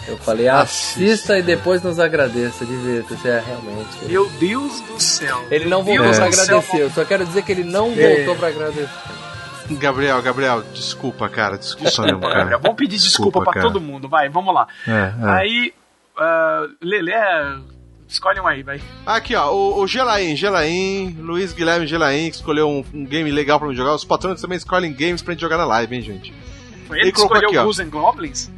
S4: Eu falei, assista e depois nos agradeça, divirta-se, é, realmente.
S6: Meu Deus do céu.
S4: Ele não voltou
S6: Deus
S4: pra agradecer, eu só quero dizer que ele não
S6: É.
S4: voltou pra agradecer.
S5: Gabriel, Gabriel, desculpa, cara. Desculpa mesmo,
S6: Gabriel,
S5: cara.
S6: Vamos pedir desculpa, pra
S5: cara.
S6: todo mundo, vai, vamos lá.
S5: É, é.
S6: Aí, uh, Lelê, escolhe um aí, vai.
S5: Aqui, ó, o, o Gelaim, Gelaim, Luiz Guilherme Gelaim, que escolheu um, um game legal pra me jogar. Os patrões também escolhem games pra gente jogar na live, hein, gente?
S6: Foi ele,
S5: Ele
S6: que escolheu
S5: aqui.
S6: Ghouls and Goblins?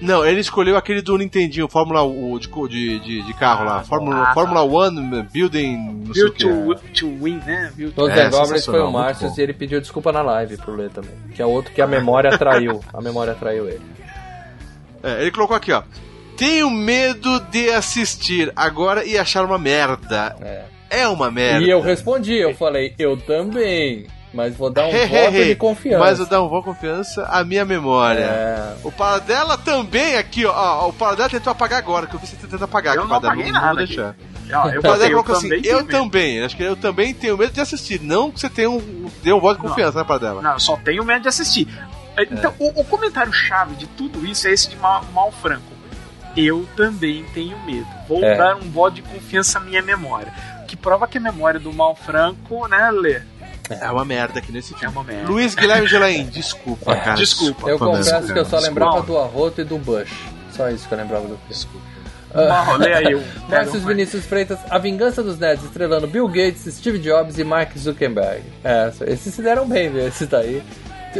S5: Não, ele escolheu aquele do Nintendinho, Fórmula o, de, co- de, de, de carro lá. Fórmula,
S6: ah, tá.
S5: Fórmula One Building. Não sei o
S6: Build
S5: que.
S6: to, to Win, né? Build to...
S5: É,
S4: Goblins foi o Márcio e ele pediu desculpa na live pro Lê também. Que é outro que a memória traiu. A memória traiu ele.
S5: É, ele colocou aqui, ó. Tenho medo de assistir agora e achar uma merda.
S4: É.
S5: É uma merda.
S4: E eu respondi, eu falei, eu também. Mas vou dar um
S5: He, he,
S4: voto
S5: he.
S4: de confiança.
S5: Mas eu dar um voto de confiança à minha memória.
S4: É.
S5: O Paradela também aqui, ó, ó. O Paradela tentou apagar agora, que eu vi você tentando apagar.
S6: Eu não apaguei
S5: não vou
S6: nada aqui.
S5: deixar.
S6: Ó, eu
S5: O Paradela colocou assim,
S6: também tenho
S5: eu
S6: medo.
S5: também. Acho que eu também tenho medo de assistir. Não que você tenha um, dê um voto de
S6: Não.
S5: confiança, né, Paradela?
S6: Não, eu só tenho medo de assistir. Então, o, o comentário-chave de tudo isso é esse de Mal, Mal Franco. Eu também tenho medo. Vou
S4: É.
S6: dar um voto de confiança à minha memória. Que prova que a memória do Mal Franco, né, Lê?
S5: É uma merda aqui nesse
S6: É
S5: filme.
S6: uma merda.
S5: Luiz Guilherme Gelaim, desculpa, cara.
S6: Desculpa.
S4: Eu confesso que eu só
S5: desculpa.
S4: lembrava do Arroto e do Bush. Só isso que eu lembrava do filme.
S6: Aí o.
S4: Márcio Vinícius Freitas, A Vingança dos Nerds, estrelando Bill Gates, Steve Jobs e Mark Zuckerberg. É, esses se deram bem, viu? Esse daí.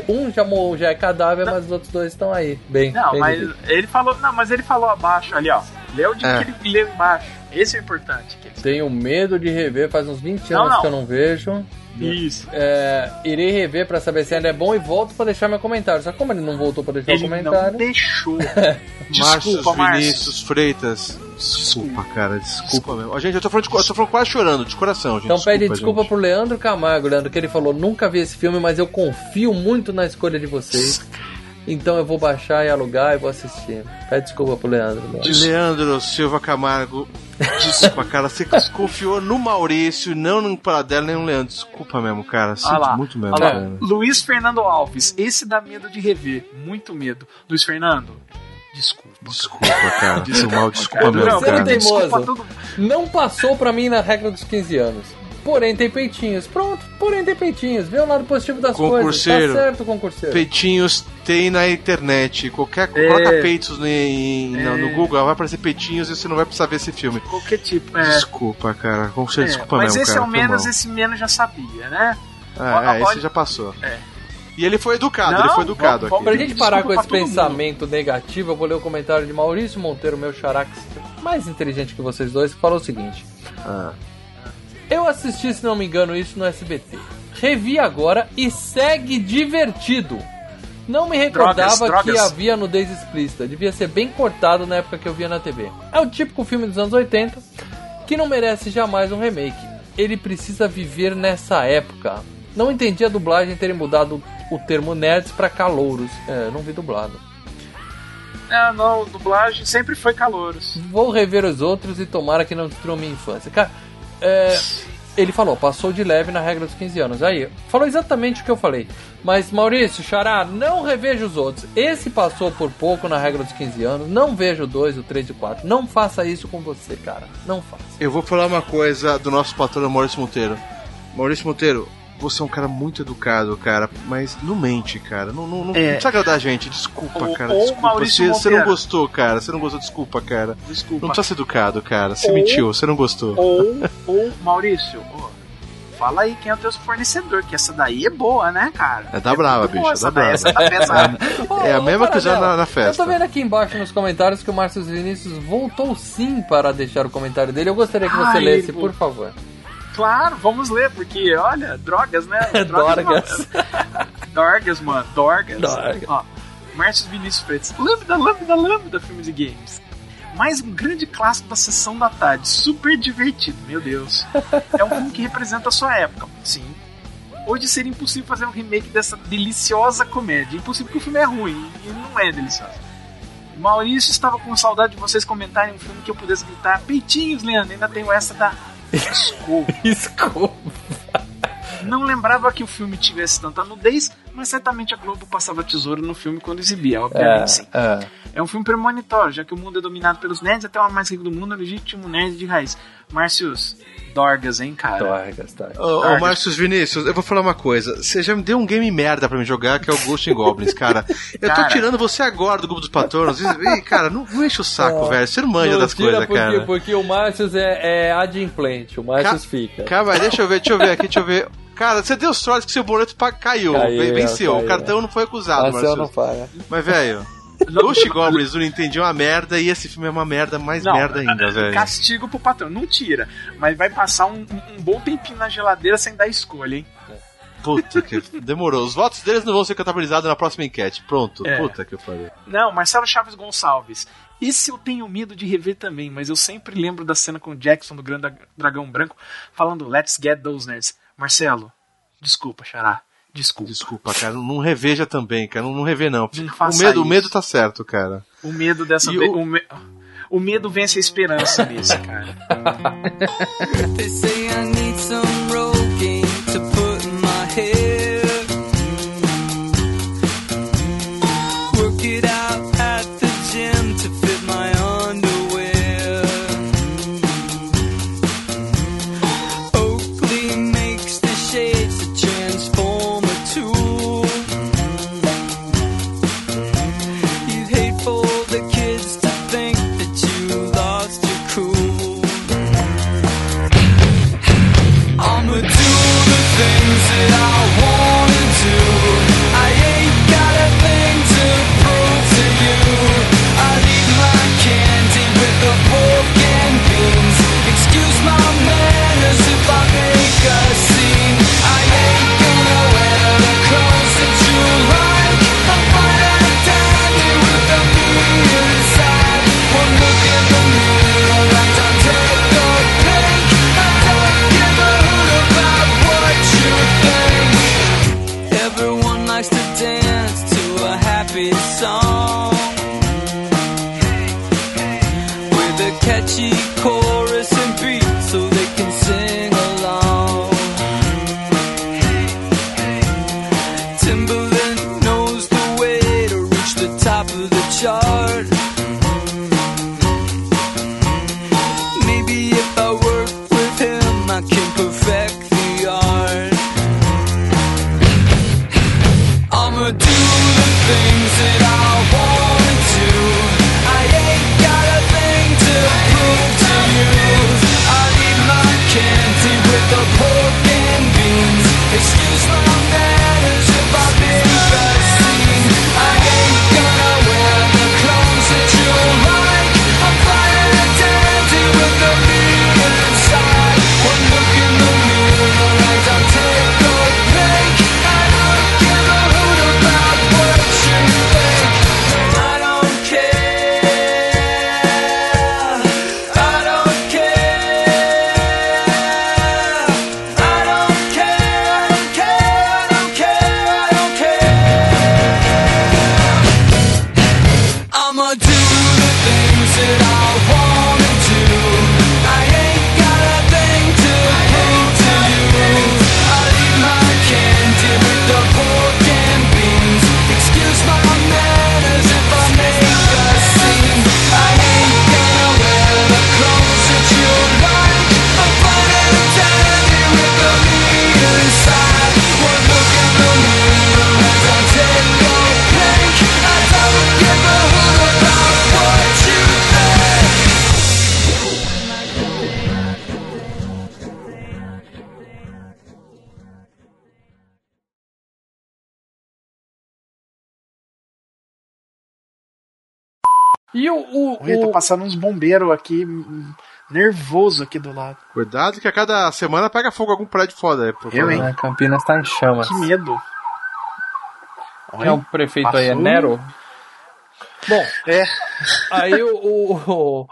S4: Um já, já é cadáver, mas os outros dois estão aí. Bem,
S6: Não,
S4: bem
S6: mas ele falou. Não, mas ele falou abaixo ali, ó. Leu de
S5: É.
S6: que ele leu embaixo. Esse é o importante.
S4: Tenho medo de rever, faz uns 20
S6: Não,
S4: anos
S6: não.
S4: que eu não vejo.
S6: Isso.
S4: É, irei rever pra saber se ainda é bom e volto pra deixar meu comentário. Só que como ele não voltou pra deixar
S6: Ele
S4: o
S6: não
S4: comentário.
S6: deixou.
S5: Márcio
S6: Desculpa, Márcio.
S5: Vinícius Freitas. Desculpa, cara, desculpa, mesmo. Gente, eu tô falando, de, eu tô falando quase chorando, de coração, gente.
S4: Então pede desculpa
S5: gente.
S4: pro Leandro Camargo, Leandro, que ele falou: nunca vi esse filme, mas eu confio muito na escolha de vocês. Então eu vou baixar e alugar e vou assistir. Pede desculpa pro Leandro. Leandro.
S5: Leandro Silva Camargo. Desculpa, cara, você confiou no Maurício, não no Paradela nem no Leandro. Desculpa mesmo, cara. Sinto
S6: Olha lá,
S5: muito mesmo,
S6: olha lá.
S5: cara.
S6: Luiz Fernando Alves, esse dá medo de rever, muito medo. Luiz Fernando, desculpa.
S5: Desculpa, cara. Desculpa, mal, desculpa
S6: Não,
S5: mesmo,
S4: Você é
S5: cara.
S4: teimoso.
S6: Desculpa todo
S4: Não passou pra mim na regra dos 15 anos. Porém tem peitinhos. Pronto, porém tem peitinhos. Vê o lado positivo das coisas. Tá
S5: Concurseiro.
S4: certo, concurseiro.
S5: Peitinhos tem na internet. Qualquer.
S6: É.
S5: Coloca peitos no, em- no- no
S6: É.
S5: Google, vai aparecer peitinhos e você não vai precisar ver esse filme.
S6: qualquer tipo. É,
S5: Desculpa, cara. Conselho,
S6: é,
S5: desculpa
S6: mas
S5: mesmo,
S6: esse
S5: cara.
S6: é o
S5: foi
S6: menos,
S5: mal.
S6: esse menos já sabia, né?
S5: É,
S6: Olha-
S5: é, esse já passou.
S6: É.
S5: E ele foi educado,
S6: Não,
S5: ele foi educado
S6: vamos-
S5: aqui.
S4: Pra gente parar com esse pensamento negativo, eu vou ler o comentário de Maurício Monteiro, meu que- mais inteligente que vocês dois, que falou o seguinte.
S5: Ah.
S4: Eu assisti, se não me engano, isso no SBT. Revi agora e segue divertido. Não me recordava
S6: Drogas,
S4: que
S6: drogas.
S4: havia nudez explícita. Devia ser bem cortado na época que eu via na TV. É o típico filme dos anos 80 que não merece jamais um remake. Ele precisa viver nessa época. Não entendi a dublagem terem mudado o termo nerds pra calouros. É, não vi dublado.
S6: É, não, dublagem sempre foi calouros.
S4: Vou rever os outros e tomara que não destruam minha infância. Cara, é, ele falou, passou de leve na regra dos 15 anos. Aí, falou exatamente o que eu falei. Mas, Maurício, Xará, não reveja os outros. Esse passou por pouco na regra dos 15 anos. Não veja o 2, o 3 e o 4. Não faça isso com você, cara. Não faça.
S5: Eu vou falar uma coisa do nosso patrão Maurício Monteiro. Maurício Monteiro, você é um cara muito educado, cara, mas não mente, cara. Não, não, não,
S6: É.
S5: não precisa agradar a gente. Desculpa,
S6: Ou-
S5: cara.
S6: ou
S5: Desculpa.
S6: Maurício
S5: Você, você não gostou, cara. Você não gostou, desculpa, cara.
S6: Desculpa.
S5: Não precisa ser educado, cara. Você
S6: Ou-
S5: mentiu, você não gostou.
S6: Ou, ou Maurício, fala aí quem é o teu fornecedor, que essa daí é boa, né, cara?
S5: É da brava,
S6: muito
S5: bicho,
S6: boa
S5: é
S6: essa
S5: da
S6: daí,
S5: brava.
S6: Essa tá pesada.
S5: É a mesma que já na, na
S4: Eu
S5: festa.
S4: tô vendo aqui embaixo nos comentários que o Márcio Vinícius voltou sim para deixar o comentário dele. Eu gostaria que você
S6: Ai,
S4: lesse,
S6: ele
S4: por favor.
S6: Claro, vamos ler, porque, olha, drogas, né? Mano. Dorgas, mano. Dorgas.
S4: Dorgas.
S6: Ó, Márcio Vinícius Freitas. Lambda, lambda, lambda, filmes e games. Mais um grande clássico da sessão da tarde. Super divertido, meu Deus. É um filme que representa a sua época. Sim. Hoje seria impossível fazer um remake dessa deliciosa comédia. Impossível porque o filme é ruim e não é delicioso. Maurício estava com saudade de vocês comentarem um filme que eu pudesse gritar peitinhos, Leandro. Ainda tenho essa da escova.
S4: Escova.
S6: Não lembrava que o filme tivesse tanta nudez,
S7: Mas certamente a Globo passava tesouro no filme quando exibia, obviamente
S4: É,
S7: sim.
S4: é.
S7: É um filme premonitório, já que o mundo é dominado pelos nerds, até o mais rico do mundo é legítimo nerd de raiz. Márcios, Dorgas, hein, cara?
S4: Dorgas, Dorgas.
S5: Ô, ô
S7: Dorgas.
S5: Márcio Vinícius, eu vou falar uma coisa. Você já me deu um game merda pra me jogar, que é o Ghost in Goblins, cara. Eu tô
S7: Cara.
S5: tirando você agora do grupo dos patronos. Ih, cara, não, não enche o saco, velho. Você não manja
S4: Não
S5: das coisas,
S4: porque,
S5: cara.
S4: Porque o Márcio é, é adimplente, o Márcio
S5: Ca-
S4: fica.
S5: Calma aí, deixa eu ver, deixa eu ver aqui, deixa eu ver. Cara, você deu sorte que seu boleto caiu,
S4: Caiu,
S5: venceu.
S4: caiu.
S5: O cartão não foi acusado,
S4: Marcel
S5: Márcio.
S4: não falha.
S5: Mas, velho, Ghost in Goblins do Nintendo é uma merda e esse filme é uma merda mais
S7: Não,
S5: merda ainda, velho.
S7: Castigo pro patrão, não tira. Mas vai passar um, um- um bom tempinho na geladeira sem dar escolha, hein?
S5: Puta que. Demorou. Os votos deles não vão ser contabilizados na próxima enquete. Pronto.
S7: É.
S5: Puta que eu falei.
S7: Não, Marcelo Chaves Gonçalves. Esse eu tenho medo de rever também, mas eu sempre lembro da cena com o Jackson do Grande Dragão Branco falando Let's get those nerds. Marcelo, desculpa, Xará. Desculpa.
S5: Desculpa, cara. Não reveja também, cara. Não, não revê, não.
S7: Não
S5: o,
S7: faça
S5: medo, o
S7: isso.
S5: medo tá certo, cara.
S7: O medo dessa vez.
S5: o-
S7: O, me- o medo vence a esperança nesse, cara. passando uns bombeiros aqui, hum, nervoso aqui do lado.
S5: Cuidado que a cada semana pega fogo algum prédio foda aí. Por
S7: Eu,
S5: favor.
S7: hein?
S4: né, Campinas tá em chamas.
S7: Que medo.
S4: É o prefeito aí, é
S7: passou.
S4: Nero? Bom,
S7: É.
S4: aí o- o-